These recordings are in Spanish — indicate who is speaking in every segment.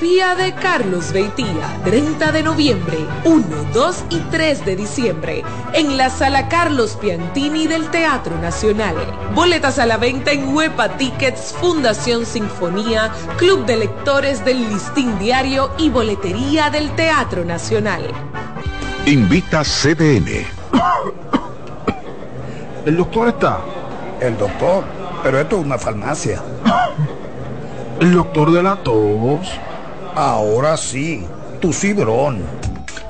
Speaker 1: Fía de Carlos Beitía, 30 de noviembre, 1, 2 y 3 de diciembre, en la sala Carlos Piantini del Teatro Nacional. Boletas a la venta en Huepa Tickets, Fundación Sinfonía, Club de Lectores del Listín Diario y Boletería del Teatro Nacional.
Speaker 2: Invita CDN.
Speaker 3: ¿El doctor está?
Speaker 4: El doctor, pero esto es una farmacia.
Speaker 3: ¿El doctor de la tos?
Speaker 4: Ahora sí, tu cibrón.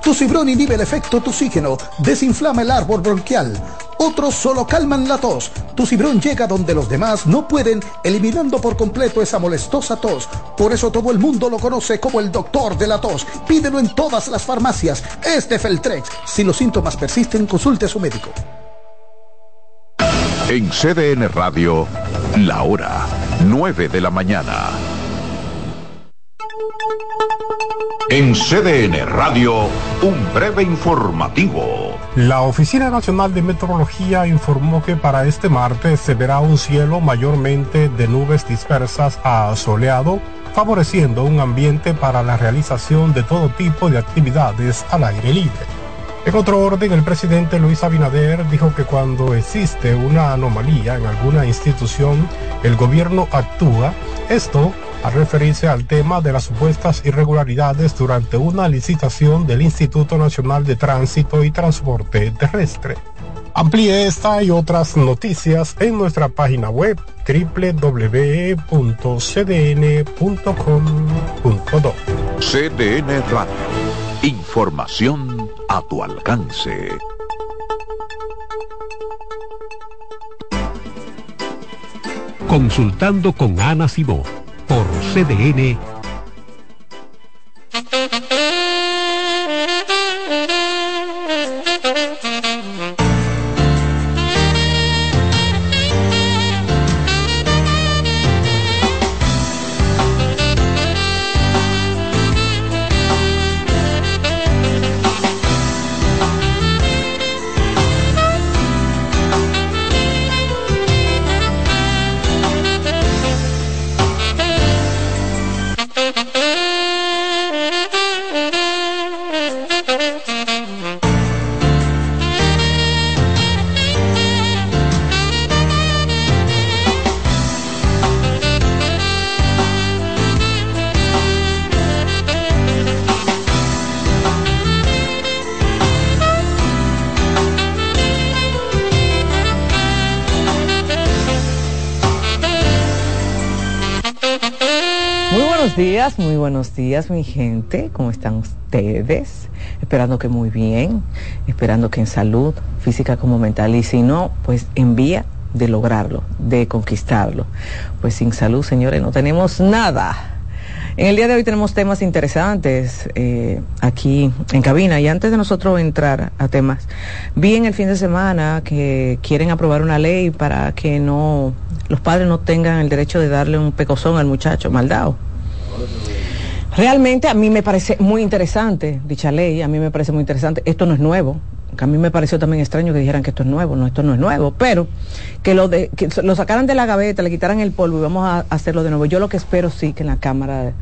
Speaker 4: Tu cibrón inhibe el efecto toxígeno, desinflama el árbol bronquial. Otros solo calman la tos. Tu cibrón llega donde los demás no pueden, eliminando por completo esa molestosa tos. Por eso todo el mundo lo conoce como el doctor de la tos. Pídelo en todas las farmacias. Es de Feltrex. Si los síntomas persisten, consulte a su médico.
Speaker 2: En CDN Radio, la hora 9 de la mañana. En CDN Radio, un breve informativo.
Speaker 5: La Oficina Nacional de Meteorología informó que para este martes se verá un cielo mayormente de nubes dispersas a soleado, favoreciendo un ambiente para la realización de todo tipo de actividades al aire libre. En otro orden, el presidente Luis Abinader dijo que cuando existe una anomalía en alguna institución, el gobierno actúa. Esto al referirse al tema de las supuestas irregularidades durante una licitación del Instituto Nacional de Tránsito y Transporte Terrestre. Amplíe esta y otras noticias en nuestra página web www.cdn.com.do.
Speaker 2: CDN Radio. Información a tu alcance.
Speaker 6: Consultando con Ana Simó por CDN
Speaker 7: días mi gente, ¿cómo están ustedes? Esperando que muy bien, esperando que en salud física como mental y si no, pues en vía de lograrlo, de conquistarlo. Pues sin salud, señores, no tenemos nada. En el día de hoy tenemos temas interesantes eh, aquí en cabina y antes de nosotros entrar a temas, vi en el fin de semana que quieren aprobar una ley para que no los padres no tengan el derecho de darle un pecozón al muchacho maldado Realmente a mí me parece muy interesante dicha ley, a mí me parece muy interesante. Esto no es nuevo, a mí me pareció también extraño que dijeran que esto es nuevo, no, esto no es nuevo, pero que lo, de, que lo sacaran de la gaveta, le quitaran el polvo y vamos a hacerlo de nuevo. Yo lo que espero sí que en la Cámara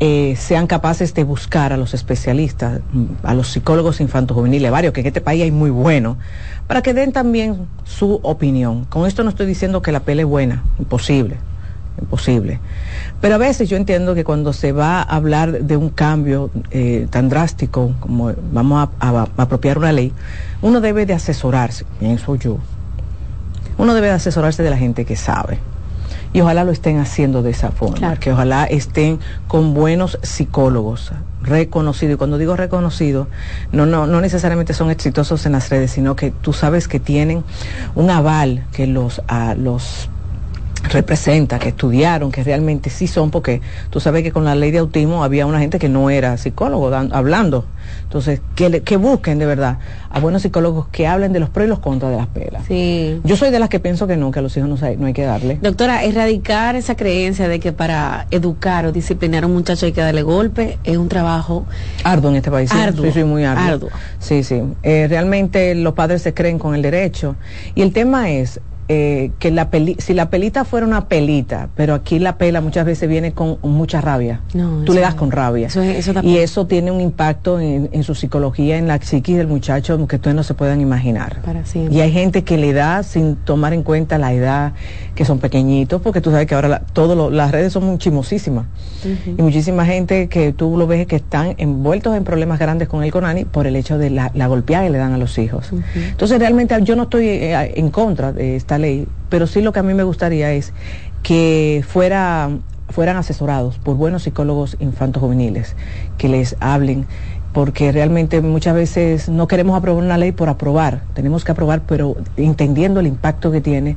Speaker 7: eh, sean capaces de buscar a los especialistas, a los psicólogos infantos juveniles, varios que en este país hay muy buenos, para que den también su opinión. Con esto no estoy diciendo que la pele es buena, imposible imposible. Pero a veces yo entiendo que cuando se va a hablar de un cambio eh, tan drástico como vamos a, apropiar una ley, uno debe de asesorarse, pienso yo. Uno debe de asesorarse de la gente que sabe. Y ojalá lo estén haciendo de esa forma, que ojalá estén con buenos psicólogos reconocidos. Y cuando digo reconocidos, no, no, no necesariamente son exitosos en las redes, sino que tú sabes que tienen un aval que los, a, los representa, que estudiaron, que realmente sí son, porque tú sabes que con la ley de autismo había una gente que no era psicólogo hablando. Entonces, que, que busquen de verdad a buenos psicólogos que hablen de los pros y los contras de las pelas.
Speaker 8: Sí.
Speaker 7: Yo soy de las que pienso que no, que a los hijos no, hay, no hay que darle.
Speaker 8: Doctora, erradicar esa creencia de que para educar o disciplinar a un muchacho hay que darle golpe es un trabajo
Speaker 7: arduo en este país.
Speaker 8: Arduo.
Speaker 7: Sí, soy muy arduo. Sí, sí. Eh, realmente los padres se creen con el derecho. Y el tema es, eh, que la peli, si la pelita fuera una pelita, pero aquí la pela muchas veces viene con mucha rabia.
Speaker 8: No,
Speaker 7: Tú le das con rabia.
Speaker 8: Eso es- eso
Speaker 7: y eso tiene un impacto en, en su psicología, en la psiquis del muchacho que ustedes no se puedan imaginar.
Speaker 8: Para.
Speaker 7: Y hay gente que le da sin tomar en cuenta la edad, que son pequeñitos, porque tú sabes que ahora la- todo lo- las redes son muy chimosísimas. Y muchísima gente que tú lo ves que están envueltos en problemas grandes con el Conani por el hecho de la, la golpeada que le dan a los hijos. Entonces realmente yo no estoy eh, en contra de ley, pero sí lo que a mí me gustaría es que fuera fueran asesorados por buenos psicólogos infantos juveniles que les hablen porque realmente muchas veces no queremos aprobar una ley por aprobar, tenemos que aprobar pero entendiendo el impacto que tiene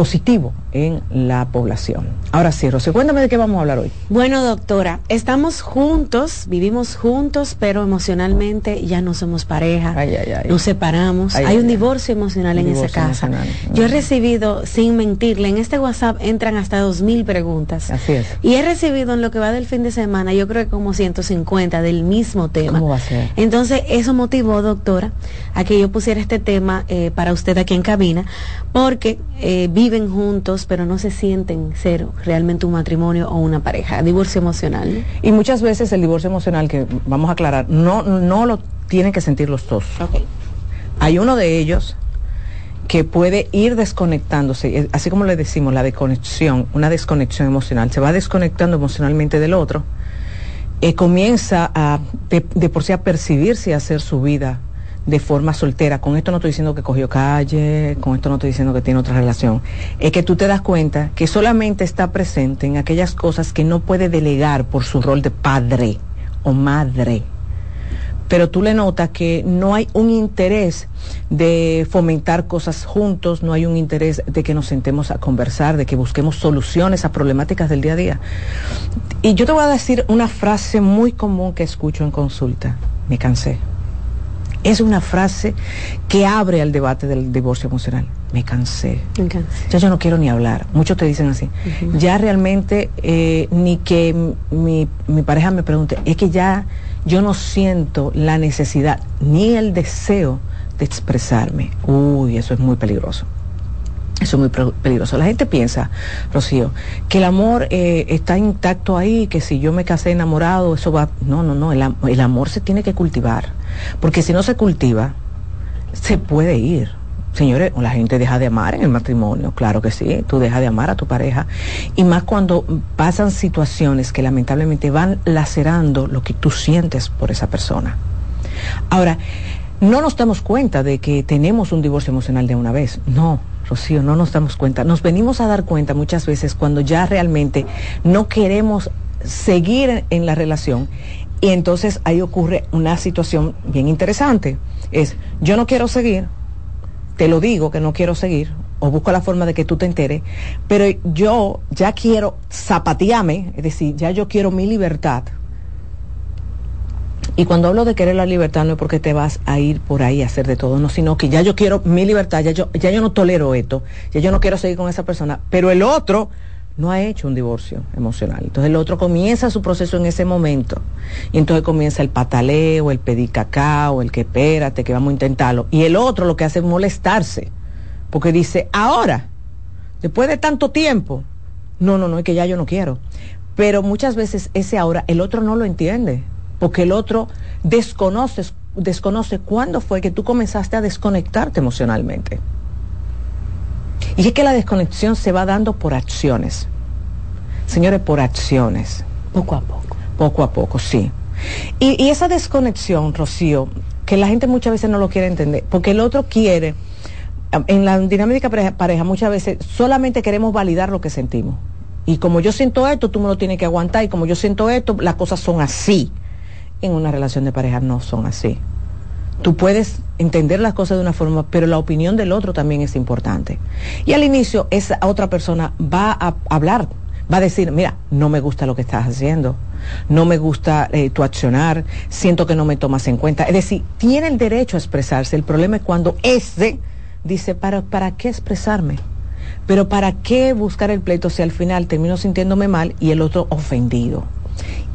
Speaker 7: positivo en la población. Ahora sí, Rocío, cuéntame de qué vamos a hablar hoy.
Speaker 8: Bueno, doctora, estamos juntos, vivimos juntos, pero emocionalmente ya no somos pareja.
Speaker 7: Ay, ay, ay.
Speaker 8: Nos separamos.
Speaker 7: Ay,
Speaker 8: Hay
Speaker 7: ay,
Speaker 8: un divorcio emocional
Speaker 7: Un
Speaker 8: en esa casa.
Speaker 7: emocional.
Speaker 8: Yo he
Speaker 7: Mm.
Speaker 8: recibido, sin mentirle, en este WhatsApp entran hasta dos mil preguntas.
Speaker 7: Así es.
Speaker 8: Y he recibido en lo que va del fin de semana, yo creo que como 150 del mismo tema.
Speaker 7: ¿Cómo va a ser?
Speaker 8: Entonces, eso motivó, doctora, a que yo pusiera este tema eh, para usted aquí en cabina, porque eh, viven juntos, pero no se sienten ser realmente un matrimonio o una pareja. Divorcio emocional.
Speaker 7: Y muchas veces el divorcio emocional, que vamos a aclarar, no, no lo tienen que sentir los dos. Hay uno de ellos que puede ir desconectándose, eh, así como le decimos, la desconexión, una desconexión emocional, se va desconectando emocionalmente del otro, eh, comienza a, de, de por sí a percibirse y a hacer su vida de forma soltera. Con esto no estoy diciendo que cogió calle, con esto no estoy diciendo que tiene otra relación. Es que tú te das cuenta que solamente está presente en aquellas cosas que no puede delegar por su rol de padre o madre pero tú le notas que no hay un interés de fomentar cosas juntos, no hay un interés de que nos sentemos a conversar, de que busquemos soluciones a problemáticas del día a día. Y yo te voy a decir una frase muy común que escucho en consulta, me cansé. Es una frase que abre al debate del divorcio emocional. Me cansé.
Speaker 8: Me.
Speaker 7: Ya yo no quiero ni hablar. Muchos te dicen así. Ya realmente eh, ni que mi, mi pareja me pregunte, es que ya yo no siento la necesidad ni el deseo de expresarme. Uy, eso es muy peligroso. Eso es muy peligroso. La gente piensa, Rocío, que el amor eh, está intacto ahí, que si yo me casé enamorado, eso va... No, no, no, el, el amor se tiene que cultivar. Porque si no se cultiva, se puede ir. Señores, la gente deja de amar en el matrimonio, claro que sí, tú dejas de amar a tu pareja. Y más cuando pasan situaciones que lamentablemente van lacerando lo que tú sientes por esa persona. Ahora, no nos damos cuenta de que tenemos un divorcio emocional de una vez. No, Rocío, no nos damos cuenta. Nos venimos a dar cuenta muchas veces cuando ya realmente no queremos seguir en, la relación. Y entonces ahí ocurre una situación bien interesante. Es, yo no quiero seguir, te lo digo que no quiero seguir, o busco la forma de que tú te enteres, pero yo ya quiero zapatearme, es decir, ya yo quiero mi libertad. Y cuando hablo de querer la libertad no es porque te vas a ir por ahí a hacer de todo, no, sino que ya yo quiero mi libertad, ya yo, ya yo no tolero esto, ya yo no quiero seguir con esa persona, pero el otro no ha hecho un divorcio emocional. Entonces el otro comienza su proceso en ese momento. Y entonces comienza el pataleo, el pedir cacao, el que espérate, que vamos a intentarlo. Y el otro lo que hace es molestarse, porque dice, ahora, después de tanto tiempo, no, no, no, es que ya yo no quiero. Pero muchas veces ese ahora el otro no lo entiende, porque el otro desconoce, desconoce cuándo fue que tú comenzaste a desconectarte emocionalmente. Y es que la desconexión se va dando por acciones. Señores, por acciones.
Speaker 8: Poco a poco.
Speaker 7: Poco a poco, sí. Y, y esa desconexión, Rocío, que la gente muchas veces no lo quiere entender, porque el otro quiere, en la dinámica pareja, pareja muchas veces solamente queremos validar lo que sentimos. Y como yo siento esto, tú me lo tienes que aguantar, y como yo siento esto, las cosas son así. En una relación de pareja no son así. Tú puedes entender las cosas de una forma, pero la opinión del otro también es importante. Y al inicio esa otra persona va a hablar, va a decir, mira, no me gusta lo que estás haciendo, no me gusta eh, tu accionar, siento que no me tomas en cuenta. Es decir, tiene el derecho a expresarse. El problema es cuando ese dice, ¿para, para qué expresarme? Pero ¿para qué buscar el pleito si al final termino sintiéndome mal y el otro ofendido?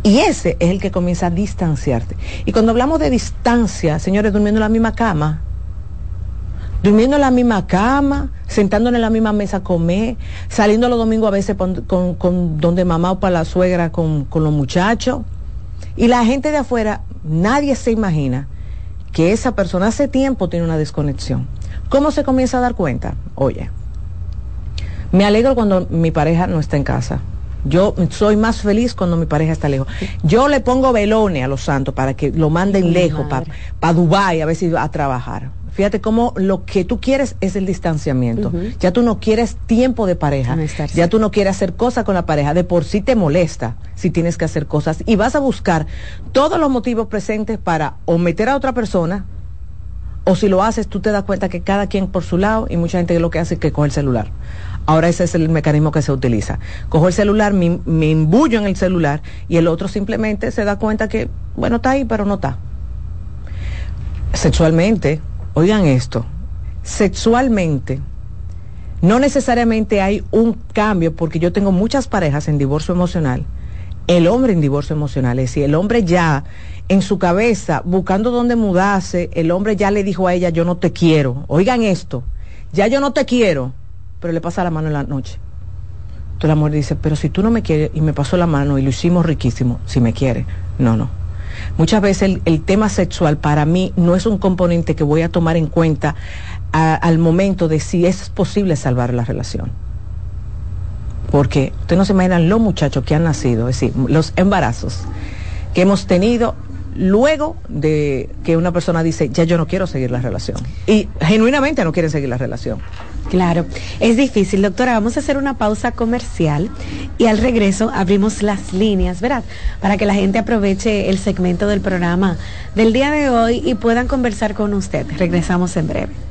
Speaker 7: Y ese es el que comienza a distanciarte. Y cuando hablamos de distancia, señores, durmiendo en la misma cama, durmiendo en la misma cama, sentándonos en la misma mesa a comer, saliendo los domingos a veces con, donde mamá o para la suegra con, con los muchachos. Y la gente de afuera, nadie se imagina que esa persona hace tiempo tiene una desconexión. ¿Cómo se comienza a dar cuenta? Oye, me alegro cuando mi pareja no está en casa. Yo soy más feliz cuando mi pareja está lejos. Yo le pongo velones a los santos para que lo manden lejos, para pa Dubái, a ver si va a trabajar. Fíjate cómo lo que tú quieres es el distanciamiento. Ya tú no quieres tiempo de pareja. ya tú no quieres hacer cosas con la pareja. De por sí te molesta si tienes que hacer cosas. Y vas a buscar todos los motivos presentes para o meter a otra persona, o si lo haces, tú te das cuenta que cada quien por su lado y mucha gente lo que hace es que coge el celular. Ahora ese es el mecanismo que se utiliza. Cojo el celular, me, me embullo en el celular y el otro simplemente se da cuenta que, bueno, está ahí, pero no está. Sexualmente, oigan esto, sexualmente no necesariamente hay un cambio porque yo tengo muchas parejas en divorcio emocional, el hombre en divorcio emocional, es decir, el hombre ya en su cabeza buscando dónde mudarse, el hombre ya le dijo a ella, yo no te quiero, oigan esto, ya yo no te quiero, pero le pasa la mano en la noche. Entonces la mujer dice, pero si tú no me quieres y me pasó la mano y lo hicimos riquísimo, si me quiere, no, no Muchas veces el, tema sexual para mí no es un componente que voy a tomar en cuenta al momento de si es posible salvar la relación. Porque usted no se imaginan los muchachos que han nacido, es decir, los embarazos que hemos tenido luego de que una persona dice, ya yo no quiero seguir la relación. Y genuinamente no quieren seguir la relación.
Speaker 8: Claro, es difícil, doctora. Vamos a hacer una pausa comercial y al regreso abrimos las líneas, ¿verdad? Para que la gente aproveche el segmento del programa del día de hoy y puedan conversar con usted. Regresamos en breve.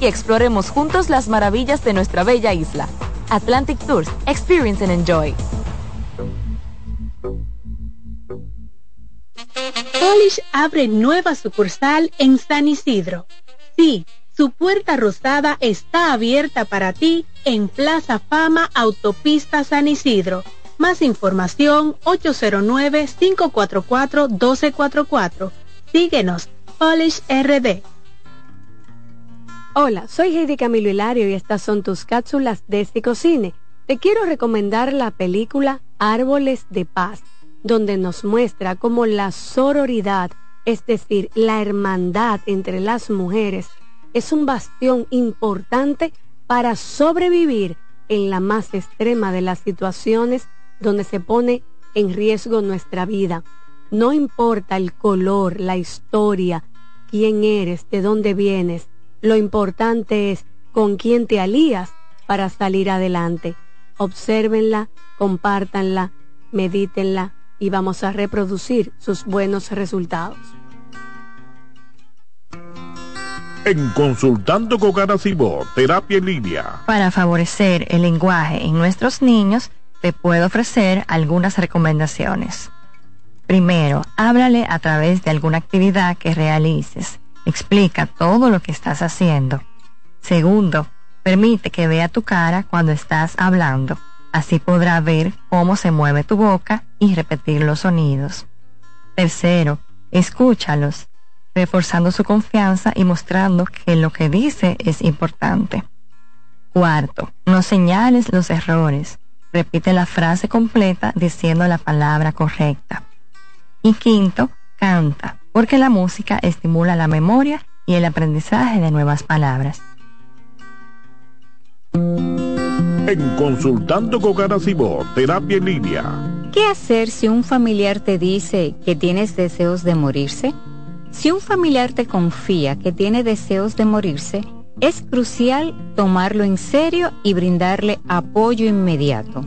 Speaker 9: Y exploremos juntos las maravillas de nuestra bella isla. Atlantic Tours, experience and enjoy.
Speaker 10: Polish abre nueva sucursal en San Isidro. Sí, su puerta rosada está abierta para ti en Plaza Fama Autopista San Isidro. Más información 809-544-1244. Síguenos Polish RD.
Speaker 11: Hola, soy Heidi Camilo Hilario y estas son tus cápsulas de Cine. Te quiero recomendar la película Árboles de Paz, donde nos muestra cómo la sororidad, es decir, la hermandad entre las mujeres, es un bastión importante para sobrevivir en la más extrema de las situaciones donde se pone en riesgo nuestra vida. No importa el color, la historia, quién eres, de dónde vienes. Lo importante es con quién te alías para salir adelante. Obsérvenla, compártanla, medítenla y vamos a reproducir sus buenos resultados.
Speaker 12: en Consultando con Garacimo, Terapia en Línea.
Speaker 13: Para favorecer el lenguaje en nuestros niños, te puedo ofrecer algunas recomendaciones. Primero, háblale a través de alguna actividad que realices. Explica todo lo que estás haciendo. Segundo, permite que vea tu cara cuando estás hablando. Así podrá ver cómo se mueve tu boca y repetir los sonidos. Tercero, escúchalos, reforzando su confianza y mostrando que lo que dice es importante. Cuarto, no señales los errores. Repite la frase completa diciendo la palabra correcta. Y quinto, canta, porque la música estimula la memoria y el aprendizaje de nuevas palabras.
Speaker 12: En Consultando con Garacimo, Terapia en Línea.
Speaker 14: ¿Qué hacer si un familiar te dice que tienes deseos de morirse? Si un familiar te confía que tiene deseos de morirse, es crucial tomarlo en serio y brindarle apoyo inmediato.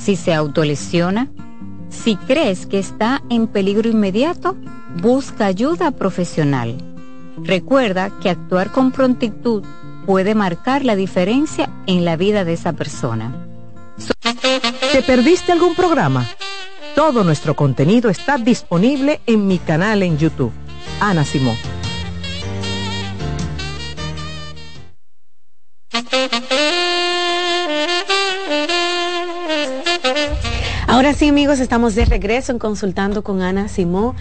Speaker 14: si se autolesiona, si crees que está en peligro inmediato, busca ayuda profesional. Recuerda que actuar con prontitud puede marcar la diferencia en la vida de esa persona.
Speaker 1: ¿Te perdiste algún programa? Todo nuestro contenido está disponible en mi canal en YouTube. Ana Simón.
Speaker 8: Ahora sí, amigos, estamos de regreso en Consultando con Ana Simón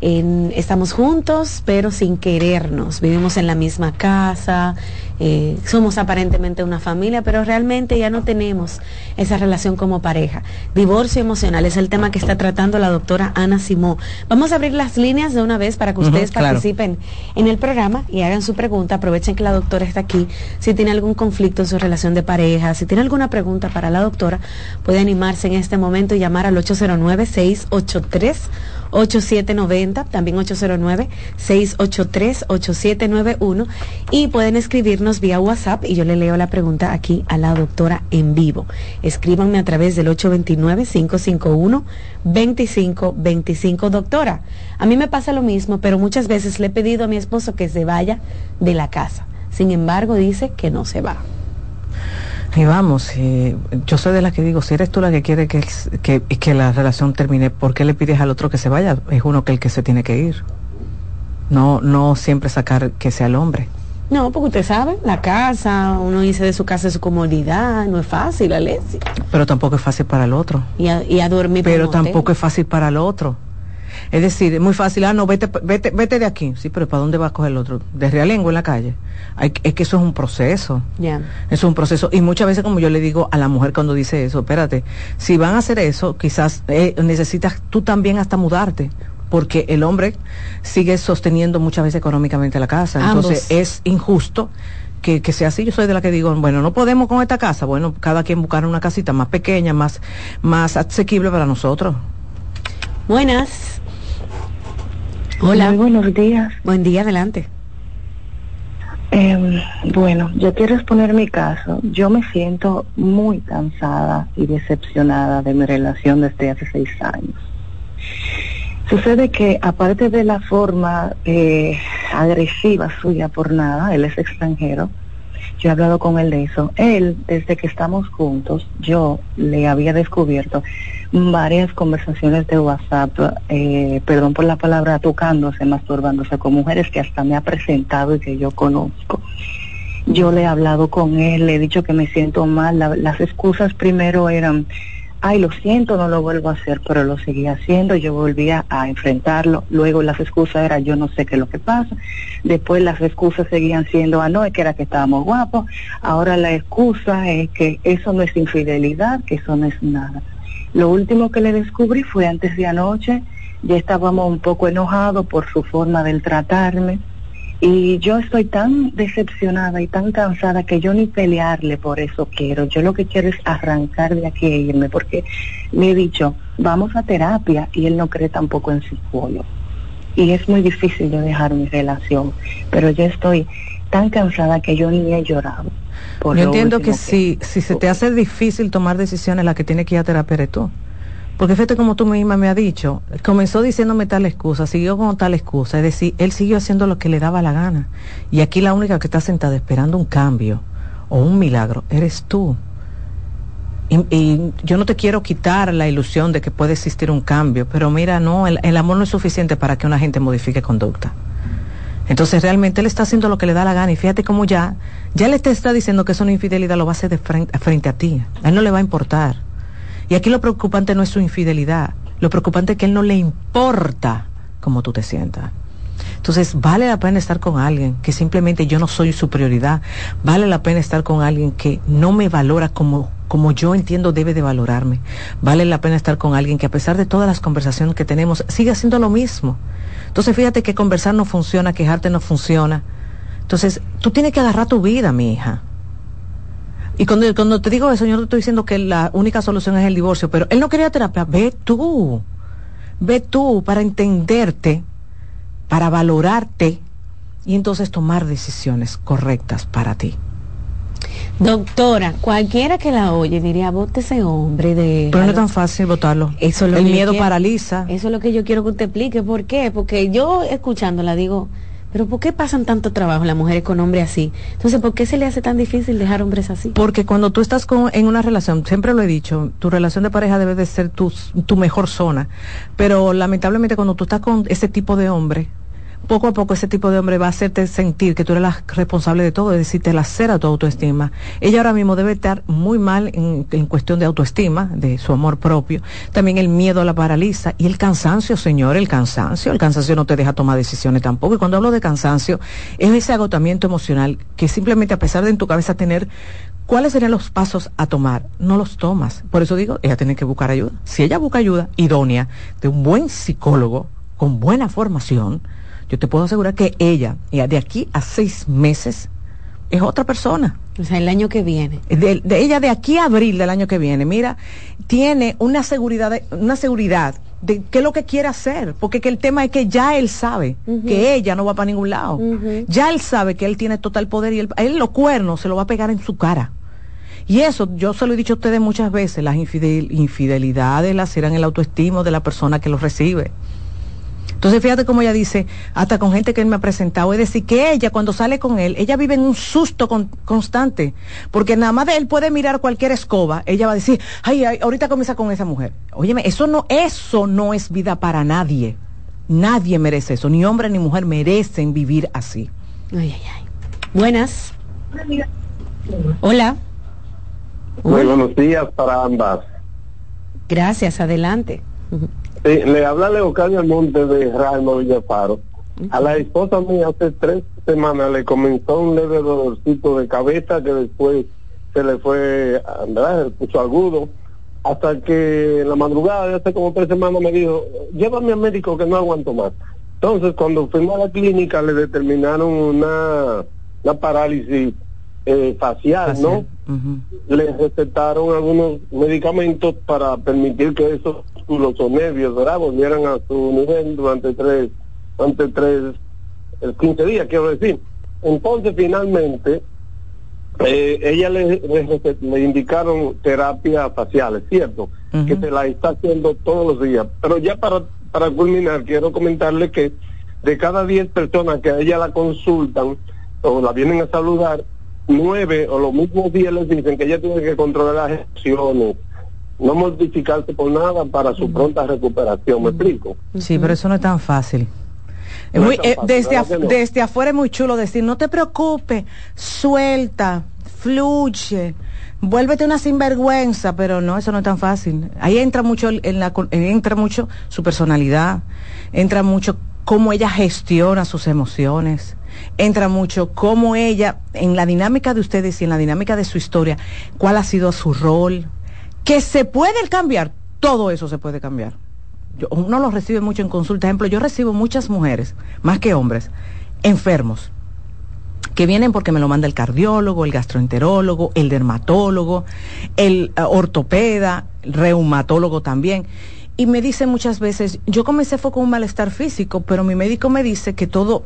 Speaker 8: estamos juntos, pero sin querernos. Vivimos en la misma casa, eh, somos aparentemente una familia, pero realmente ya no tenemos esa relación como pareja. Divorcio emocional es el tema que está tratando la doctora Ana Simó. Vamos a abrir las líneas de una vez para que ustedes participen en el programa y hagan su pregunta. Aprovechen que la doctora está aquí. Si tiene algún conflicto en su relación de pareja, si tiene alguna pregunta para la doctora, puede animarse en este momento y llamar al 809 683 8790, también 809-683-8791 y pueden escribirnos vía WhatsApp y yo le leo la pregunta aquí a la doctora en vivo. Escríbanme a través del 829-551-2525. Doctora, a mí me pasa lo mismo, pero muchas veces le he pedido a mi esposo que se vaya de la casa. Sin embargo, dice que no se va.
Speaker 7: Y vamos, yo soy de las que digo, si eres tú la que quiere que, que, que, la relación termine, ¿por qué le pides al otro que se vaya? Es uno que el que se tiene que ir. No, no siempre sacar que sea el hombre.
Speaker 8: No, porque usted sabe, la casa, uno dice de su casa de su comodidad, no es fácil, Alessia.
Speaker 7: Pero tampoco es fácil para el otro.
Speaker 8: Y a, y a dormir.
Speaker 7: Pero tampoco es fácil para el otro. Es decir, es muy fácil, ah, no, vete, vete, vete de aquí. Sí, pero ¿para dónde va a coger el otro? ¿De realengo en la calle? Hay, es que eso es un proceso.
Speaker 8: Ya.
Speaker 7: Eso es un proceso. Y muchas veces, como yo le digo a la mujer cuando dice eso, espérate, si van a hacer eso, quizás eh, necesitas tú también hasta mudarte. Porque el hombre sigue sosteniendo muchas veces económicamente la casa. Entonces es injusto que, que, sea así. Yo soy de la que digo, bueno, no podemos con esta casa. Bueno, cada quien buscar una casita más pequeña, más, más asequible para nosotros.
Speaker 8: Buenas.
Speaker 15: Hola. Muy buenos días.
Speaker 8: Buen día, adelante.
Speaker 15: Eh, bueno, yo quiero exponer mi caso. Yo me siento muy cansada y decepcionada de mi relación desde hace seis años. Sucede que aparte de la forma eh, agresiva suya por nada, él es extranjero, yo he hablado con él de eso. Él, desde que estamos juntos, yo le había descubierto varias conversaciones de WhatsApp, eh, perdón por la palabra, tocándose, masturbándose con mujeres que hasta me ha presentado y que yo conozco. Yo le he hablado con él, le he dicho que me siento mal. La- las excusas primero eran, ay, lo siento, no lo vuelvo a hacer, pero lo seguía haciendo. Yo volvía a enfrentarlo. Luego las excusas eran, yo no sé qué es lo que pasa. Después las excusas seguían siendo, ah, no, es que era que estábamos guapos. Ahora la excusa es que eso no es infidelidad, que eso no es nada. Lo último que le descubrí fue antes de anoche, ya estábamos un poco enojados por su forma de tratarme y yo estoy tan decepcionada y tan cansada que yo ni pelearle por eso quiero. Yo lo que quiero es arrancar de aquí e irme porque le he dicho, vamos a terapia y él no cree tampoco en psicólogo. Y es muy difícil de dejar mi relación, pero yo estoy tan cansada que yo ni he llorado. por
Speaker 7: Yo entiendo que si, si se te hace difícil tomar decisiones, la que tiene que ir a terapia eres tú. Porque fíjate como tú misma me has dicho, comenzó diciéndome tal excusa, siguió con tal excusa, es decir, él siguió haciendo lo que le daba la gana. Y aquí la única que está sentada esperando un cambio o un milagro eres tú. Y, yo no te quiero quitar la ilusión de que puede existir un cambio, pero mira, no, el, amor no es suficiente para que una gente modifique conducta. Entonces realmente él está haciendo lo que le da la gana y fíjate cómo ya, ya le está diciendo que es infidelidad, lo va a hacer de frente, frente a ti. A él no le va a importar. Y aquí lo preocupante no es su infidelidad, lo preocupante es que él no le importa cómo tú te sientas. Entonces, vale la pena estar con alguien que simplemente yo no soy su prioridad. Vale la pena estar con alguien que no me valora como, como yo entiendo debe de valorarme. Vale la pena estar con alguien que a pesar de todas las conversaciones que tenemos, sigue haciendo lo mismo. Entonces, fíjate que conversar no funciona, quejarte no funciona. Entonces, tú tienes que agarrar tu vida, mi hija. Y cuando, cuando te digo eso, yo no te estoy diciendo que la única solución es el divorcio, pero él no quería terapia. Ve tú. Ve tú para entenderte, para valorarte y entonces tomar decisiones correctas para ti.
Speaker 8: Doctora, cualquiera que la oye diría, vote ese hombre de...
Speaker 7: Pero no es tan fácil votarlo.
Speaker 8: Eso es lo
Speaker 7: el
Speaker 8: que
Speaker 7: miedo
Speaker 8: quiero.
Speaker 7: paraliza.
Speaker 8: Eso es lo que yo quiero que usted explique. ¿Por qué? Porque yo escuchándola digo, pero ¿por qué pasan tanto trabajo las mujeres con hombres así? Entonces, ¿por qué se le hace tan difícil dejar hombres así?
Speaker 7: Porque cuando tú estás con, en una relación, siempre lo he dicho, tu relación de pareja debe de ser tu, tu mejor zona. Pero lamentablemente cuando tú estás con ese tipo de hombre, poco a poco ese tipo de hombre va a hacerte sentir que tú eres la responsable de todo, es decir, te lacera tu autoestima. Ella ahora mismo debe estar muy mal en, en cuestión de autoestima, de su amor propio. También el miedo la paraliza y el cansancio, señor, el cansancio. El cansancio no te deja tomar decisiones tampoco. Y cuando hablo de cansancio, es ese agotamiento emocional que simplemente a pesar de en tu cabeza tener ¿Cuáles serían los pasos a tomar? No los tomas. Por eso digo, ella tiene que buscar ayuda. Si ella busca ayuda idónea de un buen psicólogo con buena formación, yo te puedo asegurar que ella, ella de aquí a seis meses, es otra persona.
Speaker 8: O sea, el año que viene.
Speaker 7: De, de ella de aquí a abril del año que viene, mira, tiene una seguridad, de- una seguridad de qué es lo que quiere hacer, porque que el tema es que ya él sabe que ella no va para ningún lado. Ya él sabe que él tiene total poder y él, él los cuernos se lo va a pegar en su cara. Y eso, yo se lo he dicho a ustedes muchas veces, las infidel- infidelidades las serán el autoestima de la persona que los recibe. Entonces fíjate cómo ella dice, hasta con gente que él me ha presentado, es decir, que ella cuando sale con él, ella vive en un susto con- constante, porque nada más de él puede mirar cualquier escoba, ella va a decir, ay, ay, ahorita comienza con esa mujer. Óyeme, eso no, eso no es vida para nadie. Nadie merece eso, ni hombre ni mujer merecen vivir así.
Speaker 8: Ay, ay, ay. Buenas. Hola.
Speaker 16: Muy buenos días para ambas.
Speaker 8: Gracias, adelante.
Speaker 16: Sí, le habla Leocadio Almonte de Raimo Villafaro. A la esposa mía hace tres semanas le comenzó un leve dolorcito de cabeza que después se le fue, ¿verdad? Se puso agudo. Hasta que en la madrugada de hace como tres semanas me dijo, llévame al médico que no aguanto más. Entonces cuando fuimos a la clínica le determinaron una, una parálisis eh, facial, ¿no? le recetaron algunos medicamentos para permitir que esos músculos o nervios, ¿verdad? Volvieran a su nivel durante tres, durante tres, el 15 días, quiero decir. Entonces, finalmente, eh, ella le, le le indicaron terapias faciales, ¿cierto? Que se la está haciendo todos los días. Pero ya para, para culminar, quiero comentarle que de cada 10 personas que a ella la consultan o la vienen a saludar, nueve o los mismos días les dicen que ella tiene que controlar las emociones, no mortificarse por nada para su pronta recuperación, ¿me explico?
Speaker 7: Sí, pero eso no es tan fácil. Muy- eh, desde, af- desde afuera es muy chulo decir, no te preocupes, suelta, fluye, vuélvete una sinvergüenza, pero no, eso no es tan fácil. Ahí entra mucho en la, eh, entra mucho su personalidad, entra mucho cómo ella gestiona sus emociones, entra mucho cómo ella, en la dinámica de ustedes y en la dinámica de su historia, cuál ha sido su rol, que se puede cambiar, todo eso se puede cambiar. Yo- uno lo recibe mucho en consulta. Ejemplo, yo recibo muchas mujeres, más que hombres, enfermos, que vienen porque me lo manda el cardiólogo, el gastroenterólogo, el dermatólogo, el eh, ortopeda, el reumatólogo también. Y me dicen muchas veces, yo comencé fue con un malestar físico, pero mi médico me dice que todo,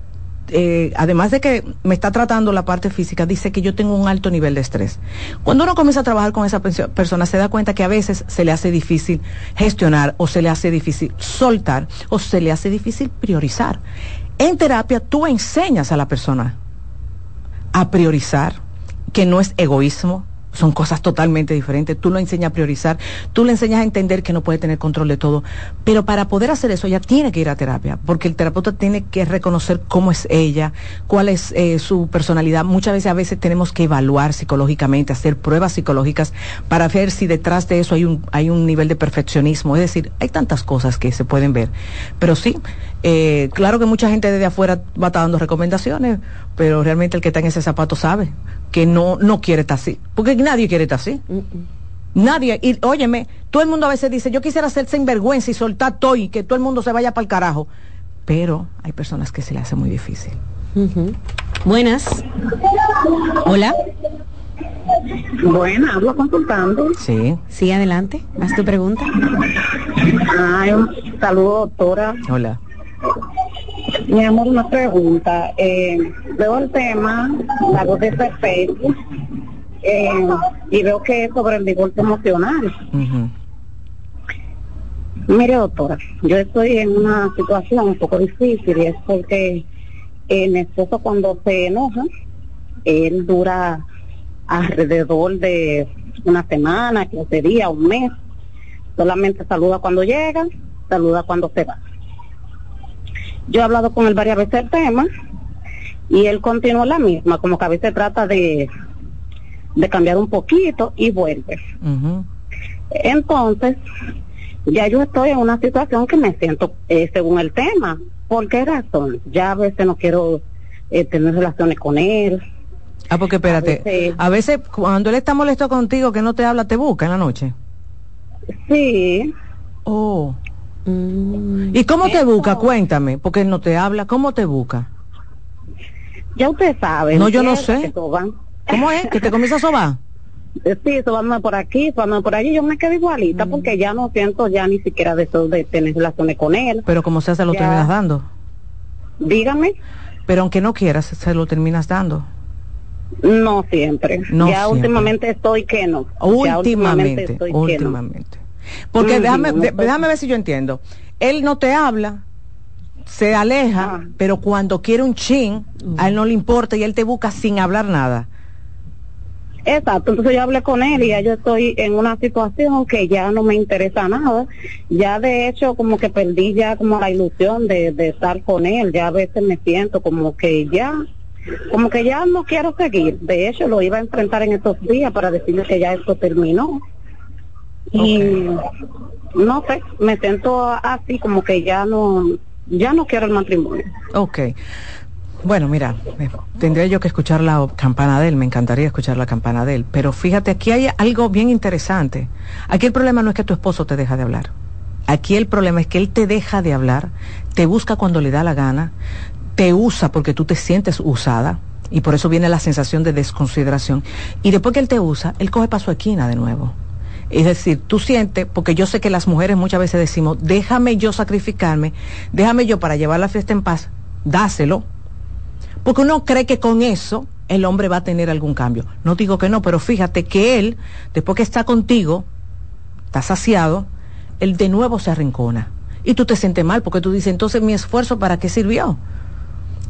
Speaker 7: eh, además de que me está tratando la parte física, dice que yo tengo un alto nivel de estrés. Cuando uno comienza a trabajar con esa persona, se da cuenta que a veces se le hace difícil gestionar o se le hace difícil soltar o se le hace difícil priorizar. En terapia tú enseñas a la persona a priorizar, que no es egoísmo, son cosas totalmente diferentes. Tú lo enseñas a priorizar, tú le enseñas a entender que no puede tener control de todo. Pero para poder hacer eso, ella tiene que ir a terapia, porque el terapeuta tiene que reconocer cómo es ella, cuál es eh, su personalidad. Muchas veces, a veces tenemos que evaluar psicológicamente, hacer pruebas psicológicas para ver si detrás de eso hay un, hay un nivel de perfeccionismo. Es decir, hay tantas cosas que se pueden ver. Pero sí, eh, claro que mucha gente desde afuera va a estar dando recomendaciones, pero realmente el que está en ese zapato sabe que no, no quiere estar así. Porque nadie quiere estar así. Nadie. Y óyeme, todo el mundo a veces dice, yo quisiera hacer sinvergüenza y soltar todo y que todo el mundo se vaya para el carajo. Pero hay personas que se le hace muy difícil.
Speaker 8: Buenas. Hola.
Speaker 15: Buena, hablo consultando.
Speaker 7: Sí.
Speaker 8: Sí, adelante. Haz tu pregunta.
Speaker 15: Ay, un saludo, doctora.
Speaker 7: Hola.
Speaker 15: Mi amor, una pregunta. Eh, veo el tema, la voz de Facebook, eh, y veo que es sobre el divorcio emocional. Mire, doctora, yo estoy en una situación un poco difícil y es porque eh, mi esposo cuando se enoja, él dura alrededor de una semana, 15 días, un mes. Solamente saluda cuando llega, saluda cuando se va. Yo he hablado con él varias veces el tema y él continúa la misma, como que a veces trata de, de cambiar un poquito y vuelve. Entonces, ya yo estoy en una situación que me siento eh, según el tema. ¿Por qué razón? Ya a veces no quiero eh, tener relaciones con él.
Speaker 7: Ah, porque espérate,
Speaker 15: veces-
Speaker 7: a veces cuando él está molesto contigo, que no te habla, te busca en la noche.
Speaker 15: Sí.
Speaker 7: Oh. ¿Y cómo te busca? Cuéntame, porque él no te habla. ¿Cómo te busca?
Speaker 15: Ya usted sabe.
Speaker 7: No, yo no sé. ¿Cómo es? ¿Que te comienza a sobar?
Speaker 15: Sí, sobándome por aquí, sobándome por allí. Yo me quedo igualita
Speaker 7: Mm.
Speaker 15: porque ya no siento ya ni siquiera de eso de tener relaciones con él.
Speaker 7: Pero como sea, se lo
Speaker 15: Ya.
Speaker 7: terminas dando.
Speaker 15: Dígame.
Speaker 7: Pero aunque no quieras, se lo terminas dando.
Speaker 15: No siempre.
Speaker 7: No
Speaker 15: ya
Speaker 7: siempre.
Speaker 15: últimamente estoy que no. Ya
Speaker 7: Últimamente,
Speaker 15: estoy que no.
Speaker 7: Porque déjame,
Speaker 15: no
Speaker 7: déjame ver si yo entiendo. Él no te habla, se aleja, pero cuando quiere un chin, a él no le importa y él te busca sin hablar nada.
Speaker 15: Exacto, entonces yo hablé con él y ya yo estoy en una situación que ya no me interesa nada. Ya de hecho como que perdí ya como la ilusión de, de estar con él. Ya a veces me siento como que ya, como que ya no quiero seguir. De hecho lo iba a enfrentar en estos días para decirle que ya esto terminó. Y no sé, me siento así como que ya no, ya no quiero el matrimonio.
Speaker 7: Ok. Bueno, mira, tendría yo que escuchar la campana de él, me encantaría escuchar la campana de él, pero fíjate, aquí hay algo bien interesante. Aquí el problema no es que tu esposo te deja de hablar. Aquí el problema es que él te deja de hablar, te busca cuando le da la gana, te usa porque tú te sientes usada y por eso viene la sensación de desconsideración. Y después que él te usa, él coge para su esquina de nuevo. Es decir, tú sientes, porque yo sé que las mujeres muchas veces decimos, déjame yo sacrificarme, déjame yo para llevar la fiesta en paz, dáselo, porque uno cree que con eso el hombre va a tener algún cambio. No digo que no, pero fíjate que él, después que está contigo, está saciado, él de nuevo se arrincona. Y tú te sientes mal porque tú dices, entonces mi esfuerzo, ¿para qué sirvió?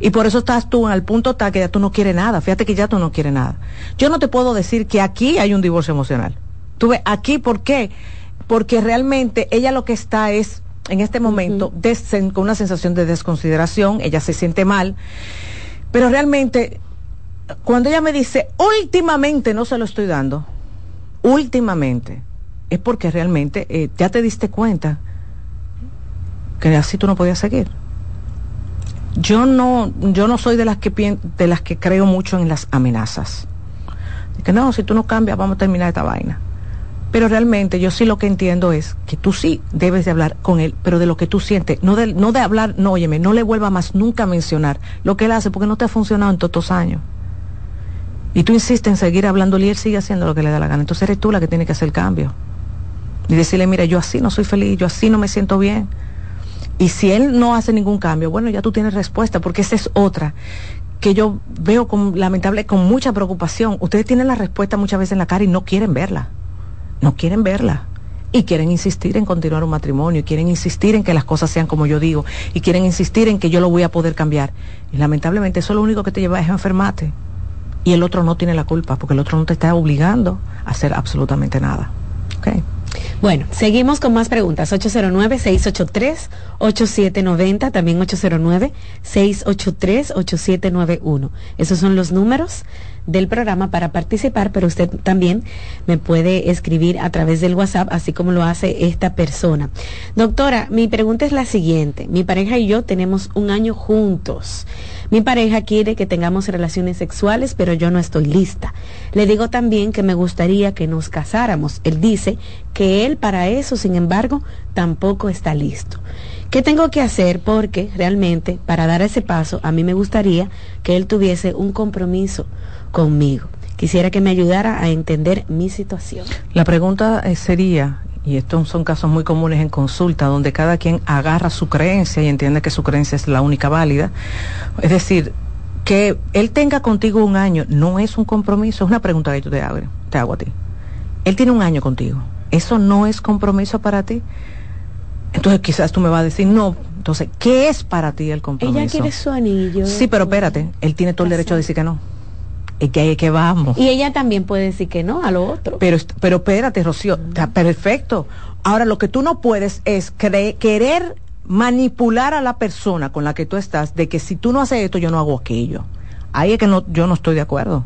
Speaker 7: Y por eso estás tú al punto tal que ya tú no quieres nada. Fíjate que ya tú no quieres nada. Yo no te puedo decir que aquí hay un divorcio emocional. Tú ves, aquí, ¿por qué? Porque realmente ella lo que está es en este momento con una sensación de desconsideración, ella se siente mal, pero realmente cuando ella me dice, últimamente no se lo estoy dando, últimamente, es porque realmente eh, ya te diste cuenta que así tú no podías seguir. Yo no, yo no soy de las que de las que creo mucho en las amenazas. Que no, si tú no cambias, vamos a terminar esta vaina. Pero realmente yo sí lo que entiendo es que tú sí debes de hablar con él, pero de lo que tú sientes, no de, no de hablar, no, óyeme, no le vuelva más nunca a mencionar lo que él hace porque no te ha funcionado en todos estos años. Y tú insistes en seguir hablándole y él sigue haciendo lo que le da la gana. Entonces eres tú la que tiene que hacer el cambio. Y decirle, mira, yo así no soy feliz, yo así no me siento bien. Y si él no hace ningún cambio, bueno, ya tú tienes respuesta, porque esa es otra que yo veo con, lamentable, con mucha preocupación. Ustedes tienen la respuesta muchas veces en la cara y no quieren verla no quieren verla y quieren insistir en continuar un matrimonio, y quieren insistir en que las cosas sean como yo digo, y quieren insistir en que yo lo voy a poder cambiar. Y lamentablemente eso lo único que te lleva es a enfermarte. Y el otro no tiene la culpa, porque el otro no te está obligando a hacer absolutamente nada.
Speaker 8: Bueno, seguimos con más preguntas. 809-683-8790, también 809-683-8791. Esos son los números del programa para participar, pero usted también me puede escribir a través del WhatsApp, así como lo hace esta persona. Doctora, mi pregunta es la siguiente. Mi pareja y yo tenemos un año juntos. Mi pareja quiere que tengamos relaciones sexuales, pero yo no estoy lista. Le digo también que me gustaría que nos casáramos. Él dice que él para eso, sin embargo, tampoco está listo. ¿Qué tengo que hacer? Porque realmente para dar ese paso a mí me gustaría que él tuviese un compromiso conmigo. Quisiera que me ayudara a entender mi situación.
Speaker 7: La pregunta eh, sería, y estos son casos muy comunes en consulta, donde cada quien agarra su creencia y entiende que su creencia es la única válida. Es decir, que él tenga contigo un año no es un compromiso, es una pregunta que yo te hago, te hago a ti. Él tiene un año contigo. ¿Eso no es compromiso para ti? Entonces quizás tú me vas a decir, no, entonces, ¿qué es para ti el compromiso?
Speaker 8: Ella quiere su anillo.
Speaker 7: Sí, pero espérate, él tiene todo el derecho a decir que no. Y que, que vamos.
Speaker 8: Y ella también puede decir que no a lo otro.
Speaker 7: Pero, pero espérate, Rocío, está perfecto. Ahora, lo que tú no puedes es querer manipular a la persona con la que tú estás de que si tú no haces esto, yo no hago aquello. Ahí es que no, yo no estoy de acuerdo.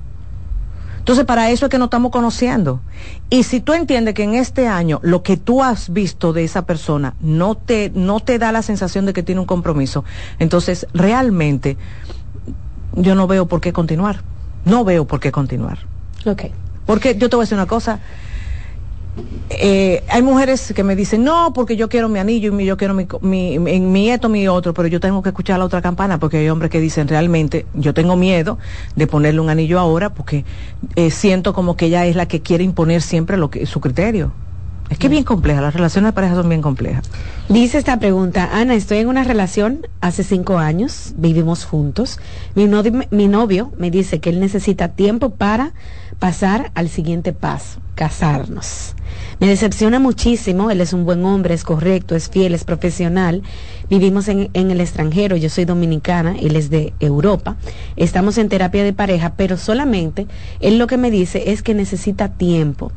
Speaker 7: Entonces, para eso es que nos estamos conociendo. Y si tú entiendes que en este año lo que tú has visto de esa persona no te, no te da la sensación de que tiene un compromiso, entonces realmente yo no veo por qué continuar. No veo por qué continuar.
Speaker 8: Ok.
Speaker 7: Porque yo te voy a decir una cosa, eh, hay mujeres que me dicen, no, porque yo quiero mi anillo y yo quiero mi, mi, mi, esto, mi otro, pero yo tengo que escuchar la otra campana porque hay hombres que dicen realmente, yo tengo miedo de ponerle un anillo ahora porque eh, siento como que ella es la que quiere imponer siempre lo que su criterio. Es que bien compleja, las relaciones de pareja son bien complejas.
Speaker 8: Dice esta pregunta, Ana, estoy en una relación hace cinco años, vivimos juntos. Mi, mi novio me dice que él necesita tiempo para pasar al siguiente paso, casarnos. Me decepciona muchísimo, él es un buen hombre, es correcto, es fiel, es profesional. Vivimos en, en, el extranjero, yo soy dominicana, él es de Europa. Estamos en terapia de pareja, pero solamente él lo que me dice es que necesita tiempo.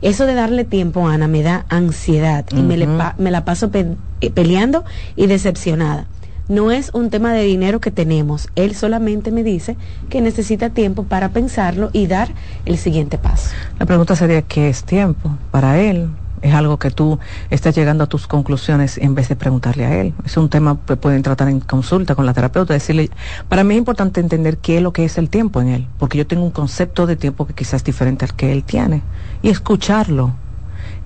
Speaker 8: Eso de darle tiempo, Ana, me da ansiedad y me, me, la paso eh, peleando y decepcionada no es un tema de dinero que tenemos. Él solamente me dice que necesita tiempo para pensarlo y dar el siguiente paso.
Speaker 7: La pregunta sería, ¿qué es tiempo para él? Es algo que tú estás llegando a tus conclusiones en vez de preguntarle a él. Es un tema que pueden tratar en consulta con la terapeuta, decirle, para mí es importante entender qué es lo que es el tiempo en él, porque yo tengo un concepto de tiempo que quizás es diferente al que él tiene, y escucharlo,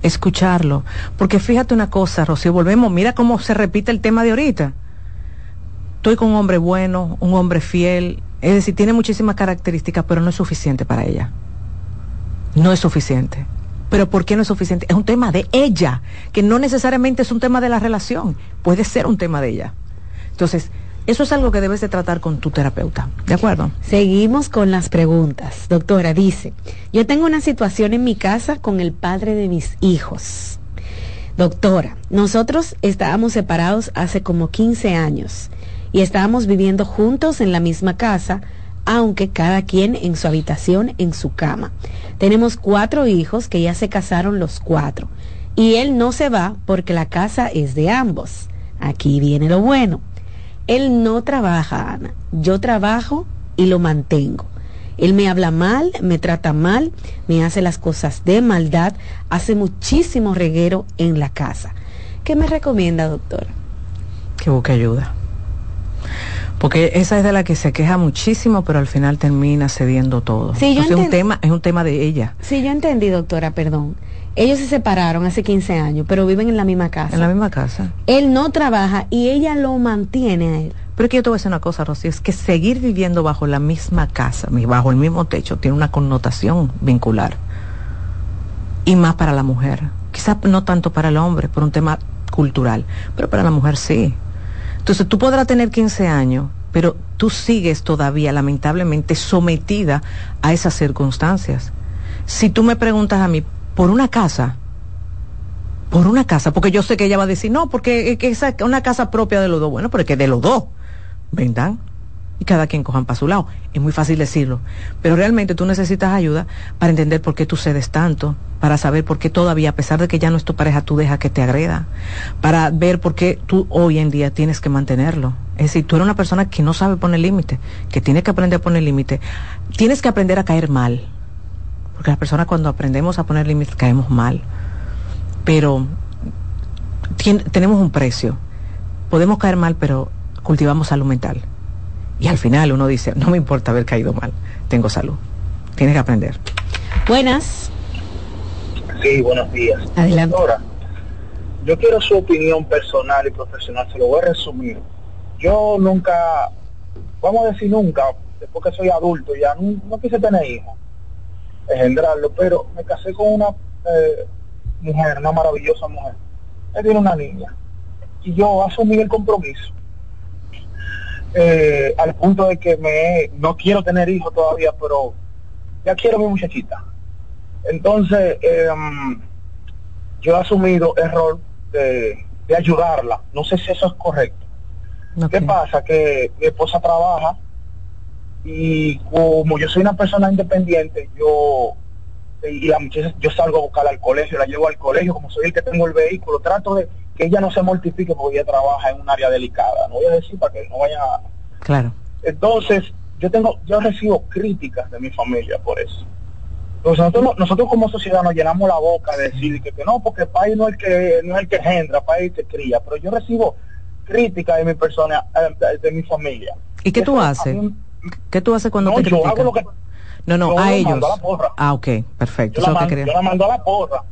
Speaker 7: escucharlo. Porque fíjate una cosa, Rocío, volvemos, mira cómo se repite el tema de ahorita estoy con un hombre bueno, un hombre fiel, es decir, tiene muchísimas características, pero no es suficiente para ella. No es suficiente. Pero ¿por qué no es suficiente? Es un tema de ella, que no necesariamente es un tema de la relación, puede ser un tema de ella. Entonces, eso es algo que debes de tratar con tu terapeuta, ¿de acuerdo?
Speaker 8: Seguimos con las preguntas. Doctora, dice, yo tengo una situación en mi casa con el padre de mis hijos. Doctora, nosotros estábamos separados hace como 15 años y estábamos viviendo juntos en la misma casa, aunque cada quien en su habitación, en su cama. Tenemos cuatro hijos que ya se casaron los cuatro. Y él no se va porque la casa es de ambos. Aquí viene lo bueno. Él no trabaja, Ana. Yo trabajo y lo mantengo. Él me habla mal, me trata mal, me hace las cosas de maldad, hace muchísimo reguero en la casa. ¿Qué me recomienda, doctora?
Speaker 7: Que busque ayuda. Porque esa es de la que se queja muchísimo, pero al final termina cediendo todo.
Speaker 8: Sí, yo
Speaker 7: Entonces, es un tema, es un tema de ella.
Speaker 8: Sí, yo entendí, doctora, perdón. Ellos se separaron hace 15 años, pero viven en la misma casa.
Speaker 7: En la misma casa.
Speaker 8: Él no trabaja y ella lo mantiene a él.
Speaker 7: Pero es que yo te voy a decir una cosa, Rocío, es que seguir viviendo bajo la misma casa, bajo el mismo techo, tiene una connotación vincular. Y más para la mujer. Quizás no tanto para el hombre, por un tema cultural, pero para la mujer sí. Entonces tú podrás tener 15 años, pero tú sigues todavía lamentablemente sometida a esas circunstancias. Si tú me preguntas a mí, por una casa, por una casa, porque yo sé que ella va a decir, no, porque es una casa propia de los dos, bueno, pero es que de los dos, vendan y cada quien cojan para su lado. Es muy fácil decirlo, pero realmente tú necesitas ayuda para entender por qué tú cedes tanto, para saber por qué todavía, a pesar de que ya no es tu pareja, tú dejas que te agreda, para ver por qué tú hoy en día tienes que mantenerlo. Es decir, tú eres una persona que no sabe poner límite, que tiene que aprender a poner límite. Tienes que aprender a caer mal, porque las personas cuando aprendemos a poner límites caemos mal. Pero tenemos un precio. Podemos caer mal, pero cultivamos salud mental. Y al final uno dice, no me importa haber caído mal, tengo salud. Tienes que aprender.
Speaker 8: Buenas.
Speaker 17: Sí, buenos días.
Speaker 8: Adelante.
Speaker 17: Doctora, yo quiero su opinión personal y profesional, se lo voy a resumir. Yo nunca, vamos a decir nunca, después que soy adulto ya, no, no quise tener hijos, engendrarlo, pero me casé con una eh, mujer, una maravillosa mujer. Él tiene una niña. Y yo asumí el compromiso. Eh, al punto de que me no quiero tener hijos todavía, pero ya quiero mi muchachita. Entonces, em, yo he asumido error de, de ayudarla. No sé si eso es correcto. ¿Qué pasa? Que mi esposa trabaja y como yo soy una persona independiente, yo y la muchacha, yo salgo a buscarla al colegio, la llevo al colegio, como soy el que tengo el vehículo, trato de que ella no se mortifique porque ella trabaja en un área delicada. No voy a decir para que no vaya
Speaker 7: Claro.
Speaker 17: entonces, yo tengo, yo recibo críticas de mi familia por eso. Entonces, nosotros, nosotros como sociedad nos llenamos la boca de decir que, que no, porque el país no es el que no es el que engendra, el país que cría, pero yo recibo críticas de mi persona, eh, de, de mi familia.
Speaker 7: ¿Y qué tú
Speaker 17: Eso
Speaker 7: haces?
Speaker 17: mí-
Speaker 7: ¿Qué tú haces cuando
Speaker 17: No,
Speaker 7: te
Speaker 17: yo
Speaker 7: critican?
Speaker 17: hago lo que
Speaker 7: no, no, a
Speaker 17: lo
Speaker 7: ellos.
Speaker 17: a.
Speaker 7: Ah, ok, perfecto.
Speaker 17: yo
Speaker 7: Eso
Speaker 17: la,
Speaker 7: es lo que
Speaker 17: mando,
Speaker 7: quería.
Speaker 17: yo la mando a la porra.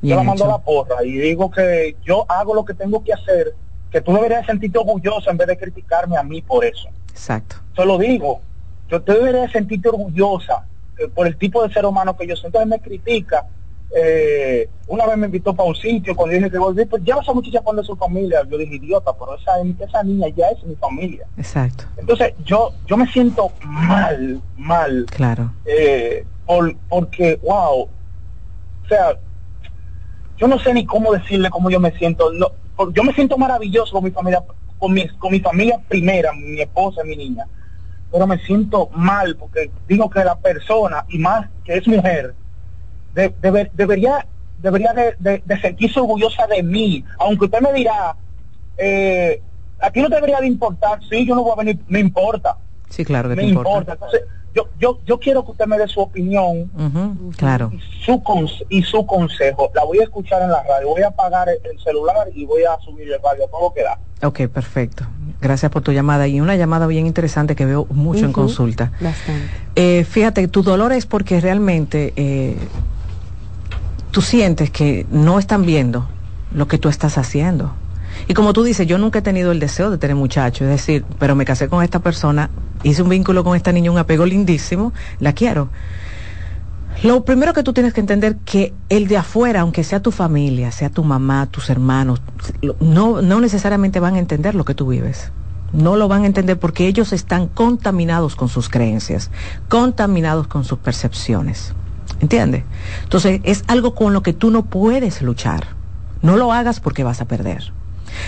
Speaker 7: Bien
Speaker 17: yo la mando
Speaker 7: hecho.
Speaker 17: a la porra y digo que yo hago lo que tengo que hacer, que tú deberías sentirte orgulloso en vez de criticarme a mí por eso.
Speaker 7: Exacto.
Speaker 17: Te lo digo. Yo te debería sentirte orgullosa eh, por el tipo de ser humano que yo soy. Entonces me critica. eh, una vez me invitó para un sitio cuando dije que volví, pues lleva a esa muchacha para su familia. Yo dije, idiota, pero esa, esa niña ya es mi familia.
Speaker 7: Exacto.
Speaker 17: Entonces yo yo me siento mal, mal,
Speaker 7: Claro.
Speaker 17: eh, por, porque, wow, o sea, yo no sé ni cómo decirle cómo yo me siento. No, yo me siento maravilloso con mi familia, con mi, con mi familia primera, mi esposa y mi niña. Pero me siento mal porque digo que la persona, y más que es mujer, de- debe- debería debería de, de- de sentirse orgullosa de mí. Aunque usted me dirá, eh, a ti no te debería de importar, sí, yo no voy a venir, me importa
Speaker 7: Sí, claro que
Speaker 17: me
Speaker 7: te importa.
Speaker 17: importa. Entonces, yo, yo, yo quiero que usted me dé su opinión
Speaker 7: Claro.
Speaker 17: su conse- y su consejo. La voy a escuchar en la radio. Voy a apagar el, el celular y voy a subir el radio, todo lo que da.
Speaker 7: Ok, perfecto. Gracias por tu llamada. Y una llamada bien interesante que veo mucho en consulta.
Speaker 8: Bastante.
Speaker 7: Eh, fíjate, tu dolor es porque realmente eh, tú sientes que no están viendo lo que tú estás haciendo. Y como tú dices, yo nunca he tenido el deseo de tener muchachos, es decir, pero me casé con esta persona, hice un vínculo con esta niña, un apego lindísimo, la quiero. Lo primero que tú tienes que entender que el de afuera, aunque sea tu familia, sea tu mamá, tus hermanos, no, no necesariamente van a entender lo que tú vives. No lo van a entender porque ellos están contaminados con sus creencias, contaminados con sus percepciones. ¿Entiendes? Entonces es algo con lo que tú no puedes luchar. No lo hagas porque vas a perder.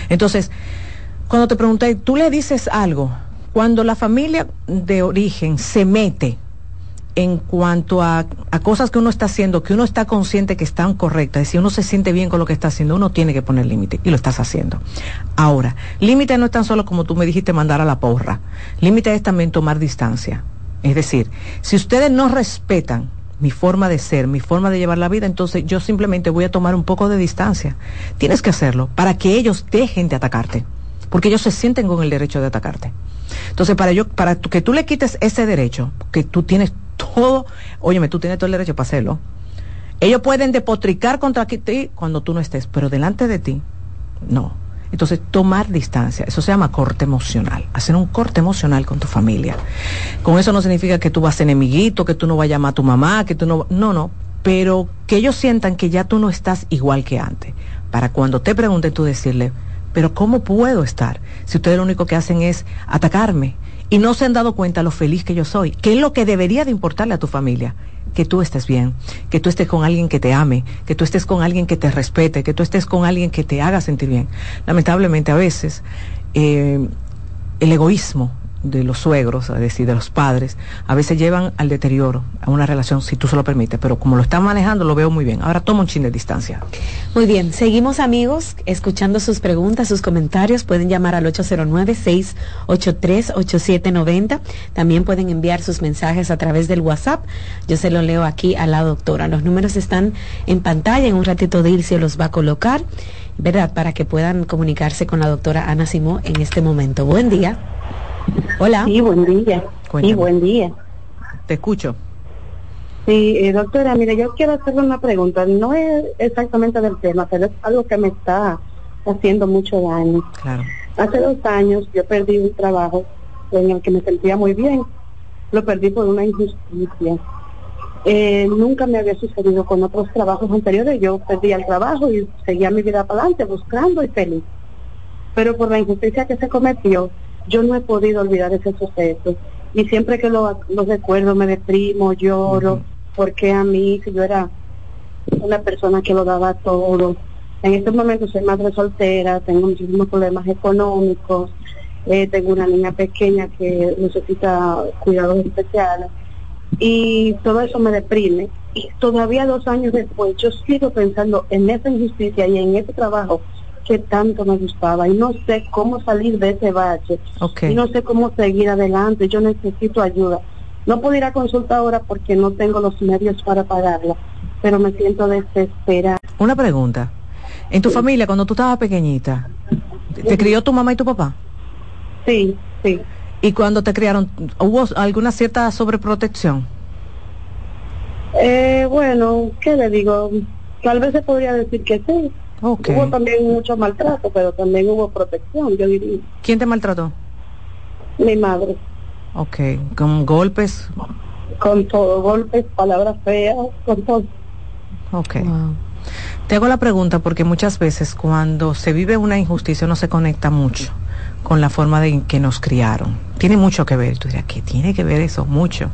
Speaker 7: Entonces, cuando te pregunté, tú le dices algo, cuando la familia de origen se mete en cuanto a, a, cosas que uno está haciendo, que uno está consciente que están correctas, y si uno se siente bien con lo que está haciendo, uno tiene que poner límite, y lo estás haciendo. Ahora, límite no es tan solo como tú me dijiste mandar a la porra, límite es también tomar distancia. Es decir, si ustedes no respetan mi forma de ser, mi forma de llevar la vida, entonces yo simplemente voy a tomar un poco de distancia. Tienes que hacerlo para que ellos dejen de atacarte, porque ellos se sienten con el derecho de atacarte. Entonces, para yo, para que tú le quites ese derecho, que tú tienes todo, óyeme, tú tienes todo el derecho para hacerlo. Ellos pueden depotricar contra ti cuando tú no estés, pero delante de ti, no. Entonces, tomar distancia, eso se llama corte emocional, hacer un corte emocional con tu familia. Con eso no significa que tú vas enemiguito, que tú no vas a llamar a tu mamá, que tú no, no, no, pero que ellos sientan que ya tú no estás igual que antes. Para cuando te pregunten tú decirle, pero ¿cómo puedo estar si ustedes lo único que hacen es atacarme? Y no se han dado cuenta lo feliz que yo soy, que es lo que debería de importarle a tu familia, que tú estés bien, que tú estés con alguien que te ame, que tú estés con alguien que te respete, que tú estés con alguien que te haga sentir bien. Lamentablemente a veces eh, el egoísmo de los suegros, es decir, de los padres, a veces llevan al deterioro a una relación, si tú se lo permites, pero como lo están manejando, lo veo muy bien. Ahora toma un chin de distancia.
Speaker 8: Muy bien, seguimos amigos, escuchando sus preguntas, sus comentarios, pueden llamar al 809-683-8790, también pueden enviar sus mensajes a través del WhatsApp, yo se lo leo aquí a la doctora, los números están en pantalla, en un ratito se los va a colocar, ¿verdad? Para que puedan comunicarse con la doctora Ana Simó en este momento. Buen día. Hola.
Speaker 18: Sí, buen día. Sí, buen día.
Speaker 7: Te escucho.
Speaker 18: Sí, eh, doctora, mire, yo quiero hacerle una pregunta. No es exactamente del tema, pero es algo que me está haciendo mucho daño.
Speaker 7: Claro.
Speaker 18: Hace dos años yo perdí un trabajo en el que me sentía muy bien. Lo perdí por una injusticia. Eh, nunca me había sucedido con otros trabajos anteriores. Yo perdí el trabajo y seguía mi vida para adelante buscando y feliz. Pero por la injusticia que se cometió, yo no he podido olvidar ese suceso. Y siempre que lo, recuerdo me deprimo, lloro, porque a mí, si yo era una persona que lo daba todo, en este momento soy madre soltera, tengo muchísimos problemas económicos, eh, tengo una niña pequeña que necesita cuidados especiales y todo eso me deprime. Y todavía dos años después yo sigo pensando en esa injusticia y en ese trabajo que tanto me gustaba y no sé cómo salir de ese bache y no sé cómo seguir adelante, yo necesito ayuda. No puedo ir a consulta ahora porque no tengo los medios para pagarla, pero me siento desesperada.
Speaker 7: Una pregunta. En tu familia, cuando tú estabas pequeñita, ¿te crió tu mamá y tu papá?
Speaker 18: Sí, sí.
Speaker 7: ¿Y cuando te criaron, hubo alguna cierta sobreprotección?
Speaker 18: Eh, bueno, ¿qué le digo? Tal vez se podría decir que sí. Hubo también mucho maltrato, pero también hubo protección, yo diría.
Speaker 7: ¿Quién te maltrató?
Speaker 18: Mi madre.
Speaker 7: Ok, ¿con golpes?
Speaker 18: Con todo, golpes, palabras feas, con todo.
Speaker 7: Ok. Te hago la pregunta porque muchas veces cuando se vive una injusticia no se conecta mucho con la forma de en que nos criaron. Tiene mucho que ver. Tú dirás, ¿qué tiene que ver eso? Mucho.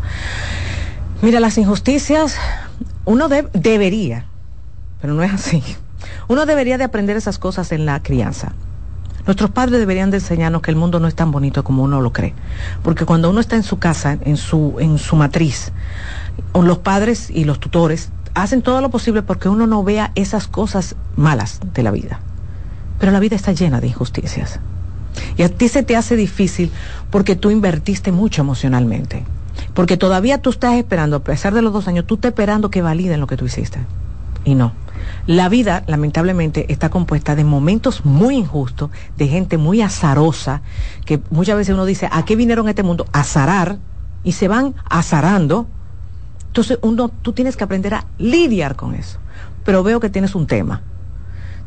Speaker 7: Mira, las injusticias, uno debería, pero no es así uno debería de aprender esas cosas en la crianza. Nuestros padres deberían de enseñarnos que el mundo no es tan bonito como uno lo cree. Porque cuando uno está en su casa, en su, en su matriz, los padres y los tutores hacen todo lo posible porque uno no vea esas cosas malas de la vida. Pero la vida está llena de injusticias. Y a ti se te hace difícil porque tú invertiste mucho emocionalmente. Porque todavía tú estás esperando, a pesar de los dos años, tú estás esperando que validen lo que tú hiciste. Y no. La vida, lamentablemente, está compuesta de momentos muy injustos, de gente muy azarosa, que muchas veces uno dice, ¿a qué vinieron a este mundo? A azarar, y se van azarando. Entonces, uno, tú tienes que aprender a lidiar con eso. Pero veo que tienes un tema.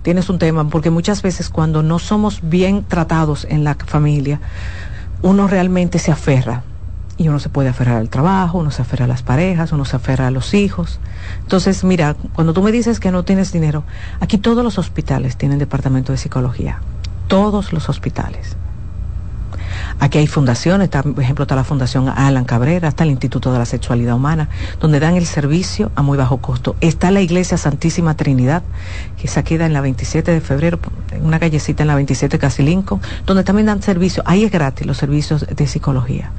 Speaker 7: Tienes un tema, porque muchas veces cuando no somos bien tratados en la familia, uno realmente se aferra y uno se puede aferrar al trabajo, uno se aferra a las parejas, uno se aferra a los hijos. Entonces, mira, cuando tú me dices que no tienes dinero, aquí todos los hospitales tienen departamento de psicología, todos los hospitales. Aquí hay fundaciones, por ejemplo, está la Fundación Alan Cabrera, está el Instituto de la Sexualidad Humana, donde dan el servicio a muy bajo costo. Está la Iglesia Santísima Trinidad, que se queda en la 27 de febrero, en una callecita en la 27 Casilinco, donde también dan servicio. Ahí es gratis los servicios de psicología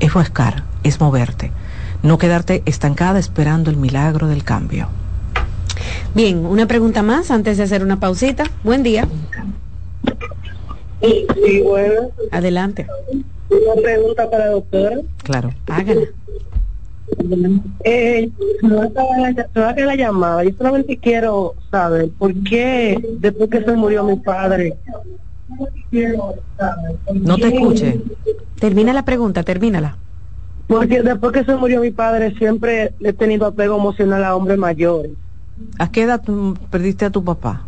Speaker 7: es buscar, es moverte, no quedarte estancada esperando el milagro del cambio.
Speaker 8: Bien, una pregunta más antes de hacer una pausita. Buen día.
Speaker 18: Sí, bueno.
Speaker 8: Adelante.
Speaker 18: Una pregunta para la doctora.
Speaker 7: Claro.
Speaker 8: Hágala.
Speaker 18: Eh, no acaba que la llamada. Yo solamente quiero saber por qué después que se murió mi padre.
Speaker 7: No te escuche.
Speaker 8: Termina la pregunta, termínala.
Speaker 18: Porque después que se murió mi padre siempre he tenido apego emocional a hombres mayores.
Speaker 7: ¿A qué edad perdiste a tu papá?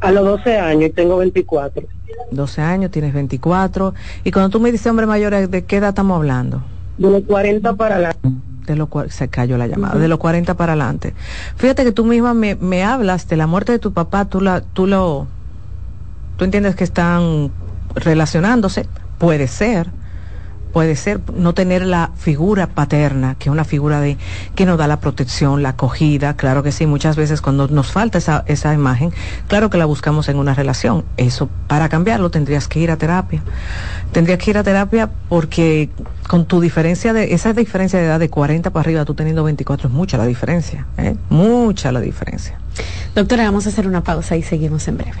Speaker 18: A los 12 años y tengo 24.
Speaker 7: 12 años, tienes 24. Y cuando tú me dices hombre mayor, ¿de qué edad estamos hablando?
Speaker 18: De los 40 para adelante.
Speaker 7: De lo cual se cayó la llamada, de los 40 para adelante. Fíjate que tú misma me, me hablas de la muerte de tu papá, tú, la, tú lo, tú entiendes que están relacionándose, puede ser, puede ser no tener la figura paterna, que es una figura de que nos da la protección, la acogida, claro que sí, muchas veces cuando nos falta esa, esa imagen, claro que la buscamos en una relación. Eso, para cambiarlo, tendrías que ir a terapia. Tendrías que ir a terapia porque con tu diferencia de, esa diferencia de edad de 40 para arriba, tú teniendo 24, es mucha la diferencia, ¿eh? mucha la diferencia.
Speaker 8: Doctora, vamos a hacer una pausa y seguimos en breve.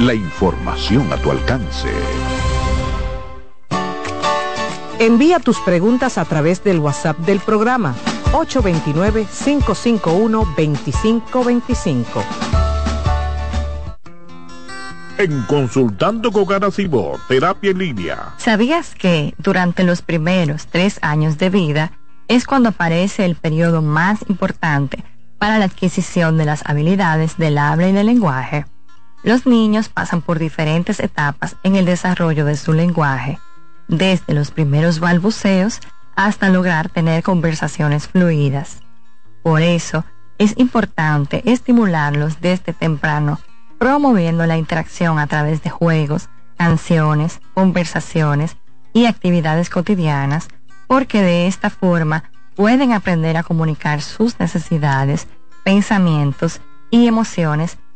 Speaker 2: la información a tu alcance.
Speaker 1: Envía tus preguntas a través del WhatsApp del programa 829-551-2525.
Speaker 12: En Consultando con Garacimo, Terapia en Línea.
Speaker 13: ¿Sabías que durante los primeros tres años de vida es cuando aparece el periodo más importante para la adquisición de las habilidades del habla y del lenguaje? Los niños pasan por diferentes etapas en el desarrollo de su lenguaje, desde los primeros balbuceos hasta lograr tener conversaciones fluidas. Por eso, es importante estimularlos desde temprano, promoviendo la interacción a través de juegos, canciones, conversaciones y actividades cotidianas, porque de esta forma pueden aprender a comunicar sus necesidades, pensamientos y emociones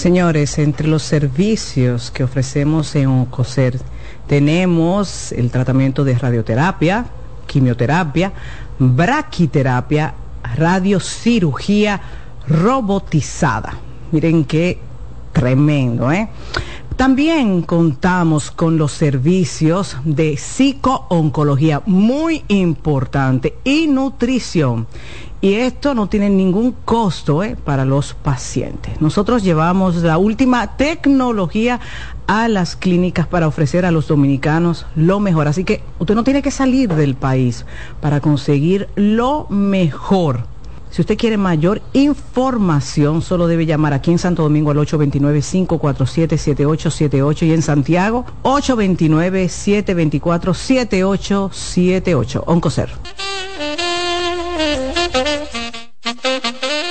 Speaker 7: Señores, entre los servicios que ofrecemos en OCOSER tenemos el tratamiento de radioterapia, quimioterapia, braquiterapia, radiocirugía robotizada. Miren qué tremendo, ¿eh? También contamos con los servicios de psicooncología, muy importante, y nutrición. Y esto no tiene ningún costo ¿eh? para los pacientes. Nosotros llevamos la última tecnología a las clínicas para ofrecer a los dominicanos lo mejor. Así que usted no tiene que salir del país para conseguir lo mejor. Si usted quiere mayor información, solo debe llamar aquí en Santo Domingo al 829-547-7878 y en Santiago 829-724-7878. Oncocer.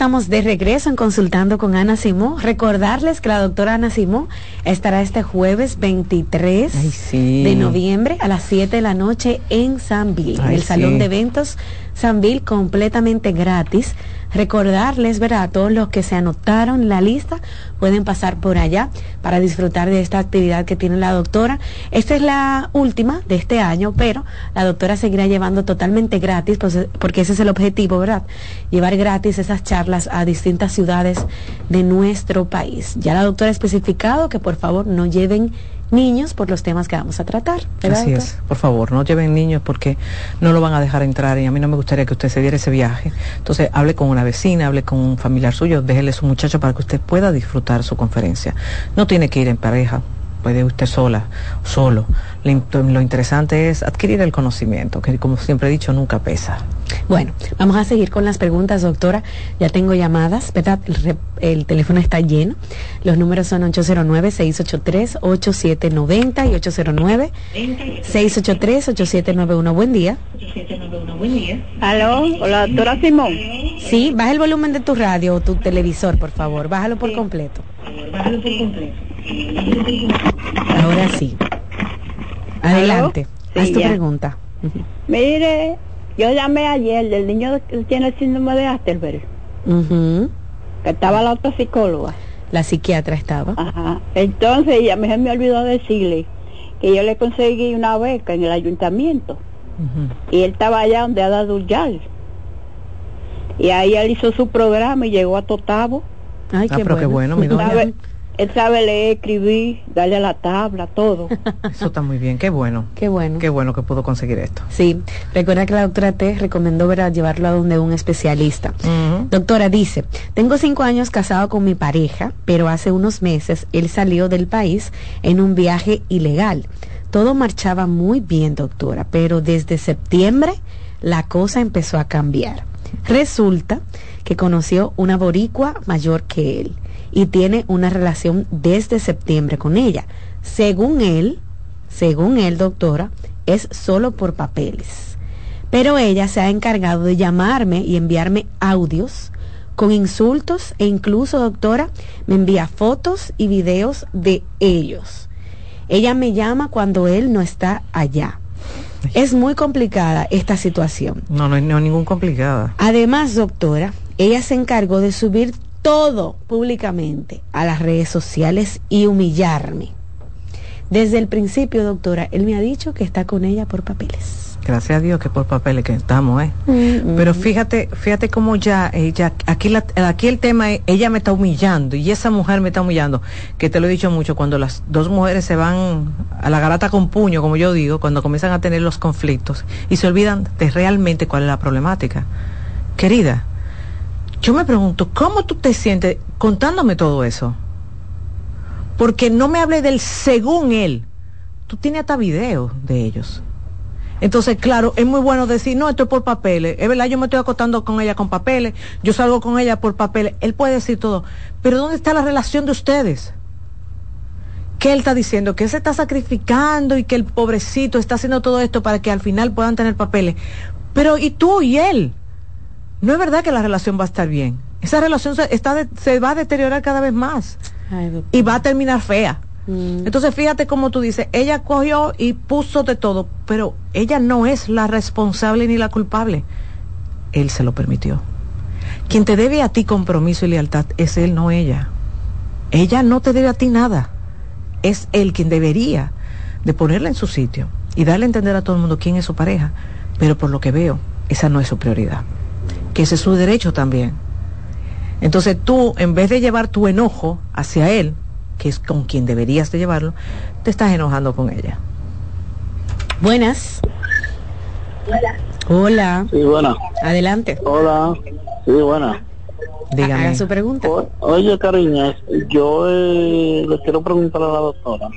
Speaker 8: Estamos de regreso en Consultando con Ana Simó. Recordarles que la doctora Ana Simó estará este jueves 23 de noviembre a las 7 de la noche en Sanville, en el Salón de Eventos Sanville, completamente gratis. Recordarles, ¿verdad? A todos los que se anotaron en la lista pueden pasar por allá para disfrutar de esta actividad que tiene la doctora. Esta es la última de este año, pero la doctora seguirá llevando totalmente gratis, pues, porque ese es el objetivo, ¿verdad? Llevar gratis esas charlas a distintas ciudades de nuestro país. Ya la doctora ha especificado que por favor no lleven niños por los temas que vamos a tratar. ¿verdad,
Speaker 7: Así es, por favor, no lleven niños porque no lo van a dejar entrar y a mí no me gustaría que usted se diera ese viaje. Entonces, hable con una vecina, hable con un familiar suyo, déjele su muchacho para que usted pueda disfrutar su conferencia. No tiene que ir en pareja, puede usted sola, solo. Lo, in- lo interesante es adquirir el conocimiento, que como siempre he dicho, nunca pesa.
Speaker 8: Bueno, vamos a seguir con las preguntas, doctora. Ya tengo llamadas, ¿verdad? El, re- el teléfono está lleno. Los números son 809-683-8790 y 809-683-8791. Buen día.
Speaker 19: Aló, hola, doctora Simón.
Speaker 8: Sí, baja el volumen de tu radio o tu televisor, por favor. Bájalo por completo. Ahora sí. Adelante.
Speaker 19: Sí,
Speaker 8: Haz tu
Speaker 19: ya.
Speaker 8: pregunta.
Speaker 19: Mire, yo llamé ayer del niño que tiene el síndrome de Asperger, que estaba la otra psicóloga.
Speaker 8: La psiquiatra estaba.
Speaker 19: Ajá. Entonces, ella me, me olvidó decirle que yo le conseguí una beca en el ayuntamiento. Y él estaba allá donde Ada Duyal. Y ahí él hizo su programa y llegó a Totavo.
Speaker 8: Ay,
Speaker 7: Ah, pero qué bueno, mi
Speaker 19: Él
Speaker 7: doña.
Speaker 19: sabe, él sabe leer, escribir, darle a la tabla, todo.
Speaker 7: Eso está muy bien, qué bueno.
Speaker 8: Qué bueno.
Speaker 7: Qué bueno que pudo conseguir esto.
Speaker 8: Sí, recuerda que la doctora T recomendó ¿verdad? llevarlo a donde un especialista. Doctora dice, tengo cinco años casado con mi pareja, pero hace unos meses él salió del país en un viaje ilegal. Todo marchaba muy bien, doctora, pero desde septiembre la cosa empezó a cambiar. Resulta que conoció una boricua mayor que él y tiene una relación desde septiembre con ella. Según él, según él, doctora, es solo por papeles. Pero ella se ha encargado de llamarme y enviarme audios con insultos e incluso, doctora, me envía fotos y videos de ellos. Ella me llama cuando él no está allá. Es muy complicada esta situación.
Speaker 7: No, no hay ningún complicada.
Speaker 8: Además, doctora, ella se encargó de subir todo públicamente a las redes sociales y humillarme. Desde el principio, doctora, él me ha dicho que está con ella por papeles.
Speaker 7: Gracias a Dios que por papeles que estamos, ¿eh?
Speaker 8: Mm,
Speaker 7: Pero fíjate, fíjate cómo ya ella, aquí, la- aquí el tema es, ella me está humillando y esa mujer me está humillando, que te lo he dicho mucho, cuando las dos mujeres se van a la garata con puño, como yo digo, cuando comienzan a tener los conflictos y se olvidan de realmente cuál es la problemática. Querida, yo me pregunto, ¿cómo tú te sientes contándome todo eso? Porque no me hable del según él. Tú tienes hasta videos de ellos. Entonces, claro, es muy bueno decir, no, esto es por papeles. Es verdad, yo me estoy acostando con ella con papeles, yo salgo con ella por papeles. Él puede decir todo. Pero ¿dónde está la relación de ustedes? ¿Qué él está diciendo? Que él se está sacrificando y que el pobrecito está haciendo todo esto para que al final puedan tener papeles. Pero ¿y tú y él? No es verdad que la relación va a estar bien. Esa relación se, está de- se va a deteriorar cada vez más y va a terminar fea. Entonces fíjate cómo tú dices, ella cogió y puso de todo, pero ella no es la responsable ni la culpable. Él se lo permitió. Quien te debe a ti compromiso y lealtad es él, no ella. Ella no te debe a ti nada. Es él quien debería de ponerla en su sitio y darle a entender a todo el mundo quién es su pareja. Pero por lo que veo, esa no es su prioridad. Que ese es su derecho también. Entonces tú, en vez de llevar tu enojo hacia él, que es con quien deberías de llevarlo, te estás enojando con ella.
Speaker 8: Buenas.
Speaker 20: Hola.
Speaker 8: Hola.
Speaker 20: Sí, buena.
Speaker 8: Adelante.
Speaker 20: Hola. Sí, buena.
Speaker 8: Dígame. Haga su pregunta.
Speaker 20: oye, cariño, yo eh, le quiero preguntar a la doctora.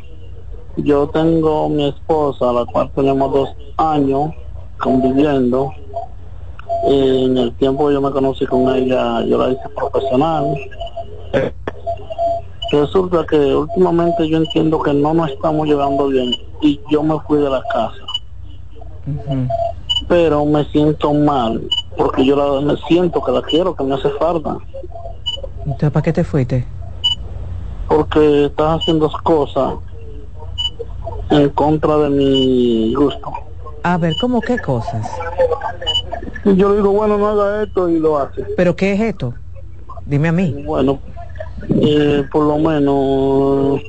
Speaker 20: Yo tengo mi esposa, la cual tenemos dos años conviviendo. En el tiempo yo me conocí con ella, yo la hice profesional. Resulta que últimamente yo entiendo que no nos estamos llevando bien y yo me fui de la casa. Pero me siento mal porque yo la, me siento que la quiero, que me hace falta.
Speaker 7: Entonces, ¿para qué te fuiste?
Speaker 20: Porque estás haciendo cosas en contra de mi gusto.
Speaker 7: A ver, ¿cómo qué cosas?
Speaker 20: Y yo le digo, bueno, no haga esto y lo hace.
Speaker 7: ¿Pero qué es esto? Dime a mí.
Speaker 20: Bueno, eh, por lo menos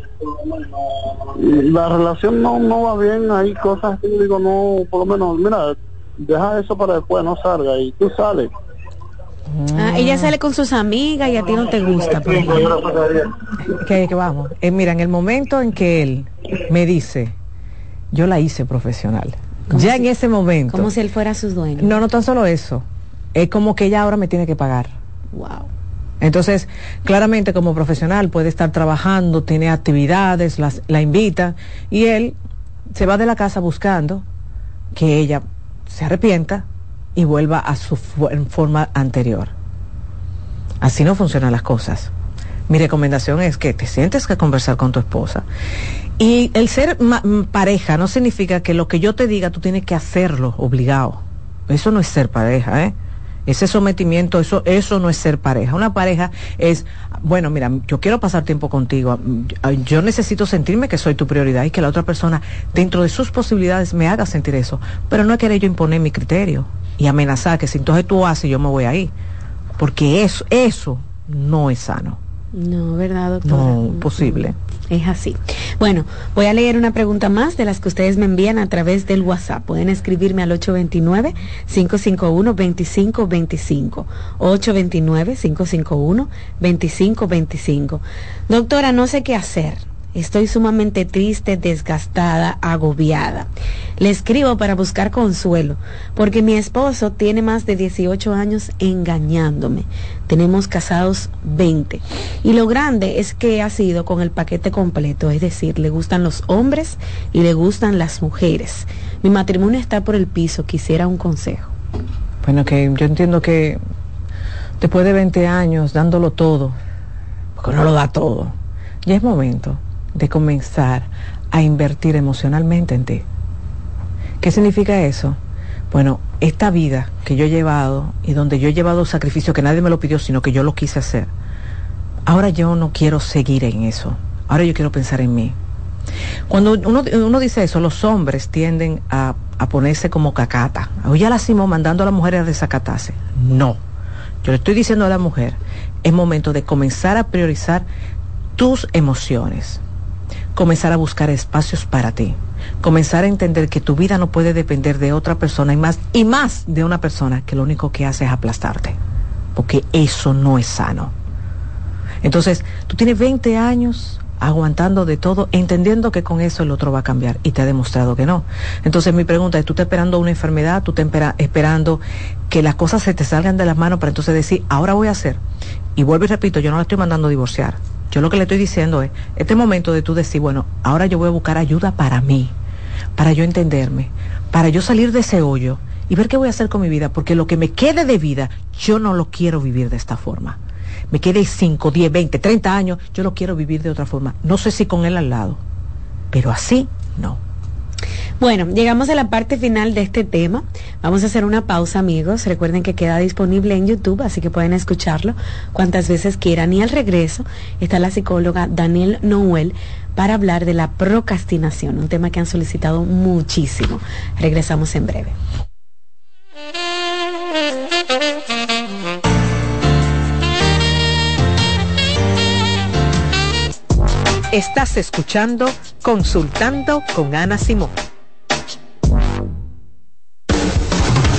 Speaker 20: la relación no, no va bien, hay cosas que yo digo, no, por lo menos, mira, deja eso para después, no salga y tú sales.
Speaker 8: Ah, ella sale con sus amigas y a ti no te gusta.
Speaker 7: Que, que vamos. Eh, mira, en el momento en que él me dice, yo la hice profesional, ya en ese momento.
Speaker 8: Como si él fuera su dueño.
Speaker 7: No, no tan solo eso. Es como que ella ahora me tiene que pagar.
Speaker 8: Wow.
Speaker 7: Entonces, claramente como profesional puede estar trabajando, tiene actividades, la invita y él se va de la casa buscando que ella se arrepienta y vuelva a su forma anterior. Así no funcionan las cosas. Mi recomendación es que te sientes que conversar con tu esposa. Y el ser pareja no significa que lo que yo te diga tú tienes que hacerlo obligado. Eso no es ser pareja, ¿eh? Ese sometimiento, eso, eso no es ser pareja. Una pareja es, bueno, mira, yo quiero pasar tiempo contigo, yo necesito sentirme que soy tu prioridad y que la otra persona, dentro de sus posibilidades, me haga sentir eso. Pero no querer yo imponer mi criterio y amenazar que si entonces tú haces, yo me voy ahí. Porque eso, eso no es sano.
Speaker 8: No, ¿verdad, doctora?
Speaker 7: No, posible.
Speaker 8: Es así. Bueno, voy a leer una pregunta más de las que ustedes me envían a través del WhatsApp. Pueden escribirme al 829-551-2525. 829-551-2525. Doctora, no sé qué hacer Estoy sumamente triste, desgastada, agobiada. Le escribo para buscar consuelo, porque mi esposo tiene más de 18 años engañándome. Tenemos casados 20. Y lo grande es que ha sido con el paquete completo, es decir, le gustan los hombres y le gustan las mujeres. Mi matrimonio está por el piso, quisiera un consejo.
Speaker 7: Bueno, que yo entiendo que después de 20 años dándolo todo, porque no lo da todo, ya es momento de comenzar a invertir emocionalmente en ti. ¿Qué significa eso? Bueno, esta vida que yo he llevado y donde yo he llevado sacrificio que nadie me lo pidió, sino que yo lo quise hacer, ahora yo no quiero seguir en eso. Ahora yo quiero pensar en mí. Cuando uno, dice eso, los hombres tienden a, ponerse como cacata. Ya la hacemos mandando a las mujeres a desacatarse. No. Yo le estoy diciendo a la mujer, es momento de comenzar a priorizar tus emociones comenzar a buscar espacios para ti, comenzar a entender que tu vida no puede depender de otra persona y más, y más de una persona que lo único que hace es aplastarte, porque eso no es sano. Entonces, tú tienes 20 años aguantando de todo, entendiendo que con eso el otro va a cambiar y te ha demostrado que no. Entonces mi pregunta es, ¿tú estás esperando una enfermedad? ¿Tú estás esperando que las cosas se te salgan de las manos para entonces decir, ahora voy a hacer? Y vuelvo y repito, yo no la estoy mandando a divorciar. Yo lo que le estoy diciendo es, este momento de tú decir, bueno, ahora yo voy a buscar ayuda para mí, para yo entenderme, para yo salir de ese hoyo y ver qué voy a hacer con mi vida, porque lo que me quede de vida, yo no lo quiero vivir de esta forma. Me quede 5, 10, 20, 30 años, yo lo quiero vivir de otra forma. No sé si con él al lado, pero así no.
Speaker 8: Bueno, llegamos a la parte final de este tema. Vamos a hacer una pausa, amigos. Recuerden que queda disponible en YouTube, así que pueden escucharlo cuantas veces quieran. Y al regreso está la psicóloga Daniel Noel para hablar de la procrastinación, un tema que han solicitado muchísimo. Regresamos en breve.
Speaker 1: Estás escuchando Consultando con Ana Simón.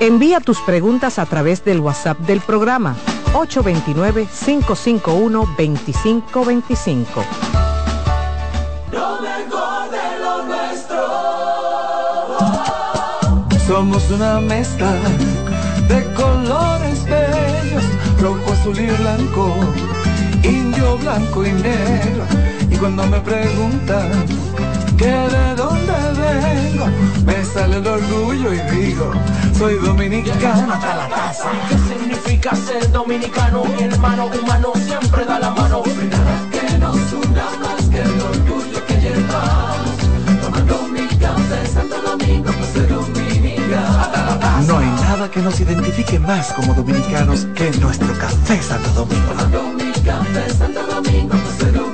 Speaker 7: Envía tus preguntas a través del WhatsApp del programa 829-551-2525.
Speaker 21: Lo mejor de lo nuestro. Somos una mezcla de colores bellos, rojo, azul y blanco, indio, blanco y negro. Y cuando me preguntan que de dónde vengo, me sale el orgullo y digo, soy dominicano hasta la casa.
Speaker 22: ¿Qué significa ser dominicano? Mi hermano humano siempre da la mano.
Speaker 21: Nada que nos una más que el orgullo que llevamos. Tomando mi café Santo Domingo, pues soy dominicano.
Speaker 22: No hay nada que nos identifique más como dominicanos que nuestro café Santo Domingo.
Speaker 21: Tomando mi café Santo Domingo, pues soy dominicano.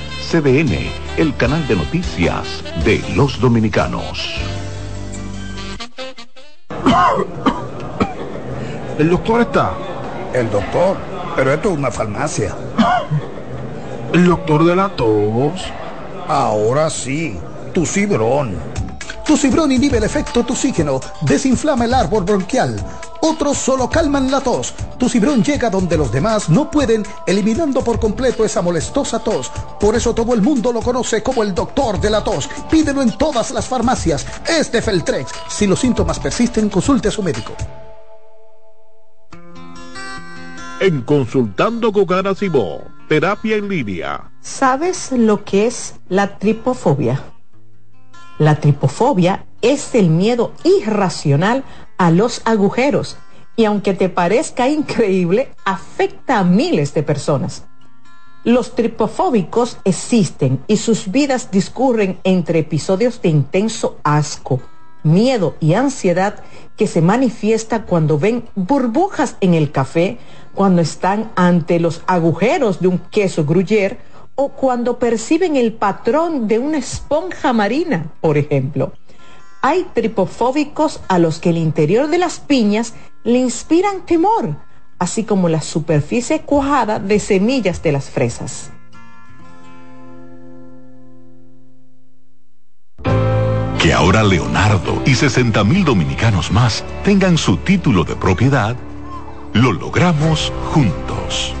Speaker 2: CDN, el canal de noticias de los dominicanos.
Speaker 4: ¿El doctor está? El doctor, pero esto es una farmacia.
Speaker 17: El doctor de la tos.
Speaker 4: Ahora sí, tu cibrón. Tu cibrón inhibe el efecto toxígeno, desinflama el árbol bronquial. Otros solo calman la tos. Tu cibrón llega donde los demás no pueden, eliminando por completo esa molestosa tos. Por eso todo el mundo lo conoce como el doctor de la tos. Pídelo en todas las farmacias. Es de Feltrex. Si los síntomas persisten, consulte a su médico.
Speaker 12: En Consultando con Ana Simó, terapia en línea.
Speaker 7: ¿Sabes lo que es la tripofobia? La tripofobia es el miedo irracional a los agujeros y aunque te parezca increíble, afecta a miles de personas. Los tripofóbicos existen y sus vidas discurren entre episodios de intenso asco, miedo y ansiedad que se manifiesta cuando ven burbujas en el café, cuando están ante los agujeros de un queso gruyere o cuando perciben el patrón de una esponja marina, por ejemplo. Hay tripofóbicos a los que el interior de las piñas le inspiran temor, así como la superficie cuajada de semillas de las fresas.
Speaker 23: Que ahora Leonardo y 60 mil dominicanos más tengan su título de propiedad, lo logramos juntos.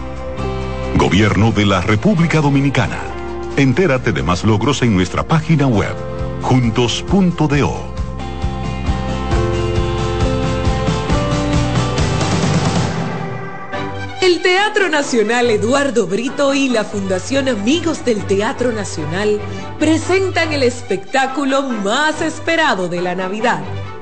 Speaker 23: Gobierno de la República Dominicana. Entérate de más logros en nuestra página web, juntos.do.
Speaker 1: El Teatro Nacional Eduardo Brito y la Fundación Amigos del Teatro Nacional presentan el espectáculo más esperado de la Navidad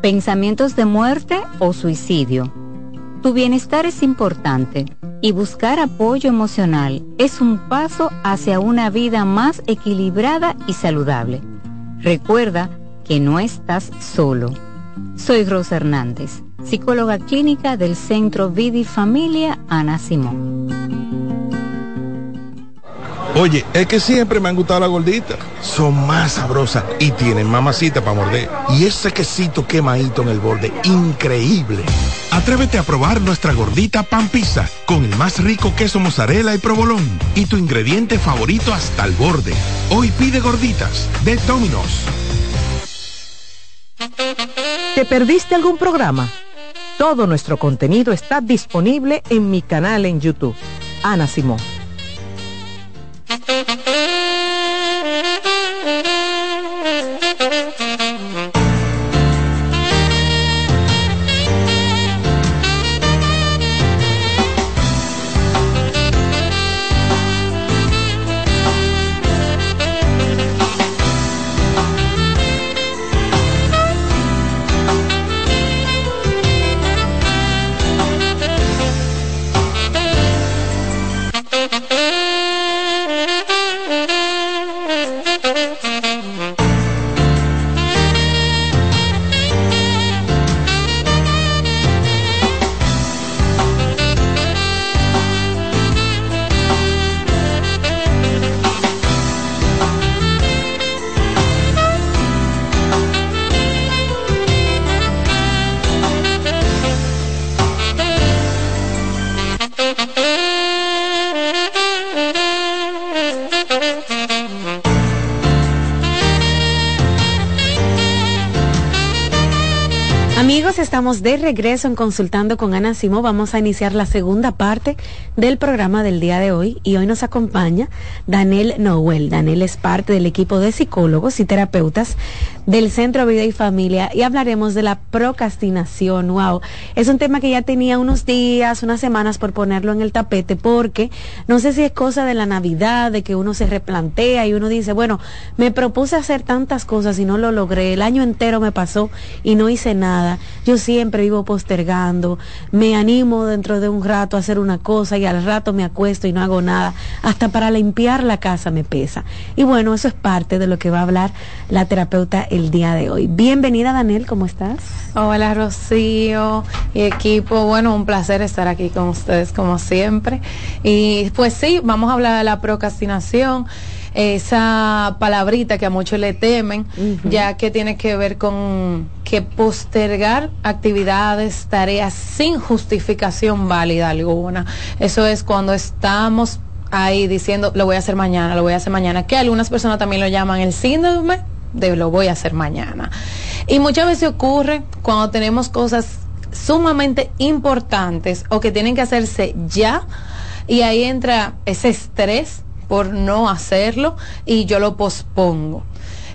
Speaker 14: pensamientos de muerte o suicidio. Tu bienestar es importante y buscar apoyo emocional es un paso hacia una vida más equilibrada y saludable. Recuerda que no estás solo. Soy Rosa Hernández, psicóloga clínica del Centro Vidi Familia Ana Simón.
Speaker 24: Oye, es que siempre me han gustado las gorditas. Son más sabrosas y tienen mamacita para morder. Y ese quesito quemadito en el borde, increíble.
Speaker 3: Atrévete a probar nuestra gordita pan pizza con el más rico queso mozzarella y provolón y tu ingrediente favorito hasta el borde. Hoy pide gorditas de Domino's.
Speaker 7: ¿Te perdiste algún programa? Todo nuestro contenido está disponible en mi canal en YouTube. Ana Simón.
Speaker 8: Thank you. De regreso en Consultando con Ana Simo. Vamos a iniciar la segunda parte del programa del día de hoy y hoy nos acompaña Daniel Noel. Daniel es parte del equipo de psicólogos y terapeutas del Centro Vida y Familia y hablaremos de la procrastinación. Wow, es un tema que ya tenía unos días, unas semanas por ponerlo en el tapete porque no sé si es cosa de la Navidad, de que uno se replantea y uno dice, bueno, me propuse hacer tantas cosas y no lo logré. El año entero me pasó y no hice nada yo siempre vivo postergando, me animo dentro de un rato a hacer una cosa y al rato me acuesto y no hago nada. Hasta para limpiar la casa me pesa. Y bueno, eso es parte de lo que va a hablar la terapeuta el día de hoy. Bienvenida Daniel, ¿cómo estás?
Speaker 25: Hola Rocío y equipo. Bueno, un placer estar aquí con ustedes como siempre. Y pues sí, vamos a hablar de la procrastinación esa palabrita que a muchos le temen, ya que tiene que ver con que postergar actividades, tareas sin justificación válida alguna. Eso es cuando estamos ahí diciendo, lo voy a hacer mañana, lo voy a hacer mañana, que algunas personas también lo llaman el síndrome de lo voy a hacer mañana. Y muchas veces ocurre cuando tenemos cosas sumamente importantes o que tienen que hacerse ya y ahí entra ese estrés por no hacerlo y yo lo pospongo.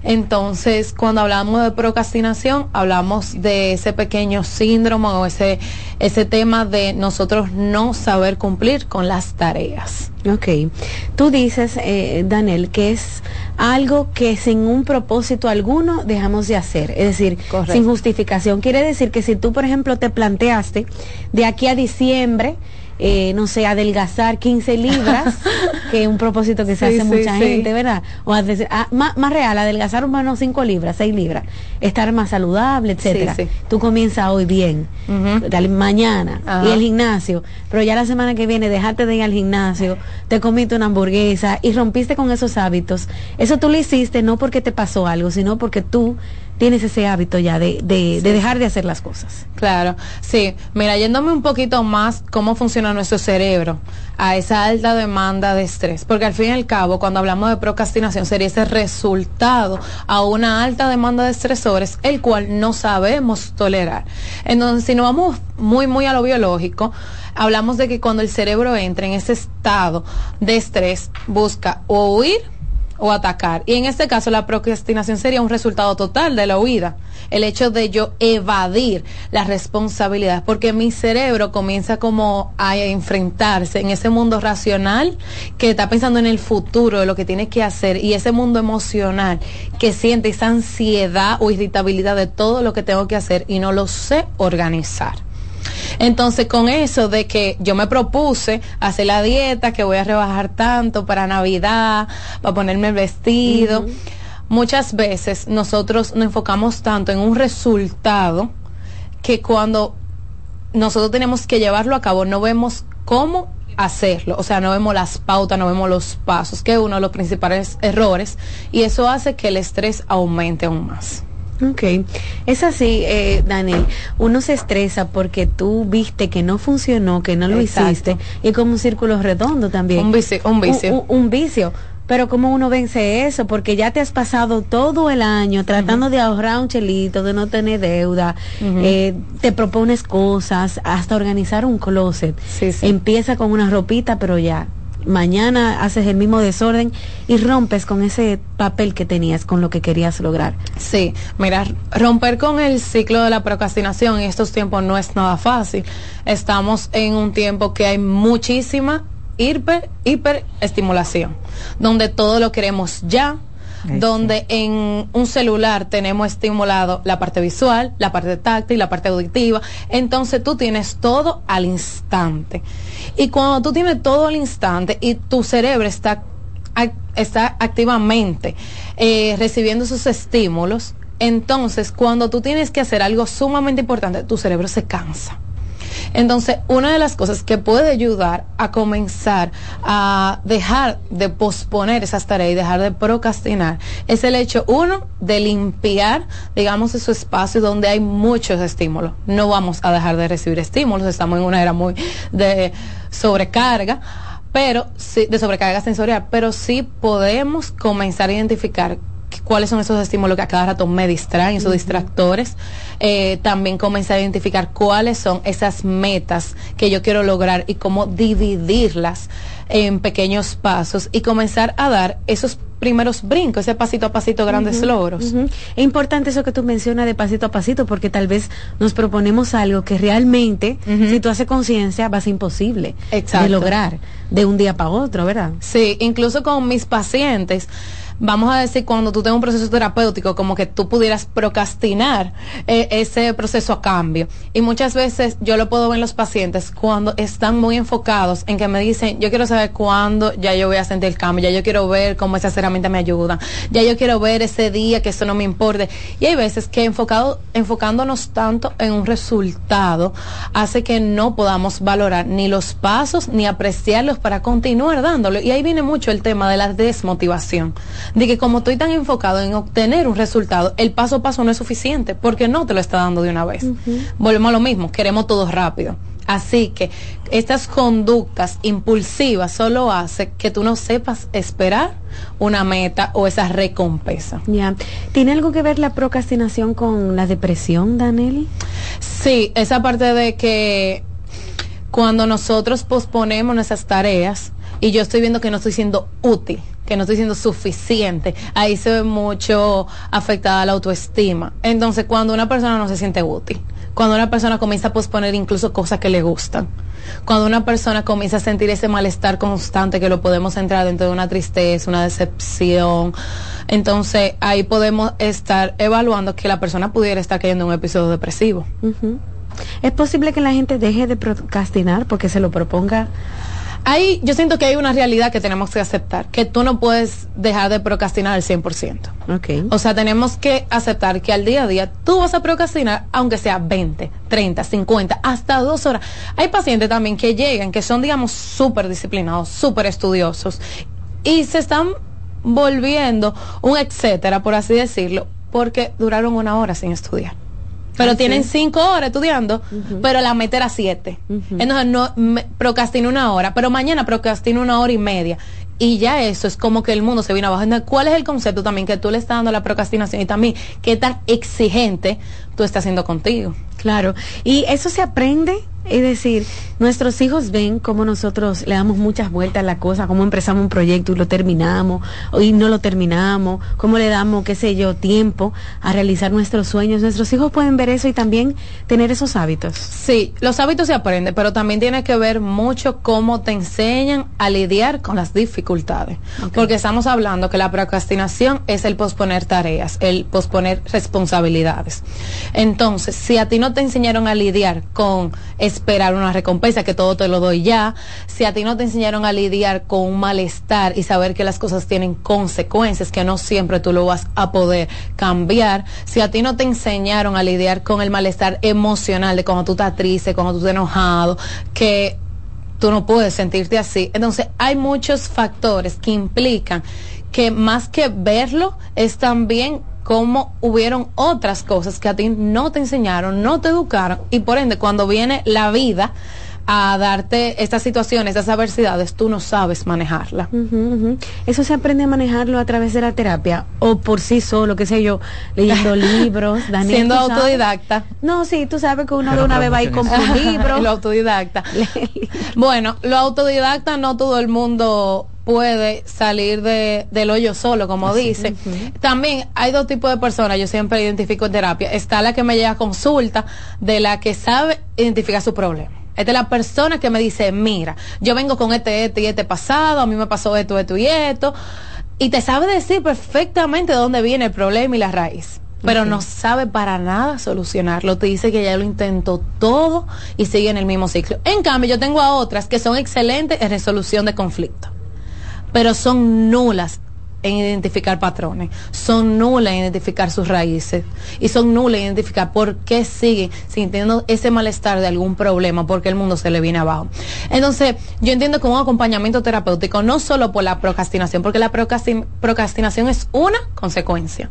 Speaker 25: Entonces, cuando hablamos de procrastinación, hablamos de ese pequeño síndrome o ese, ese tema de nosotros no saber cumplir con las tareas.
Speaker 8: Ok. Tú dices, eh, Daniel, que es algo que sin un propósito alguno dejamos de hacer, es decir, sin justificación. Quiere decir que si tú, por ejemplo, te planteaste de aquí a diciembre, eh, no sé, adelgazar 15 libras, que es un propósito que se hace mucha gente, ¿verdad? O ah, más, real, adelgazar menos 5 libras, 6 libras, estar más saludable, etcétera. Tú comienzas hoy bien, mañana, y el gimnasio, pero ya la semana que viene dejaste de ir al gimnasio, te comiste una hamburguesa y rompiste con esos hábitos. Eso tú lo hiciste no porque te pasó algo, sino porque tú tienes ese hábito ya de, de, dejar de hacer las cosas.
Speaker 25: Claro, sí. Mira, yéndome un poquito más cómo funciona nuestro cerebro a esa alta demanda de estrés, porque al fin y al cabo, cuando hablamos de procrastinación, sería ese resultado a una alta demanda de estresores, el cual no sabemos tolerar. Entonces, si nos vamos muy, muy a lo biológico, hablamos de que cuando el cerebro entra en ese estado de estrés, busca o huir, o atacar. Y en este caso la procrastinación sería un resultado total de la huida. El hecho de yo evadir la responsabilidad, porque mi cerebro comienza como a enfrentarse en ese mundo racional que está pensando en el futuro, de lo que tiene que hacer, y ese mundo emocional que siente esa ansiedad o irritabilidad de todo lo que tengo que hacer y no lo sé organizar. Entonces, con eso de que yo me propuse hacer la dieta, que voy a rebajar tanto para Navidad, para ponerme el vestido, muchas veces nosotros nos enfocamos tanto en un resultado que cuando nosotros tenemos que llevarlo a cabo no vemos cómo hacerlo, o sea, no vemos las pautas, no vemos los pasos, que es uno de los principales errores, y eso hace que el estrés aumente aún más.
Speaker 8: Ok, es así, eh, Daniel. Uno se estresa porque tú viste que no funcionó, que no lo hiciste, y como un círculo redondo también.
Speaker 25: Un vicio. Un vicio.
Speaker 8: Un, vicio. Pero ¿cómo uno vence eso? Porque ya te has pasado todo el año tratando de ahorrar un chelito, de no tener deuda, eh, te propones cosas, hasta organizar un closet. Empieza con una ropita, pero ya mañana haces el mismo desorden y rompes con ese papel que tenías, con lo que querías lograr.
Speaker 25: Sí, mira, romper con el ciclo de la procrastinación en estos tiempos no es nada fácil. Estamos en un tiempo que hay muchísima hiper, hiper estimulación, donde todo lo queremos ya, donde en un celular tenemos estimulado la parte visual, la parte táctil, la parte auditiva. Entonces tú tienes todo al instante. Y cuando tú tienes todo al instante y tu cerebro está, está activamente eh, recibiendo esos estímulos, entonces cuando tú tienes que hacer algo sumamente importante, tu cerebro se cansa. Entonces, una de las cosas que puede ayudar a comenzar a dejar de posponer esas tareas y dejar de procrastinar es el hecho, uno, de limpiar, digamos, esos espacios donde hay muchos estímulos. No vamos a dejar de recibir estímulos, estamos en una era muy de sobrecarga pero sí, de sobrecarga sensorial, pero sí podemos comenzar a identificar cuáles son esos estímulos que a cada rato me distraen, esos distractores. Eh, también comenzar a identificar cuáles son esas metas que yo quiero lograr y cómo dividirlas en pequeños pasos y comenzar a dar esos primeros brincos, ese pasito a pasito, grandes logros.
Speaker 8: Es importante eso que tú mencionas de pasito a pasito, porque tal vez nos proponemos algo que realmente, si tú haces conciencia, va a ser imposible
Speaker 25: Exacto.
Speaker 8: de lograr de un día para otro, ¿verdad?
Speaker 25: Sí, incluso con mis pacientes, vamos a decir, cuando tú tengas un proceso terapéutico, como que tú pudieras procrastinar eh, ese proceso a cambio. Y muchas veces yo lo puedo ver en los pacientes cuando están muy enfocados en que me dicen, yo quiero saber cuándo ya yo voy a sentir el cambio, ya yo quiero ver cómo esas herramientas me ayudan, ya yo quiero ver ese día que eso no me importe. Y hay veces que enfocado, enfocándonos tanto en un resultado hace que no podamos valorar ni los pasos ni apreciarlos para continuar dándolo. Y ahí viene mucho el tema de la desmotivación. De que como estoy tan enfocado en obtener un resultado, el paso a paso no es suficiente porque no te lo está dando de una vez. Volvemos a lo mismo, queremos todo rápido. Así que estas conductas impulsivas solo hace que tú no sepas esperar una meta o esa recompensa.
Speaker 8: Ya. ¿Tiene algo que ver la procrastinación con la depresión, Danelli?
Speaker 25: Sí, esa parte de que cuando nosotros posponemos nuestras tareas y yo estoy viendo que no estoy siendo útil, que no estoy siendo suficiente, ahí se ve mucho afectada la autoestima. Entonces, cuando una persona no se siente útil, cuando una persona comienza a posponer incluso cosas que le gustan, cuando una persona comienza a sentir ese malestar constante que lo podemos entrar dentro de una tristeza, una decepción, entonces ahí podemos estar evaluando que la persona pudiera estar cayendo en un episodio depresivo.
Speaker 8: ¿Es posible que la gente deje de procrastinar porque se lo proponga?
Speaker 25: Ahí yo siento que hay una realidad que tenemos que aceptar, que tú no puedes dejar de procrastinar al 100%.
Speaker 8: Okay.
Speaker 25: O sea, tenemos que aceptar que al día a día tú vas a procrastinar aunque sea 20, 30, 50, hasta dos horas. Hay pacientes también que llegan, que son, digamos, súper disciplinados, súper estudiosos y se están volviendo un etcétera, por así decirlo, porque duraron una hora sin estudiar. Pero tienen cinco horas estudiando, pero la meta era siete. Entonces no me- procrastino una hora, pero mañana procrastino una hora y media. Y ya eso es como que el mundo se viene abajo. Entonces, ¿cuál es el concepto también que tú le estás dando a la procrastinación y también qué tan exigente tú estás haciendo contigo?
Speaker 8: Claro. Y eso se aprende, es decir, nuestros hijos ven cómo nosotros le damos muchas vueltas a la cosa, cómo empezamos un proyecto y lo terminamos, y no lo terminamos, cómo le damos, qué sé yo, tiempo a realizar nuestros sueños. Nuestros hijos pueden ver eso y también tener esos hábitos.
Speaker 25: Sí, los hábitos se aprenden, pero también tiene que ver mucho cómo te enseñan a lidiar con las dificultades. Porque estamos hablando que la procrastinación es el posponer tareas, el posponer responsabilidades. Entonces, si a ti no te enseñaron a lidiar con esperar una recompensa, que todo te lo doy ya, si a ti no te enseñaron a lidiar con un malestar y saber que las cosas tienen consecuencias, que no siempre tú lo vas a poder cambiar, si a ti no te enseñaron a lidiar con el malestar emocional de cuando tú estás triste, cuando tú estás enojado, que tú no puedes sentirte así. Entonces, hay muchos factores que implican que más que verlo, es también cómo hubieron otras cosas que a ti no te enseñaron, no te educaron, y por ende, cuando viene la vida a darte estas situaciones, estas adversidades, tú no sabes manejarla.
Speaker 8: Eso se aprende a manejarlo a través de la terapia o por sí solo, qué sé yo, leyendo libros, Daniel,
Speaker 25: Siendo autodidacta.
Speaker 8: No, sí, tú sabes que uno de una vez va a ir con su libro.
Speaker 25: lo autodidacta. bueno, lo autodidacta no todo el mundo puede salir de, del hoyo solo, como dice. También hay dos tipos de personas, yo siempre identifico en terapia. Está la que me llega a consulta, de la que sabe identificar su problema. Esta es la persona que me dice, mira, yo vengo con este, este y este pasado, a mí me pasó esto, esto y esto. Y te sabe decir perfectamente de dónde viene el problema y la raíz pero no sabe para nada solucionarlo. Te dice que ya lo intentó todo y sigue en el mismo ciclo. En cambio, yo tengo a otras que son excelentes en resolución de conflictos, pero son nulas en identificar patrones, son nulas en identificar sus raíces y son nulas en identificar por qué siguen sintiendo ese malestar de algún problema, porque el mundo se le viene abajo. Entonces, yo entiendo que un acompañamiento terapéutico no solo por la procrastinación, porque la procrasti- procrastinación es una consecuencia.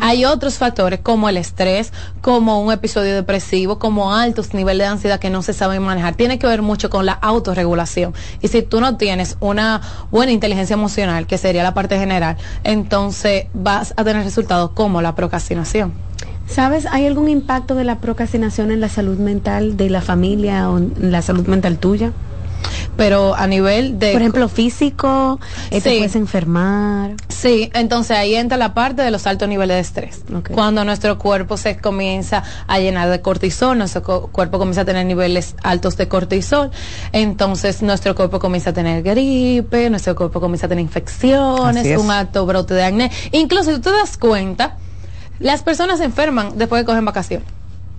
Speaker 25: Hay otros factores como el estrés, como un episodio depresivo, como altos niveles de ansiedad que no se saben manejar. Tiene que ver mucho con la autorregulación. Y si tú no tienes una buena inteligencia emocional, que sería la parte general entonces vas a tener resultados como la procrastinación.
Speaker 8: ¿Sabes? ¿Hay algún impacto de la procrastinación en la salud mental de la familia o en la salud mental tuya?
Speaker 25: Pero a nivel de...
Speaker 8: Por ejemplo, físico, eh, te
Speaker 25: Sí.
Speaker 8: puedes enfermar.
Speaker 25: Sí, entonces ahí entra la parte de los altos niveles de estrés. Cuando nuestro cuerpo se comienza a llenar de cortisol, nuestro co- cuerpo comienza a tener niveles altos de cortisol, entonces nuestro cuerpo comienza a tener gripe, nuestro cuerpo comienza a tener infecciones,
Speaker 7: es.
Speaker 25: un alto brote de acné. Incluso si tú te das cuenta, las personas se enferman después de coger vacaciones.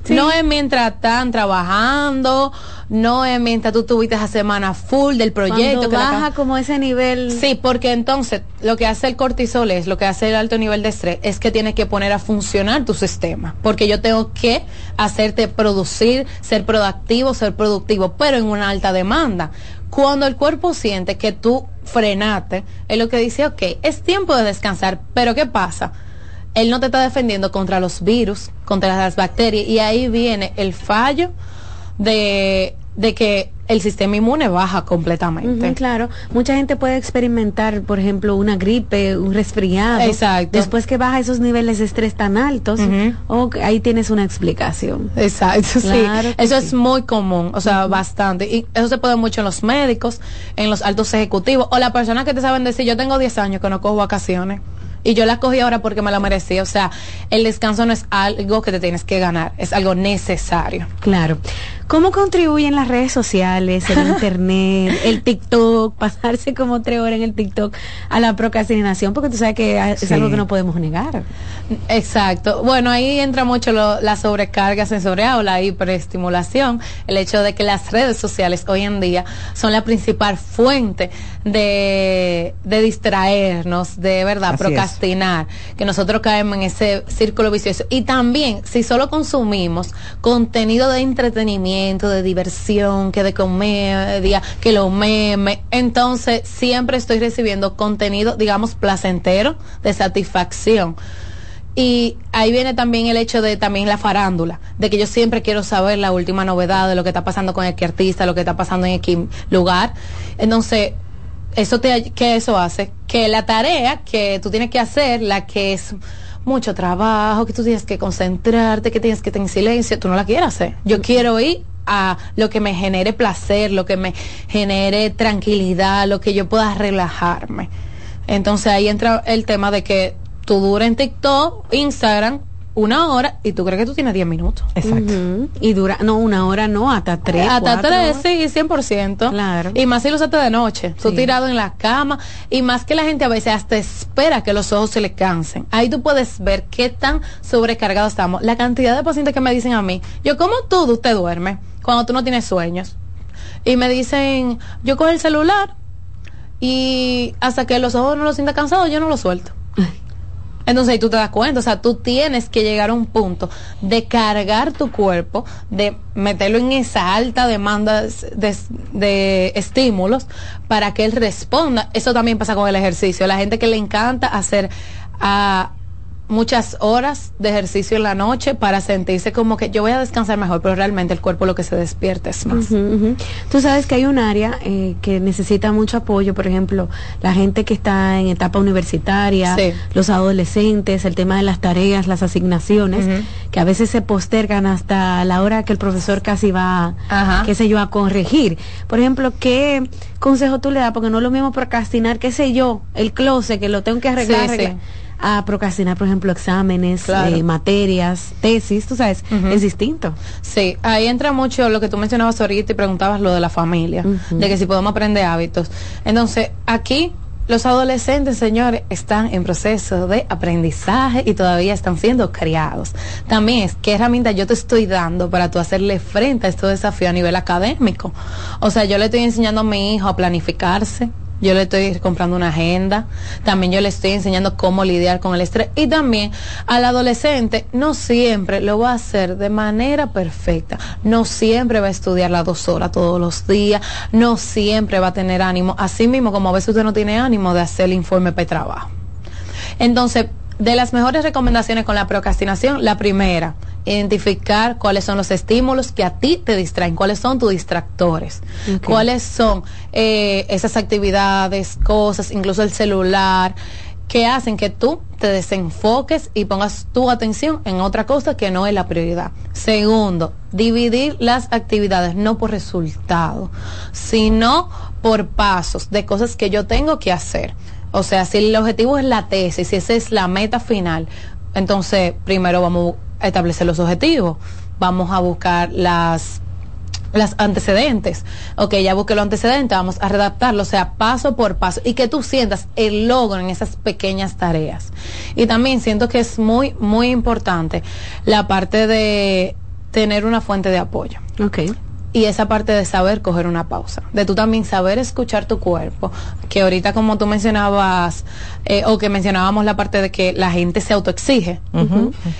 Speaker 25: No es mientras están trabajando, no es mientras tú tuviste esa semana full del proyecto.
Speaker 8: Cuando
Speaker 25: que
Speaker 8: baja como ese nivel.
Speaker 25: Sí, porque entonces lo que hace el cortisol es, lo que hace el alto nivel de estrés, es que tiene que poner a funcionar tu sistema. Porque yo tengo que hacerte producir, ser proactivo, ser productivo, pero en una alta demanda. Cuando el cuerpo siente que tú frenaste, es lo que dice, ok, es tiempo de descansar, pero ¿qué pasa? Él no te está defendiendo contra los virus, contra las bacterias, y ahí viene el fallo de, de que el sistema inmune baja completamente.
Speaker 8: Claro, mucha gente puede experimentar, por ejemplo, una gripe, un resfriado.
Speaker 25: Exacto.
Speaker 8: Después que baja esos niveles de estrés tan altos, ok, ahí tienes una explicación.
Speaker 25: Exacto,
Speaker 8: Claro
Speaker 25: sí. Eso
Speaker 8: sí.
Speaker 25: es muy común, o sea, bastante. Y eso se puede mucho en los médicos, en los altos ejecutivos, o las personas que te saben decir, yo tengo 10 años que no cojo vacaciones. Y yo las cogí ahora porque me la merecía. O sea, el descanso no es algo que te tienes que ganar, es algo necesario.
Speaker 8: Claro. ¿Cómo contribuyen las redes sociales, el internet, el TikTok, pasarse como tres horas en el TikTok a la procrastinación? Porque tú sabes que es
Speaker 25: Sí.
Speaker 8: algo que no podemos negar.
Speaker 25: Exacto. Bueno, ahí entra mucho lo- la sobrecarga sensorial o la hiperestimulación, el hecho de que las redes sociales hoy en día son la principal fuente de, de distraernos, de verdad,
Speaker 7: Así es.
Speaker 25: Que nosotros caemos en ese círculo vicioso. Y también, si solo consumimos contenido de entretenimiento, de diversión, que de comedia, que los memes, entonces siempre estoy recibiendo contenido, digamos, placentero, de satisfacción. Y ahí viene también el hecho de también la farándula, de que yo siempre quiero saber la última novedad de lo que está pasando con el artista, lo que está pasando en X lugar. Entonces, eso te que eso hace que la tarea que tú tienes que hacer, la que es mucho trabajo, que tú tienes que concentrarte, que tienes que estar en silencio, tú no la quieres hacer. Yo quiero ir a lo que me genere placer, lo que me genere tranquilidad, lo que yo pueda relajarme. Entonces ahí entra el tema de que tú duras en TikTok, Instagram, una hora y tú crees que tú tienes 10 minutos.
Speaker 8: Ujú. Y dura, no, una hora no, hasta tres.
Speaker 25: Hasta tres, sí, 100%.
Speaker 8: Claro.
Speaker 25: Y más si lo usaste de noche, tú tirado en la cama. Y más que la gente a veces hasta espera que los ojos se le cansen. Ahí tú puedes ver qué tan sobrecargados estamos. La cantidad de pacientes que me dicen a mí, yo, ¿cómo tú, te duermes cuando tú no tienes sueños? Y me dicen, yo cojo el celular y hasta que los ojos no los sienta cansados, yo no los suelto. Entonces ahí tú te das cuenta, o sea, tú tienes que llegar a un punto de cargar tu cuerpo, de meterlo en esa alta demanda de, de estímulos para que él responda. Eso también pasa con el ejercicio. La gente que le encanta hacer a muchas horas de ejercicio en la noche para sentirse como que yo voy a descansar mejor, pero realmente el cuerpo lo que se despierta es más.
Speaker 8: Tú sabes que hay un área eh, que necesita mucho apoyo, por ejemplo, la gente que está en etapa universitaria,
Speaker 25: Sí.
Speaker 8: los adolescentes, el tema de las tareas, las asignaciones, que a veces se postergan hasta la hora que el profesor casi va,
Speaker 25: Ajá.
Speaker 8: qué sé yo, a corregir. Por ejemplo, ¿qué consejo tú le das? Porque no es lo mismo procrastinar, qué sé yo, el closet, que lo tengo que arreglar,
Speaker 25: Sí,
Speaker 8: arreglar,
Speaker 25: sí.
Speaker 8: A procrastinar, por ejemplo, exámenes,
Speaker 25: Claro.
Speaker 8: eh, materias, tesis, tú sabes, es distinto.
Speaker 25: Sí, ahí entra mucho lo que tú mencionabas ahorita y preguntabas lo de la familia, de que si podemos aprender hábitos. Entonces, aquí los adolescentes, señores, están en proceso de aprendizaje y todavía están siendo criados. También es qué herramienta yo te estoy dando para tú hacerle frente a estos desafíos a nivel académico. O sea, yo le estoy enseñando a mi hijo a planificarse, yo le estoy comprando una agenda, también yo le estoy enseñando cómo lidiar con el estrés y también al adolescente no siempre lo va a hacer de manera perfecta, no siempre va a estudiar las dos horas todos los días, no siempre va a tener ánimo, así mismo como a veces usted no tiene ánimo de hacer el informe para el trabajo. Entonces, de las mejores recomendaciones con la procrastinación, la primera, identificar cuáles son los estímulos que a ti te distraen, cuáles son tus distractores, cuáles son eh, esas actividades, cosas, incluso el celular. que hacen que tú te desenfoques y pongas tu atención en otra cosa que no es la prioridad. Segundo, dividir las actividades no por resultado, sino por pasos de cosas que yo tengo que hacer. O sea, si el objetivo es la tesis, si esa es la meta final, entonces primero vamos a establecer los objetivos, vamos a buscar las las antecedentes. Ok, ya busqué los antecedentes, vamos a redactarlo, o sea, paso por paso, y que tú sientas el logro en esas pequeñas tareas. Y también siento que es muy, muy importante la parte de tener una fuente de apoyo.
Speaker 8: Ok.
Speaker 25: Y esa parte de saber coger una pausa, de tú también saber escuchar tu cuerpo, que ahorita como tú mencionabas, eh, o que mencionábamos la parte de que la gente se autoexige.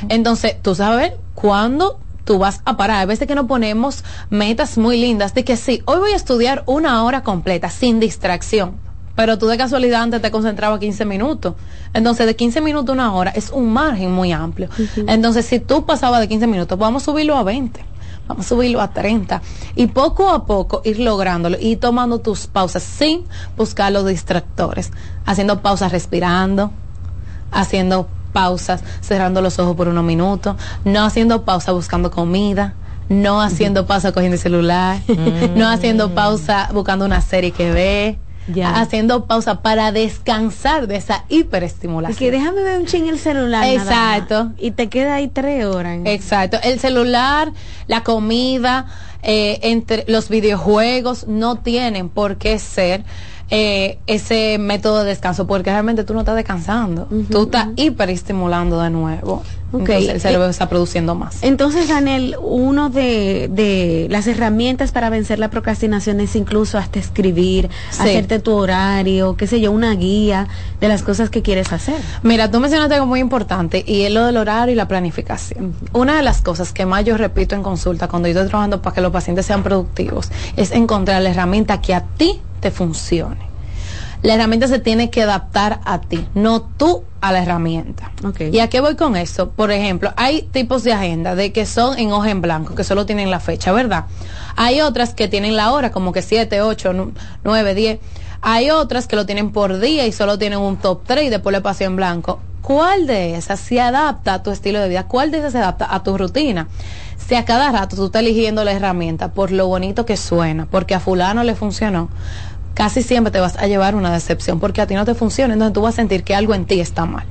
Speaker 25: Entonces, tú sabes cuándo tú vas a parar. Hay veces que nos ponemos metas muy lindas de que sí, hoy voy a estudiar una hora completa sin distracción. Pero tú de casualidad antes te concentrabas 15 minutos. Entonces, de 15 minutos a una hora es un margen muy amplio. Entonces, si tú pasabas de 15 minutos, vamos a subirlo a 20 vamos a subirlo a 30 y poco a poco ir lográndolo y tomando tus pausas sin buscar los distractores, haciendo pausas respirando, haciendo pausas cerrando los ojos por unos minutos, no haciendo pausa buscando comida, no haciendo pausa cogiendo el celular, no haciendo pausa buscando una serie que ve, haciendo pausa para descansar de esa hiperestimulación.
Speaker 8: que déjame ver un ching el celular.
Speaker 25: Exacto.
Speaker 8: y te queda ahí tres horas.
Speaker 25: Exacto. El celular, la comida, eh, entre los videojuegos no tienen por qué ser eh, ese método de descanso, porque realmente tú no estás descansando, tú estás hiperestimulando de nuevo. Okay. el cerebro eh, está produciendo más.
Speaker 8: Entonces, Daniel, uno de, de, las herramientas para vencer la procrastinación es incluso hasta escribir, hacerte tu horario, qué sé yo, una guía de las cosas que quieres hacer.
Speaker 25: Mira, tú mencionaste algo muy importante y es lo del horario y la planificación. Una de las cosas que más yo repito en consulta cuando yo estoy trabajando para que los pacientes sean productivos es encontrar la herramienta que a ti te funcione. La herramienta se tiene que adaptar a ti, no tú a la herramienta. ¿Y a qué voy con eso? Por ejemplo, hay tipos de agenda de que son en hoja en blanco, que solo tienen la fecha, ¿verdad? Hay otras que tienen la hora, como que 7, 8, 9, 10. Hay otras que lo tienen por día y solo tienen un top 3 y después le paseo en blanco. ¿Cuál de esas se adapta a tu estilo de vida? ¿Cuál de esas se adapta a tu rutina? Si a cada rato tú estás eligiendo la herramienta por lo bonito que suena, porque a fulano le funcionó, casi siempre te vas a llevar una decepción porque a ti no te funciona, entonces tú vas a sentir que algo en ti está mal.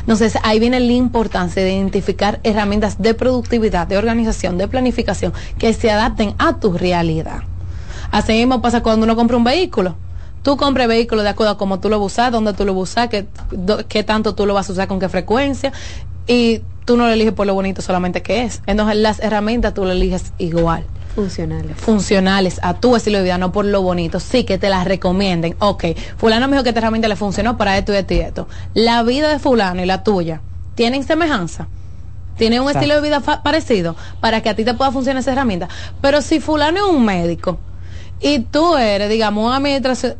Speaker 25: Entonces ahí viene la importancia de identificar herramientas de productividad, de organización, de planificación que se adapten a tu realidad. Así mismo pasa cuando uno compra un vehículo. Tú compras vehículo de acuerdo a cómo tú lo usas, dónde tú lo usas, qué, qué tanto tú lo vas a usar, con qué frecuencia. Y tú no lo eliges por lo bonito solamente que es. Entonces las herramientas tú lo eliges igual.
Speaker 8: Funcionales.
Speaker 25: Funcionales a tu estilo de vida, no por lo bonito. Sí, que te las recomienden. Ok, fulano me dijo que esta herramienta le funcionó para esto y esto y esto. La vida de fulano y la tuya tienen semejanza. Tienen un estilo de vida parecido para que a ti te pueda funcionar esa herramienta. Pero si fulano es un médico y tú eres, digamos, un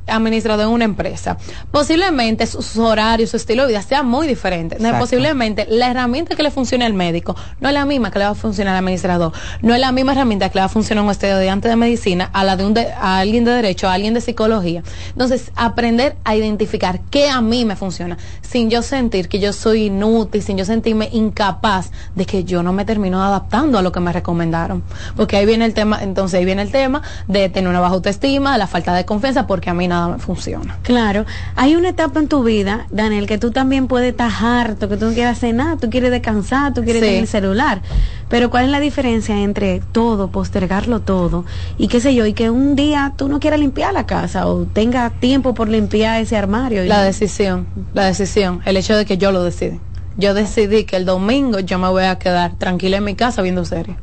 Speaker 25: administrador en una empresa, posiblemente sus horarios, su estilo de vida sea muy diferente. posiblemente la herramienta que le funcione al médico no es la misma que le va a funcionar al administrador, no es la misma herramienta que le va a funcionar a un estudiante de medicina, a la de un a alguien de derecho, a alguien de psicología. Entonces, aprender a identificar qué a mí me funciona, sin yo sentir que yo soy inútil, sin yo sentirme incapaz de que yo no me termino adaptando a lo que me recomendaron. Porque ahí viene el tema, entonces ahí viene el tema de tener una autoestima, la falta de confianza, porque a mí nada me funciona.
Speaker 8: Claro, hay una etapa en tu vida, Daniel, que tú también puedes estar harto, que tú no quieres hacer nada, tú quieres descansar, tú quieres tener el celular. Pero ¿cuál es la diferencia entre todo, postergarlo todo, y qué sé yo, y que un día tú no quieras limpiar la casa o tenga tiempo por limpiar ese armario?
Speaker 25: La decisión, la decisión, el hecho de que yo lo decide yo decidí que el domingo yo me voy a quedar tranquila en mi casa viendo series.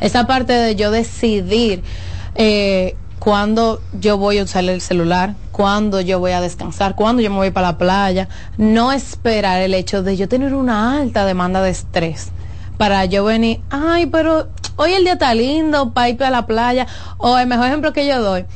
Speaker 25: Esa parte de yo decidir eh, cuando yo voy a usar el celular, cuando yo voy a descansar, cuando yo me voy para la playa. No esperar el hecho de yo tener una alta demanda de estrés para yo venir, ay, pero hoy el día está lindo para ir a la playa. O el mejor ejemplo que yo doy,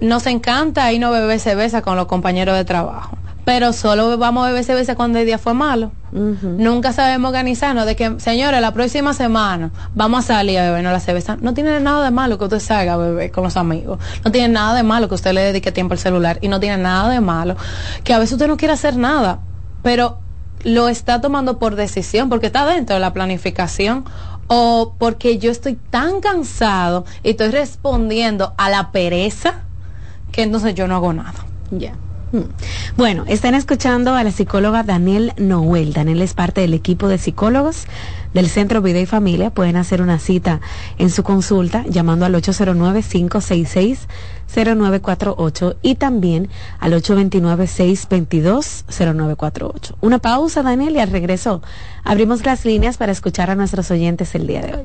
Speaker 25: nos encanta ir no beber cerveza con los compañeros de trabajo pero solo vamos a beber cerveza cuando el día fue malo. Nunca sabemos organizarnos de que, señores, la próxima semana vamos a salir a bebernos la cerveza. No tiene nada de malo que usted salga a beber con los amigos. No tiene nada de malo que usted le dedique tiempo al celular. Y no tiene nada de malo que a veces usted no quiere hacer nada pero lo está tomando por decisión, porque está dentro de la planificación, o porque yo estoy tan cansado y estoy respondiendo a la pereza que entonces yo no hago nada.
Speaker 8: Ya. Bueno, están escuchando a la psicóloga Daniel Noel. Daniel es parte del equipo de psicólogos del Centro Vida y Familia. Pueden hacer una cita en su consulta llamando al 809-566-0948 y también al 829-622-0948. Una pausa, Daniel, y al regreso abrimos las líneas para escuchar a nuestros oyentes el día de hoy.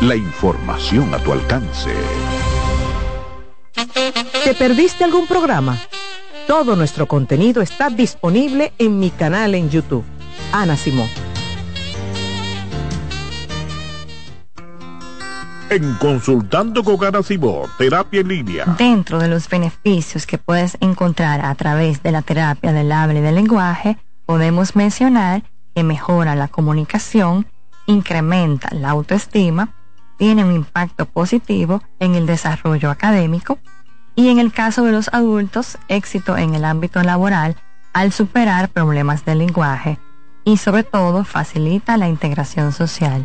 Speaker 2: la información a tu alcance.
Speaker 7: ¿Te perdiste algún programa? Todo nuestro contenido está disponible en mi canal en YouTube. Ana Simón.
Speaker 26: En Consultando con Ana Simón, terapia en línea.
Speaker 13: Dentro de los beneficios que puedes encontrar a través de la terapia del habla y del lenguaje, podemos mencionar que mejora la comunicación, incrementa la autoestima, tiene un impacto positivo en el desarrollo académico y en el caso de los adultos, éxito en el ámbito laboral al superar problemas del lenguaje y sobre todo facilita la integración social.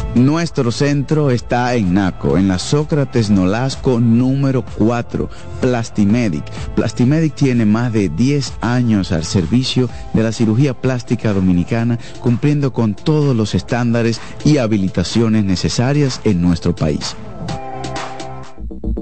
Speaker 27: Nuestro centro está en Naco, en la Sócrates Nolasco número 4, Plastimedic. Plastimedic tiene más de 10 años al servicio de la cirugía plástica dominicana, cumpliendo con todos los estándares y habilitaciones necesarias en nuestro país.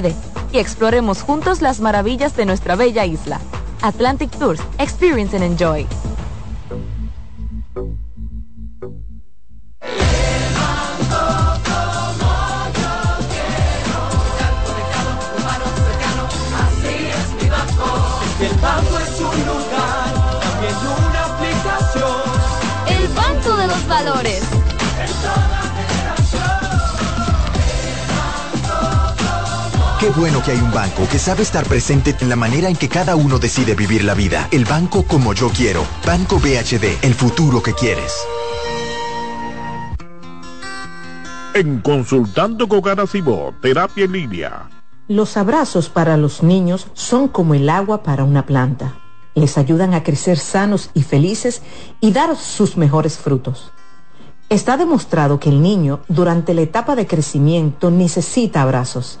Speaker 9: RD y exploremos juntos las maravillas de nuestra bella isla. Atlantic Tours, Experience and Enjoy.
Speaker 28: El banco es un lugar, también una aplicación.
Speaker 9: El Banco de los Valores.
Speaker 29: Qué bueno que hay un banco que sabe estar presente en la manera en que cada uno decide vivir la vida. El banco como yo quiero. Banco BHD, el futuro que quieres.
Speaker 26: En Consultando con Simón, terapia en línea.
Speaker 7: Los abrazos para los niños son como el agua para una planta. Les ayudan a crecer sanos y felices y dar sus mejores frutos. Está demostrado que el niño durante la etapa de crecimiento necesita abrazos.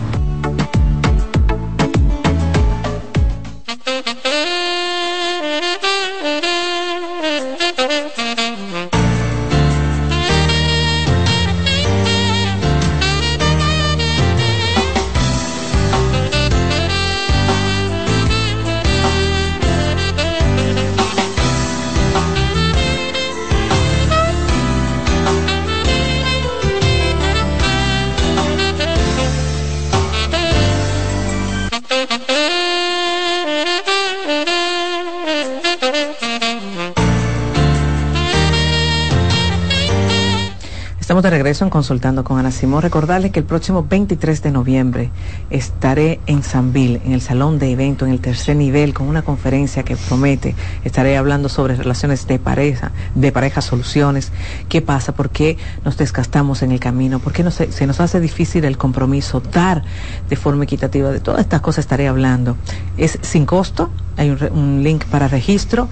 Speaker 7: Regreso en Consultando con Ana Simón. Recordarles que el próximo 23 de noviembre estaré en Sanville, en el salón de evento, en el tercer nivel, con una conferencia que promete. Estaré hablando sobre relaciones de pareja, de pareja soluciones. ¿Qué pasa? ¿Por qué nos desgastamos en el camino? ¿Por qué no se, se nos hace difícil el compromiso? Dar de forma equitativa. De todas estas cosas estaré hablando. Es sin costo. Hay un, un link para registro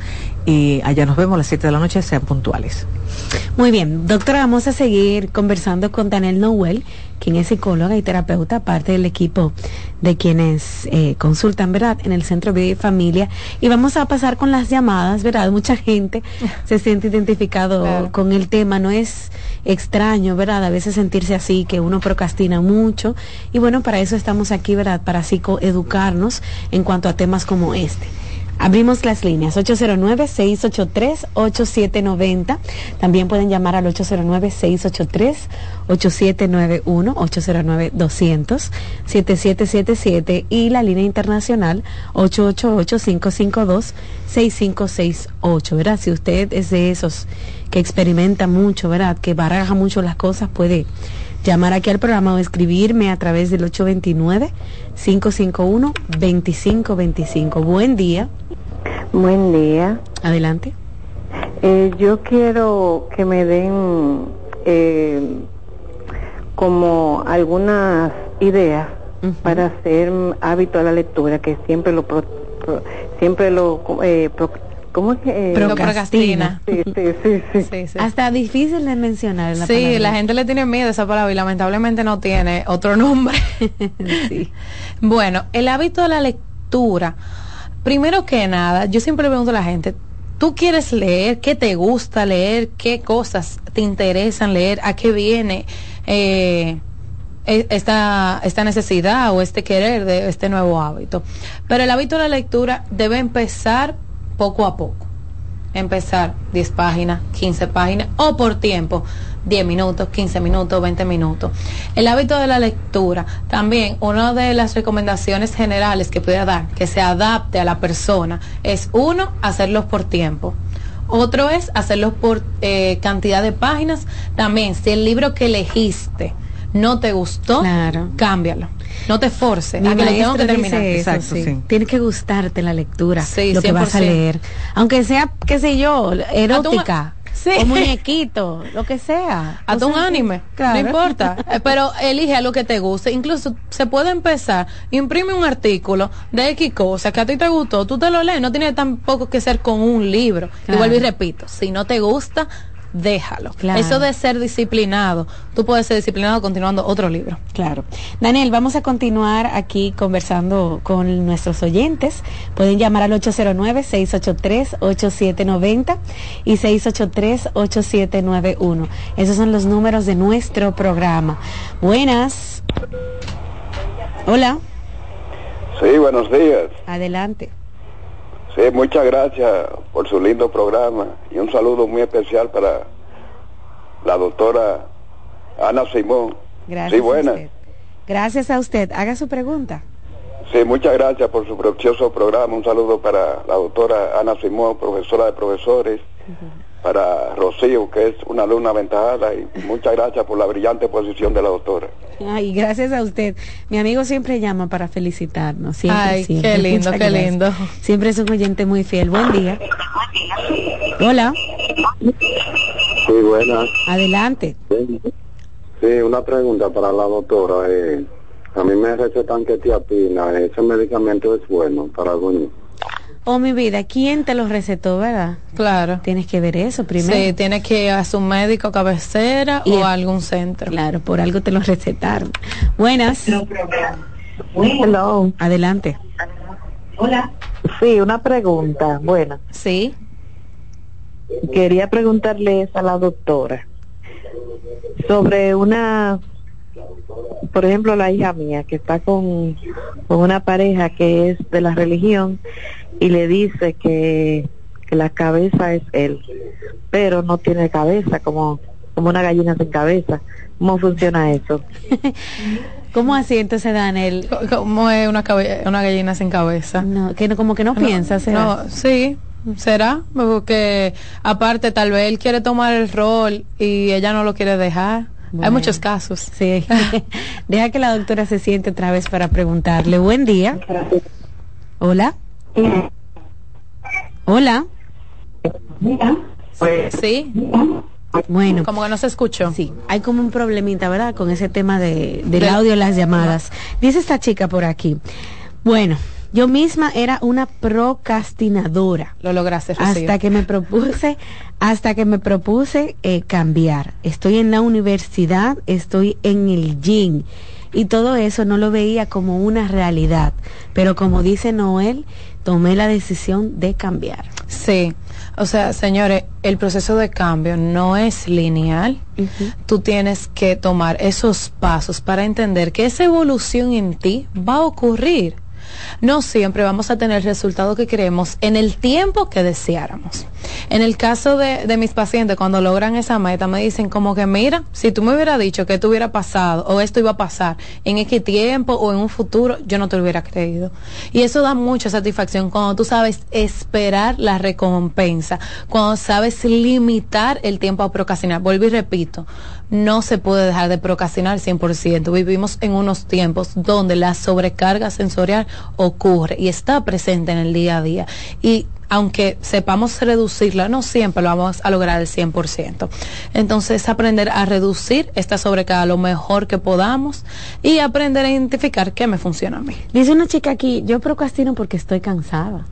Speaker 7: y allá nos vemos a las 7 de la noche. Sean puntuales.
Speaker 8: Muy bien, doctora, vamos a seguir conversando con Daniel Noel, quien es psicóloga y terapeuta, parte del equipo de quienes eh, consultan, ¿verdad?, en el Centro Vida y Familia. Y vamos a pasar con las llamadas, ¿verdad? Mucha gente se siente identificado
Speaker 25: Claro.
Speaker 8: con el tema, no es extraño, ¿verdad? A veces sentirse así, que uno procrastina mucho. Y bueno, para eso estamos aquí, ¿verdad?, para psicoeducarnos en cuanto a temas como este. Abrimos las líneas 809-683-8790. También pueden llamar al 809-683-8791, 809-200-7777 y la línea internacional 888-552-6568. ¿Verdad? Si usted es de esos que experimenta mucho, ¿verdad? Que baraja mucho las cosas, puede llamar aquí al programa o escribirme a través del 829-551-2525. Buen día.
Speaker 30: Buen día.
Speaker 8: Adelante.
Speaker 30: Eh, yo quiero que me den eh, como algunas ideas para hacer hábito a la lectura, que siempre lo pro- pro- siempre lo eh, pro- ¿cómo es que? eh?
Speaker 25: Procrastina.
Speaker 30: Sí, sí, sí, sí.
Speaker 8: Hasta difícil de mencionar la
Speaker 25: Sí,
Speaker 8: palabra.
Speaker 25: la gente le tiene miedo a esa palabra y lamentablemente no tiene otro nombre. Bueno, el hábito de la lectura. Primero que nada, yo siempre le pregunto a la gente, ¿tú quieres leer? ¿Qué te gusta leer? ¿Qué cosas te interesan leer? ¿A qué viene eh, e- esta, esta necesidad o este querer de este nuevo hábito? Pero el hábito de la lectura debe empezar poco a poco empezar 10 páginas, 15 páginas o por tiempo, 10 minutos, 15 minutos, 20 minutos. El hábito de la lectura, también una de las recomendaciones generales que pudiera dar, que se adapte a la persona, es uno, hacerlos por tiempo. Otro es hacerlos por eh, cantidad de páginas. También, si el libro que elegiste no te gustó, cámbialo. No te forces
Speaker 8: Mi
Speaker 25: a que lo tengo que terminar.
Speaker 8: eso, sí. Tiene que gustarte la lectura,
Speaker 25: Sí,
Speaker 8: lo que vas a
Speaker 25: 100%.
Speaker 8: leer. Aunque sea, qué sé yo, erótica,
Speaker 25: Sí.
Speaker 8: o muñequito, lo que sea.
Speaker 25: Hasta
Speaker 8: O
Speaker 25: un
Speaker 8: sea,
Speaker 25: anime,
Speaker 8: claro.
Speaker 25: no importa. Eh, Pero elige a lo que te guste. Incluso se puede empezar, imprime un artículo de X cosa que a ti te gustó, tú te lo lees. No tiene tampoco que ser con un libro. Y
Speaker 8: Claro.
Speaker 25: vuelvo y repito, si no te gusta, déjalo.
Speaker 8: Claro.
Speaker 25: Eso de ser disciplinado, tú puedes ser disciplinado continuando otro libro.
Speaker 8: Claro. Daniel, vamos a continuar aquí conversando con nuestros oyentes. Pueden llamar al 809-683-8790 y 683-8791. Esos son los números de nuestro programa. Buenas. Hola,
Speaker 31: Sí, buenos días.
Speaker 8: adelante.
Speaker 31: Sí, muchas gracias por su lindo programa y un saludo muy especial para la doctora Ana Simón.
Speaker 8: Gracias.
Speaker 31: Sí,
Speaker 8: a usted. Gracias a usted. Haga su pregunta.
Speaker 31: Sí, muchas gracias por su precioso programa. Un saludo para la doctora Ana Simón, profesora de profesores. Para Rocío, que es una alumna aventajada, y muchas gracias por la brillante posición de la doctora.
Speaker 8: Ay, gracias a usted. Mi amigo siempre llama para felicitarnos. Siempre,
Speaker 25: Ay,
Speaker 8: siempre.
Speaker 25: qué lindo,
Speaker 8: Muchas
Speaker 25: qué
Speaker 8: gracias.
Speaker 25: lindo.
Speaker 8: Siempre es un oyente muy fiel. Buen día. Hola,
Speaker 32: Sí, buenas.
Speaker 8: adelante.
Speaker 32: Sí, una pregunta para la doctora. Eh, a mí me recetan quetiapina. ¿Ese medicamento es bueno para algún
Speaker 8: Oh, mi vida, ¿quién te lo recetó, verdad?
Speaker 25: Claro.
Speaker 8: Tienes que ver eso primero.
Speaker 25: Sí, tiene que ir a su médico cabecera
Speaker 8: Y
Speaker 25: o a algún centro.
Speaker 8: Claro, por algo te lo recetaron. Buenas.
Speaker 33: Hello.
Speaker 8: Adelante.
Speaker 33: Hola. Sí, una pregunta. Bueno.
Speaker 25: Sí.
Speaker 33: Quería preguntarles a la doctora sobre una, por ejemplo, la hija mía que está con, con una pareja que es de la religión y le dice que, que la cabeza es él, pero no tiene cabeza, como, como una gallina sin cabeza. ¿Cómo funciona eso?
Speaker 8: ¿Cómo así entonces, Daniel?
Speaker 25: ¿Cómo es una, cabe- una gallina sin cabeza?
Speaker 8: No, que no, como que no, piensa, ¿será?
Speaker 25: No, sí, será, porque aparte tal vez él quiere tomar el rol y ella no lo quiere dejar. Hay muchos casos.
Speaker 8: Sí. Deja que la doctora se siente otra vez para preguntarle. Buen día. Hola. Hola.
Speaker 25: Sí.
Speaker 8: Bueno.
Speaker 25: Como que no se escuchó.
Speaker 8: Sí, hay como un problemita, ¿verdad? Con ese tema de, del
Speaker 25: Del-
Speaker 8: audio, las llamadas. Dice esta chica por aquí. Bueno, yo misma era una procrastinadora.
Speaker 25: Lo lograste, Rocío.
Speaker 8: Hasta que me propuse, hasta que me propuse eh, cambiar. Estoy en la universidad, estoy en el gym y todo eso no lo veía como una realidad. Pero como dice Noel, tomé la decisión de cambiar.
Speaker 25: Sí, o sea, señores, el proceso de cambio no es lineal. Tú tienes que tomar esos pasos para entender que esa evolución en ti va a ocurrir. No siempre vamos a tener el resultado que queremos en el tiempo que deseáramos. En el caso de, de mis pacientes, cuando logran esa meta, me dicen como que, mira, si tú me hubieras dicho que esto hubiera pasado o esto iba a pasar en X tiempo o en un futuro, yo no te lo hubiera creído. Y eso da mucha satisfacción cuando tú sabes esperar la recompensa, cuando sabes limitar el tiempo a procrastinar. Vuelvo y repito, no se puede dejar de procrastinar 100%. Vivimos en unos tiempos donde la sobrecarga sensorial ocurre y está presente en el día a día. Y aunque sepamos reducirla, no siempre lo vamos a lograr al 100%. Entonces, aprender a reducir esta sobrecarga lo mejor que podamos y aprender a identificar qué me funciona a mí.
Speaker 8: Dice una chica aquí, yo procrastino porque estoy cansada.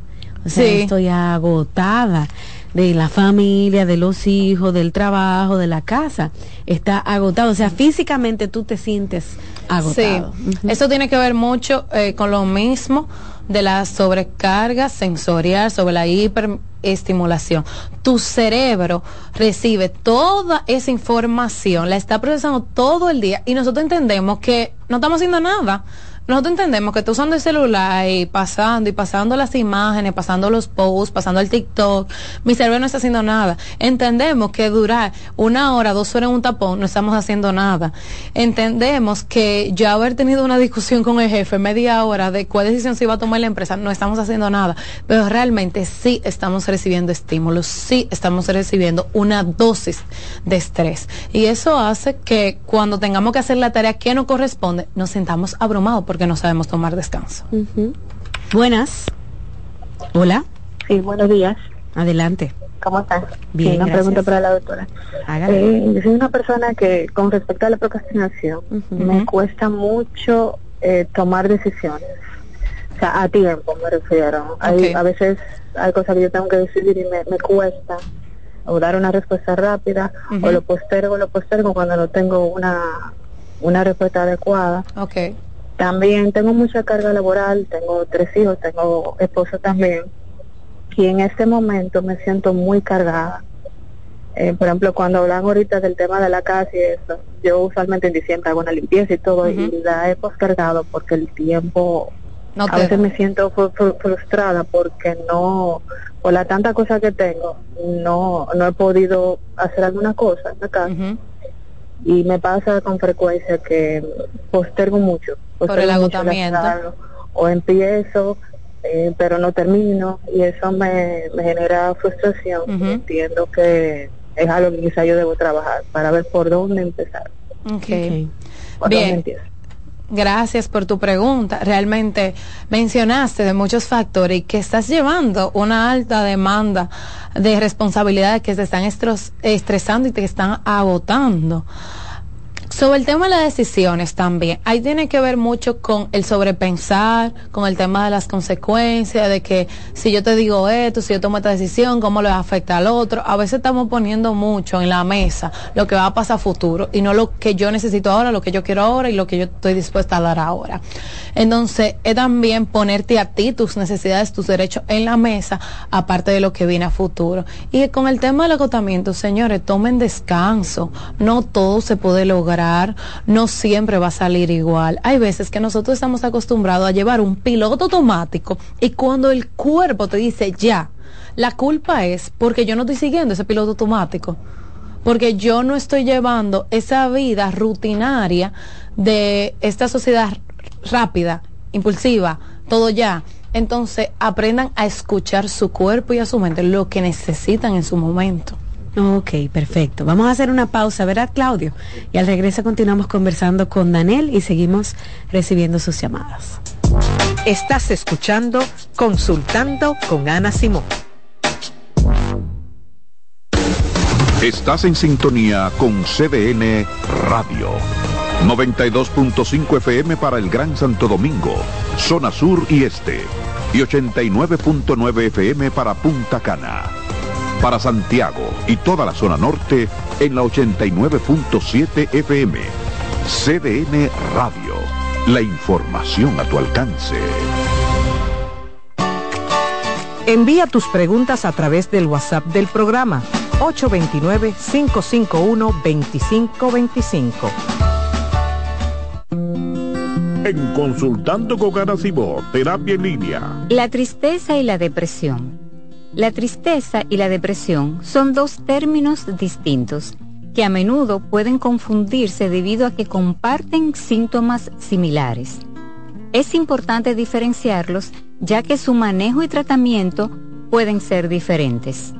Speaker 8: O sea,
Speaker 25: Sí.
Speaker 8: estoy agotada de la familia, de los hijos, del trabajo, de la casa. Está agotado. O sea, físicamente tú te sientes agotado.
Speaker 25: Sí, eso tiene que ver mucho eh, con lo mismo de la sobrecarga sensorial, sobre la hiperestimulación. Tu cerebro recibe toda esa información, la está procesando todo el día y nosotros entendemos que no estamos haciendo nada. Nosotros entendemos que tú usando el celular y pasando y pasando las imágenes, pasando los posts, pasando el TikTok, mi cerebro no está haciendo nada. Entendemos que durar una hora, dos horas en un tapón no estamos haciendo nada. Entendemos que ya haber tenido una discusión con el jefe media hora de cuál decisión se iba a tomar la empresa, no estamos haciendo nada. Pero realmente sí estamos recibiendo estímulos, sí estamos recibiendo una dosis de estrés. Y eso hace que cuando tengamos que hacer la tarea que nos corresponde, nos sentamos abrumados porque no sabemos tomar descanso.
Speaker 8: Ujú. Buenas. Hola.
Speaker 33: Sí, buenos días.
Speaker 8: Adelante.
Speaker 33: ¿Cómo estás?
Speaker 8: Bien,
Speaker 33: Sí, una
Speaker 8: gracias.
Speaker 33: pregunta para la doctora. Eh, yo soy una persona que, con respecto a la procrastinación, me cuesta mucho eh, tomar decisiones. O sea, a tiempo me refiero. Hay- a veces hay cosas que yo tengo que decidir y me, me cuesta o dar una respuesta rápida o lo postergo, lo postergo cuando no tengo una, una respuesta adecuada.
Speaker 25: Ok.
Speaker 33: También tengo mucha carga laboral, tengo tres hijos, tengo esposo también. Y en este momento me siento muy cargada. Eh, por ejemplo, cuando hablan ahorita del tema de la casa y eso, yo usualmente en diciembre hago una limpieza y todo, y la he postergado porque el tiempo,
Speaker 25: No
Speaker 33: a veces me siento fru- fru- frustrada porque no, por la tanta cosa que tengo, no, no he podido hacer alguna cosa en la casa. Y me pasa con frecuencia que postergo mucho.
Speaker 25: Por el agotamiento.
Speaker 33: O empiezo,
Speaker 18: eh, pero no termino y eso me, me genera frustración. Entiendo que es algo que quizá yo debo trabajar para ver por dónde empezar.
Speaker 25: Okay. Bien. Gracias por tu pregunta. Realmente mencionaste de muchos factores y que estás llevando una alta demanda de responsabilidades que te están estresando y te están agotando. Sobre el tema de las decisiones también, ahí tiene que ver mucho con el sobrepensar, con el tema de las consecuencias, de que si yo te digo esto, si yo tomo esta decisión, cómo le afecta al otro. A veces estamos poniendo mucho en la mesa lo que va a pasar a futuro y no lo que yo necesito ahora, lo que yo quiero ahora y lo que yo estoy dispuesta a dar ahora. Entonces, es también ponerte a ti tus necesidades, tus derechos en la mesa, aparte de lo que viene a futuro. Y con el tema del agotamiento, señores, tomen descanso. No todo se puede lograr no siempre va a salir igual. Hay veces que nosotros estamos acostumbrados a llevar un piloto automático y cuando el cuerpo te dice ya, la culpa es porque yo no estoy siguiendo ese piloto automático porque yo no estoy llevando esa vida rutinaria de esta sociedad rápida, impulsiva, todo ya. Entonces aprendan a escuchar su cuerpo y a su mente, lo que necesitan en su momento.
Speaker 8: Ok, perfecto. Vamos a hacer una pausa, ¿verdad, Claudio? Y al regreso continuamos conversando con Daniel y seguimos recibiendo sus llamadas.
Speaker 7: Estás escuchando Consultando con Ana Simón.
Speaker 2: Estás en sintonía con CDN Radio. 92.5 FM para el Gran Santo Domingo, zona sur y este. Y 89.9 FM para Punta Cana para Santiago y toda la zona norte en la 89.7 FM. CDN Radio. La información a tu alcance.
Speaker 7: Envía tus preguntas a través del WhatsApp del programa 829-551-2525.
Speaker 34: En Consultando con Garacimo, Terapia en Línea.
Speaker 14: La tristeza y la depresión la tristeza y la depresión son dos términos distintos que a menudo pueden confundirse debido a que comparten síntomas similares. Es importante diferenciarlos ya que su manejo y tratamiento pueden ser diferentes.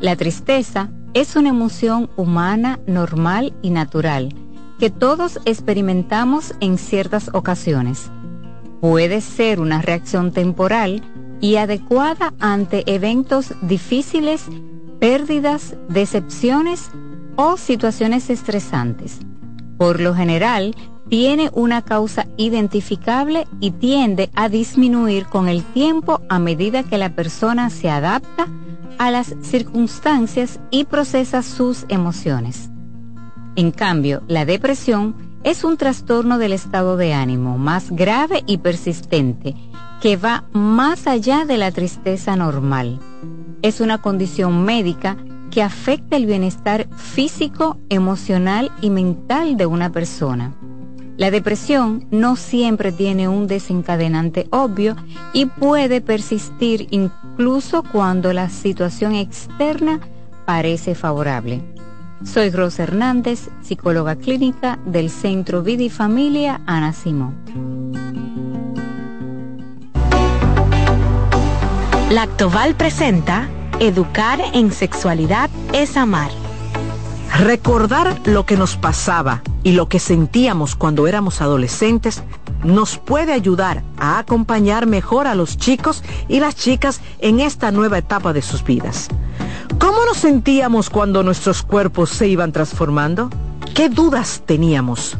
Speaker 14: La tristeza es una emoción humana normal y natural que todos experimentamos en ciertas ocasiones. Puede ser una reacción temporal y adecuada ante eventos difíciles, pérdidas, decepciones o situaciones estresantes. Por lo general, tiene una causa identificable y tiende a disminuir con el tiempo a medida que la persona se adapta a las circunstancias y procesa sus emociones. En cambio, la depresión es un trastorno del estado de ánimo más grave y persistente que va más allá de la tristeza normal. Es una condición médica que afecta el bienestar físico, emocional y mental de una persona. La depresión no siempre tiene un desencadenante obvio y puede persistir incluso cuando la situación externa parece favorable. Soy Rosa Hernández, psicóloga clínica del Centro Vida Familia Ana Simón.
Speaker 7: Lactoval presenta Educar en sexualidad es amar. Recordar lo que nos pasaba y lo que sentíamos cuando éramos adolescentes nos puede ayudar a acompañar mejor a los chicos y las chicas en esta nueva etapa de sus vidas. ¿Cómo nos sentíamos cuando nuestros cuerpos se iban transformando? ¿Qué dudas teníamos?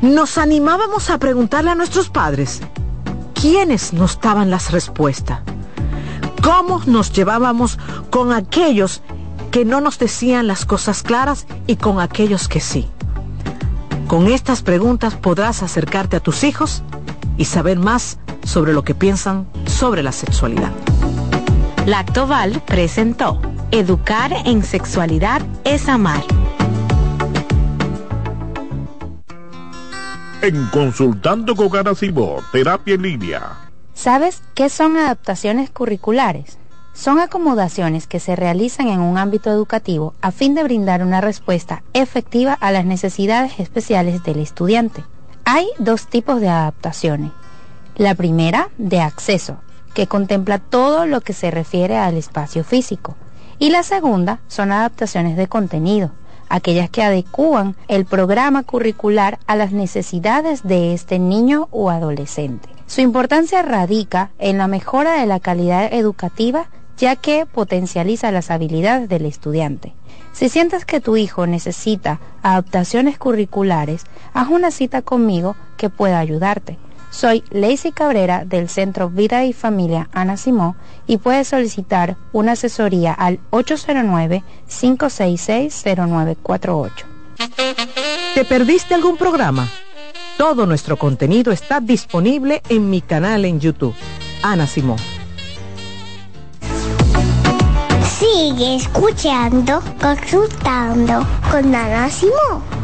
Speaker 7: ¿Nos animábamos a preguntarle a nuestros padres? ¿Quiénes nos daban las respuestas? Cómo nos llevábamos con aquellos que no nos decían las cosas claras y con aquellos que sí. Con estas preguntas podrás acercarte a tus hijos y saber más sobre lo que piensan sobre la sexualidad.
Speaker 14: Lactoval presentó Educar en sexualidad es amar.
Speaker 34: En Consultando con Garacimo, Terapia en Línea
Speaker 35: ¿Sabes qué son adaptaciones curriculares? Son acomodaciones que se realizan en un ámbito educativo a fin de brindar una respuesta efectiva a las necesidades especiales del estudiante. Hay dos tipos de adaptaciones. La primera, de acceso, que contempla todo lo que se refiere al espacio físico. Y la segunda son adaptaciones de contenido, aquellas que adecúan el programa curricular a las necesidades de este niño o adolescente. Su importancia radica en la mejora de la calidad educativa ya que potencializa las habilidades del estudiante. Si sientes que tu hijo necesita adaptaciones curriculares, haz una cita conmigo que pueda ayudarte. Soy Lacey Cabrera del Centro Vida y Familia Ana Simón y puedes solicitar una asesoría al 809-566-0948.
Speaker 7: ¿Te perdiste algún programa? Todo nuestro contenido está disponible en mi canal en YouTube. Ana Simón.
Speaker 36: Sigue escuchando, consultando con Ana Simón.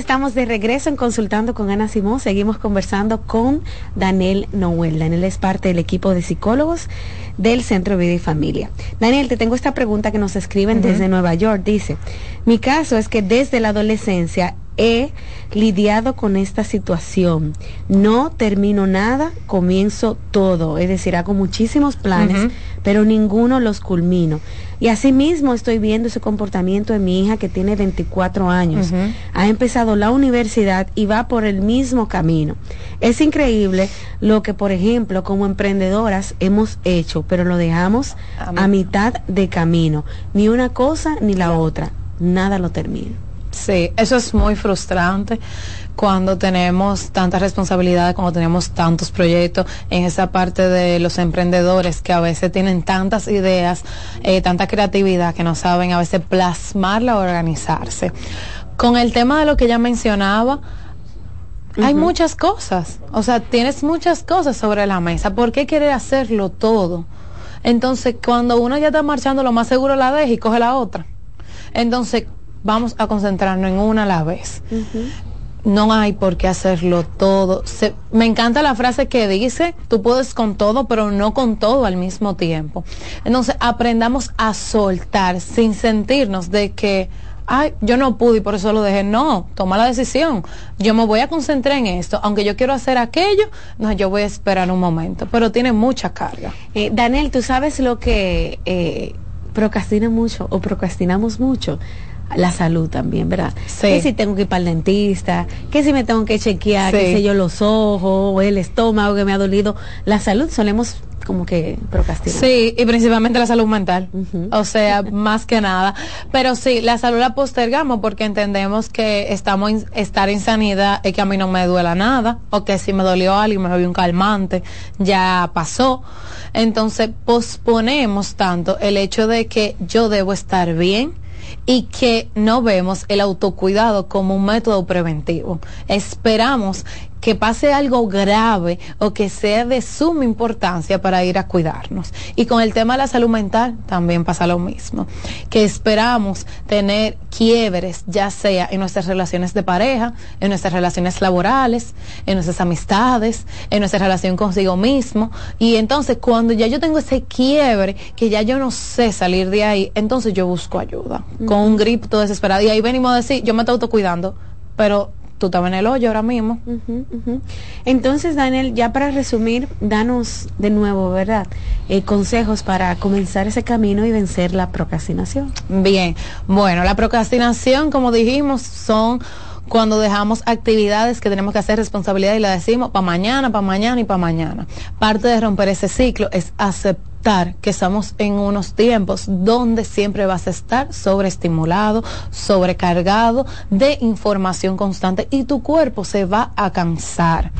Speaker 8: Estamos de regreso en Consultando con Ana Simón. Seguimos conversando con Daniel Noel. Daniel es parte del equipo de psicólogos del Centro Vida y Familia. Daniel, te tengo esta pregunta que nos escriben desde Nueva York. Dice, mi caso es que desde la adolescencia he lidiado con esta situación. No termino nada, comienzo todo. Es decir, hago muchísimos planes, pero ninguno los culmino. Y asimismo estoy viendo ese comportamiento de mi hija que tiene 24 años. Ha empezado la universidad y va por el mismo camino. Es increíble lo que, por ejemplo, como emprendedoras hemos hecho, pero lo dejamos a mitad de camino. Ni una cosa ni la otra. Nada lo termina.
Speaker 25: Sí, eso es muy frustrante cuando tenemos tantas responsabilidades, cuando tenemos tantos proyectos en esa parte de los emprendedores que a veces tienen tantas ideas, eh, tanta creatividad que no saben a veces plasmarla o organizarse. Con el tema de lo que ya mencionaba, hay muchas cosas, o sea, tienes muchas cosas sobre la mesa. ¿Por qué querer hacerlo todo? Entonces, cuando uno ya está marchando, lo más seguro la deja y coge la otra. Entonces, vamos a concentrarnos en una a la vez. No hay por qué hacerlo todo. me encanta la frase que dice, tú puedes con todo, pero no con todo al mismo tiempo. Entonces, aprendamos a soltar sin sentirnos de que, ay, yo no pude y por eso lo dejé. No, toma la decisión. Yo me voy a concentrar en esto. Aunque yo quiero hacer aquello, no, yo voy a esperar un momento. Pero tiene mucha carga.
Speaker 8: Eh, Daniel, tú sabes lo que eh, procrastina mucho o procrastinamos mucho la salud también, ¿verdad? Sí. Que si tengo que ir para el dentista, que si me tengo que chequear, qué sé yo, los ojos o el estómago que me ha dolido. La salud solemos como que procrastinar.
Speaker 25: Sí, y principalmente la salud mental. O sea, más que nada. Pero sí, la salud la postergamos porque entendemos que estamos estar en sanidad es que a mí no me duela nada, o que si me dolió algo me bebí un calmante, ya pasó. Entonces, posponemos tanto el hecho de que yo debo estar bien y que no vemos el autocuidado como un método preventivo. Esperamos que pase algo grave o que sea de suma importancia para ir a cuidarnos. Y con el tema de la salud mental también pasa lo mismo, que esperamos tener quiebres, ya sea en nuestras relaciones de pareja, en nuestras relaciones laborales, en nuestras amistades, en nuestra relación consigo mismo. Y entonces cuando ya yo tengo ese quiebre, que ya yo no sé salir de ahí, entonces yo busco ayuda, con un grip todo desesperado. Y ahí venimos a decir, yo me estoy autocuidando, pero tú estabas en el hoyo ahora mismo.
Speaker 8: Entonces, Daniel, ya para resumir, danos de nuevo, ¿verdad? Eh, consejos para comenzar ese camino y vencer la procrastinación.
Speaker 25: Bien, bueno, la procrastinación, como dijimos, son cuando dejamos actividades que tenemos que hacer responsabilidad y la decimos para mañana, para mañana y para mañana. Parte de romper ese ciclo es aceptar que estamos en unos tiempos donde siempre vas a estar sobreestimulado, sobrecargado de información constante y tu cuerpo se va a cansar.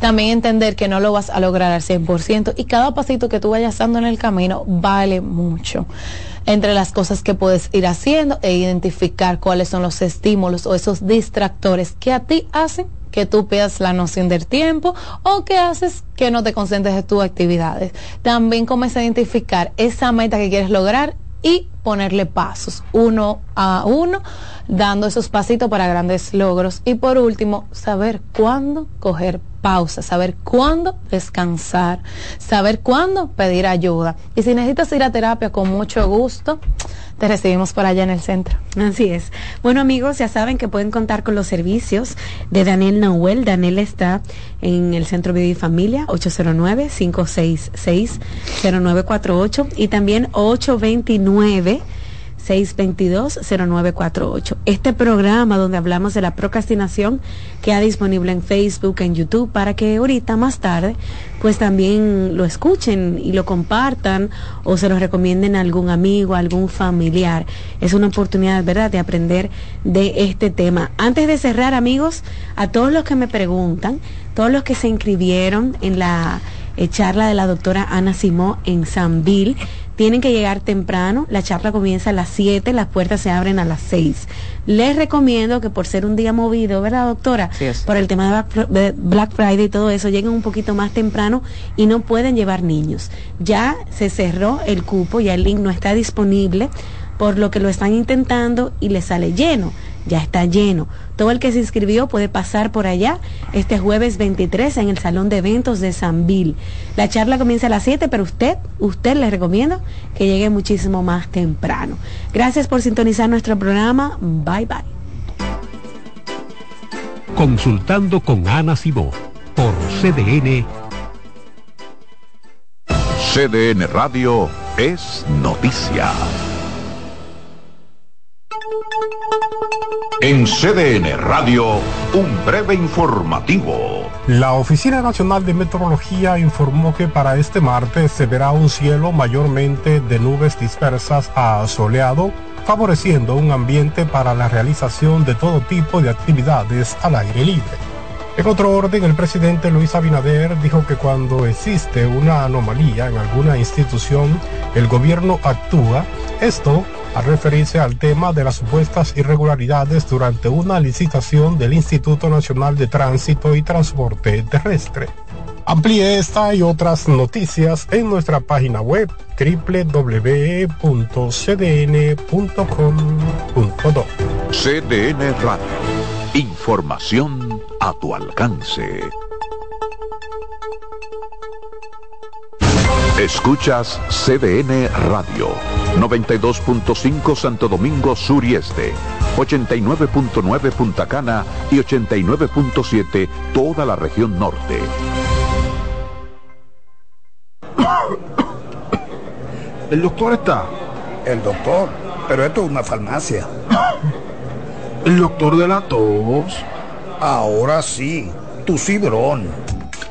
Speaker 25: También entender que no lo vas a lograr al 100% y cada pasito que tú vayas dando en el camino vale mucho entre las cosas que puedes ir haciendo e identificar cuáles son los estímulos o esos distractores que a ti hacen que tú pierdas la noción del tiempo o que haces que no te concentres en tus actividades. También comienza a identificar esa meta que quieres lograr y ponerle pasos uno a uno, dando esos pasitos para grandes logros. Y por último, saber cuándo coger pausa, saber cuándo descansar, saber cuándo pedir ayuda. Y si necesitas ir a terapia con mucho gusto, te recibimos por allá en el centro.
Speaker 8: Así es. Bueno amigos, ya saben que pueden contar con los servicios de Daniel Nahuel. Daniel está en el Centro Vida y Familia, 809-566-0948 y también 829. 622-0948. Este programa donde hablamos de la procrastinación queda disponible en Facebook, en YouTube, para que ahorita más tarde pues también lo escuchen y lo compartan o se lo recomienden a algún amigo, a algún familiar. Es una oportunidad, ¿verdad?, de aprender de este tema. Antes de cerrar, amigos, a todos los que me preguntan, todos los que se inscribieron en la eh, charla de la doctora Ana Simó en Sanville, tienen que llegar temprano, la charla comienza a las 7, las puertas se abren a las 6. Les recomiendo que por ser un día movido, ¿verdad, doctora? Por el tema de Black Friday y todo eso, lleguen un poquito más temprano y no pueden llevar niños. Ya se cerró el cupo, ya el link no está disponible, por lo que lo están intentando y les sale lleno ya está lleno. Todo el que se inscribió puede pasar por allá este jueves 23 en el Salón de Eventos de Sanville. La charla comienza a las 7, pero usted, usted le recomiendo que llegue muchísimo más temprano. Gracias por sintonizar nuestro programa. Bye bye.
Speaker 37: Consultando con Ana Simó por CDN.
Speaker 2: CDN Radio es noticia. En CDN Radio, un breve informativo.
Speaker 5: La Oficina Nacional de Meteorología informó que para este martes se verá un cielo mayormente de nubes dispersas a soleado, favoreciendo un ambiente para la realización de todo tipo de actividades al aire libre. En otro orden, el presidente Luis Abinader dijo que cuando existe una anomalía en alguna institución, el gobierno actúa. Esto a referirse al tema de las supuestas irregularidades durante una licitación del Instituto Nacional de Tránsito y Transporte Terrestre. Amplíe esta y otras noticias en nuestra página web www.cdn.com.do.
Speaker 2: CDN Radio. Información a tu alcance. Escuchas CDN Radio, 92.5 Santo Domingo Sur y Este, 89.9 Punta Cana y 89.7 toda la región norte.
Speaker 3: ¿El doctor está?
Speaker 4: El doctor, pero esto es una farmacia.
Speaker 3: ¿El doctor de la tos?
Speaker 4: Ahora sí, tu cibrón.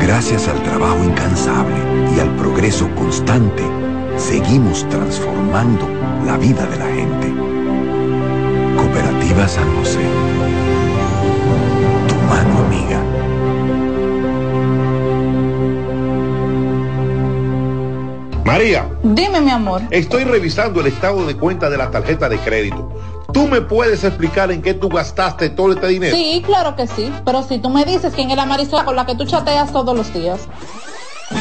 Speaker 38: Gracias al trabajo incansable y al progreso constante, seguimos transformando la vida de la gente. Cooperativa San José. Tu mano amiga.
Speaker 3: María.
Speaker 39: Dime, mi amor.
Speaker 3: Estoy revisando el estado de cuenta de la tarjeta de crédito. ¿Tú me puedes explicar en qué tú gastaste todo este dinero?
Speaker 39: Sí, claro que sí. Pero si tú me dices quién es la Marisol con la que tú chateas todos los días.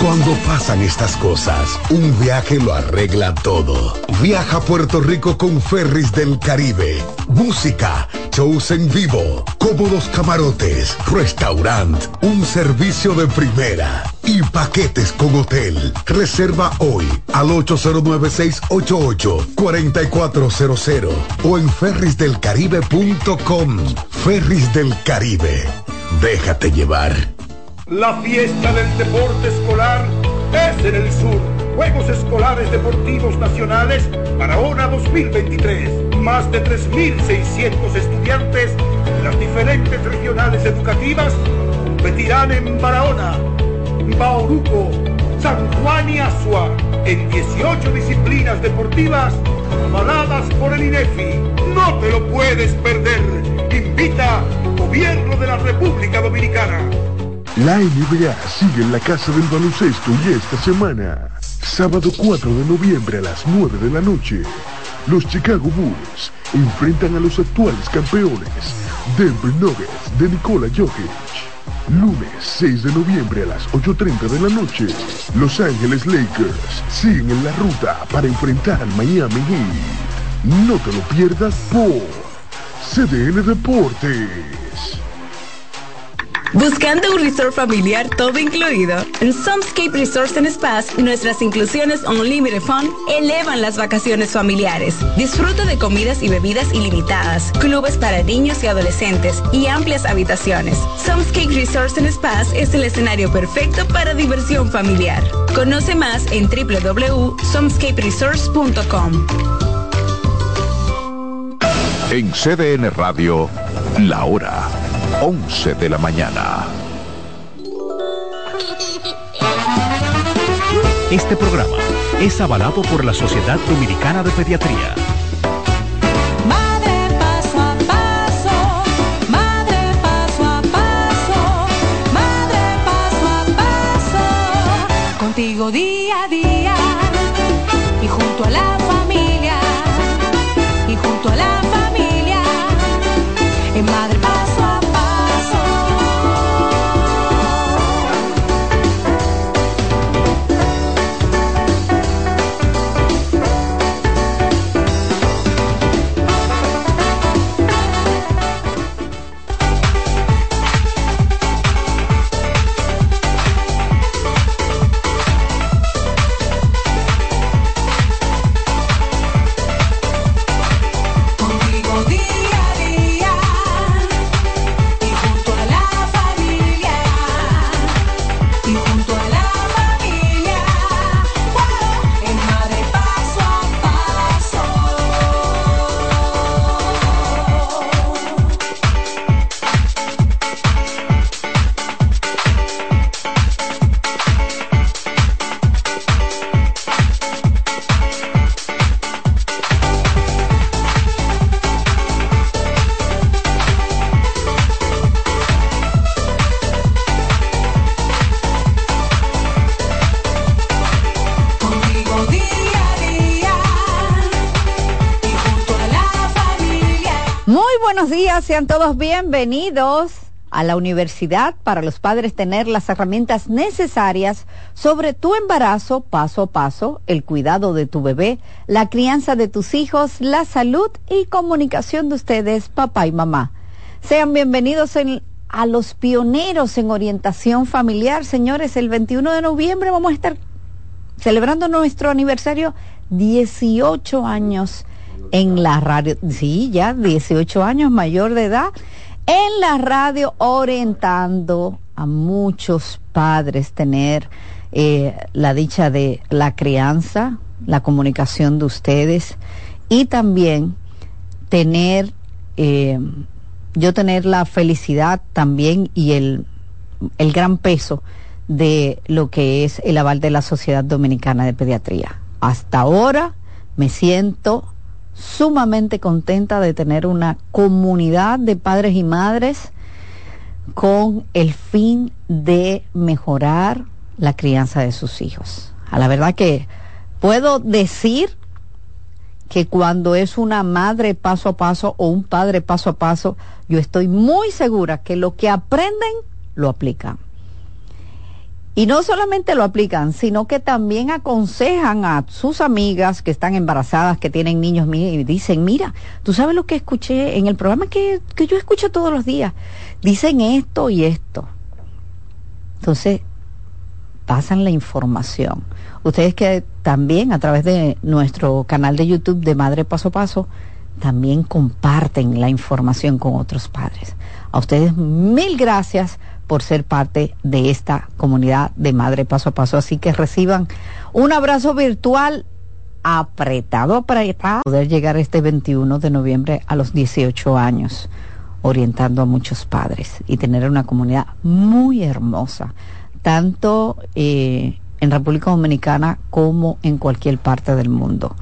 Speaker 40: Cuando pasan estas cosas, un viaje lo arregla todo. Viaja a Puerto Rico con Ferris del Caribe. Música, shows en vivo, cómodos camarotes, restaurant, un servicio de primera y paquetes con hotel. Reserva hoy al 809-688-4400 o en ferrisdelcaribe.com. Ferris del Caribe. Déjate llevar.
Speaker 41: La fiesta del deporte escolar es en el sur. Juegos Escolares Deportivos Nacionales Barahona 2023. Más de 3.600 estudiantes de las diferentes regionales educativas competirán en Barahona, Bauruco, San Juan y Asua en 18 disciplinas deportivas avaladas por el INEFI. No te lo puedes perder. Invita Gobierno de la República Dominicana.
Speaker 42: La NBA sigue en la casa del baloncesto y esta semana, sábado 4 de noviembre a las 9 de la noche, los Chicago Bulls enfrentan a los actuales campeones, Denver Nuggets de Nikola Jokic. Lunes 6 de noviembre a las 8.30 de la noche, Los Ángeles Lakers siguen en la ruta para enfrentar al Miami Heat. No te lo pierdas por CDN Deportes.
Speaker 43: Buscando un resort familiar todo incluido. En Somescape Resorts and Spas, nuestras inclusiones Unlimited Fun elevan las vacaciones familiares. Disfruta de comidas y bebidas ilimitadas, clubes para niños y adolescentes y amplias habitaciones. Somescape Resorts and Spas es el escenario perfecto para diversión familiar. Conoce más en www.somescaperesorts.com.
Speaker 2: En CDN Radio, la hora 11 de la mañana.
Speaker 44: Este programa es avalado por la Sociedad Dominicana de Pediatría.
Speaker 45: Sean todos bienvenidos a la universidad para los padres tener las herramientas necesarias sobre tu embarazo paso a paso, el cuidado de tu bebé, la crianza de tus hijos, la salud y comunicación de ustedes, papá y mamá. Sean bienvenidos en- a los pioneros en orientación familiar. Señores, el 21 de noviembre vamos a estar celebrando nuestro aniversario 18 años en la radio, sí, ya 18 años mayor de edad, en la radio orientando a muchos padres tener eh, la dicha de la crianza, la comunicación de ustedes y también tener, eh, yo tener la felicidad también y el, el gran peso de lo que es el aval de la Sociedad Dominicana de Pediatría. Hasta ahora me siento sumamente contenta de tener una comunidad de padres y madres con el fin de mejorar la crianza de sus hijos. A la verdad que puedo decir que cuando es una madre paso a paso o un padre paso a paso, yo estoy muy segura que lo que aprenden lo aplican. Y no solamente lo aplican, sino que también aconsejan a sus amigas que están embarazadas, que tienen niños, y dicen, mira, tú sabes lo que escuché en el programa que, que yo escucho todos los días. Dicen esto y esto. Entonces, pasan la información. Ustedes que también a través de nuestro canal de YouTube de Madre Paso a Paso, también comparten la información con otros padres. A ustedes mil gracias por ser parte de esta comunidad de Madre Paso a Paso. Así que reciban un abrazo virtual apretado para poder llegar este 21 de noviembre a los 18 años, orientando a muchos padres y tener una comunidad muy hermosa, tanto eh, en República Dominicana como en cualquier parte del mundo.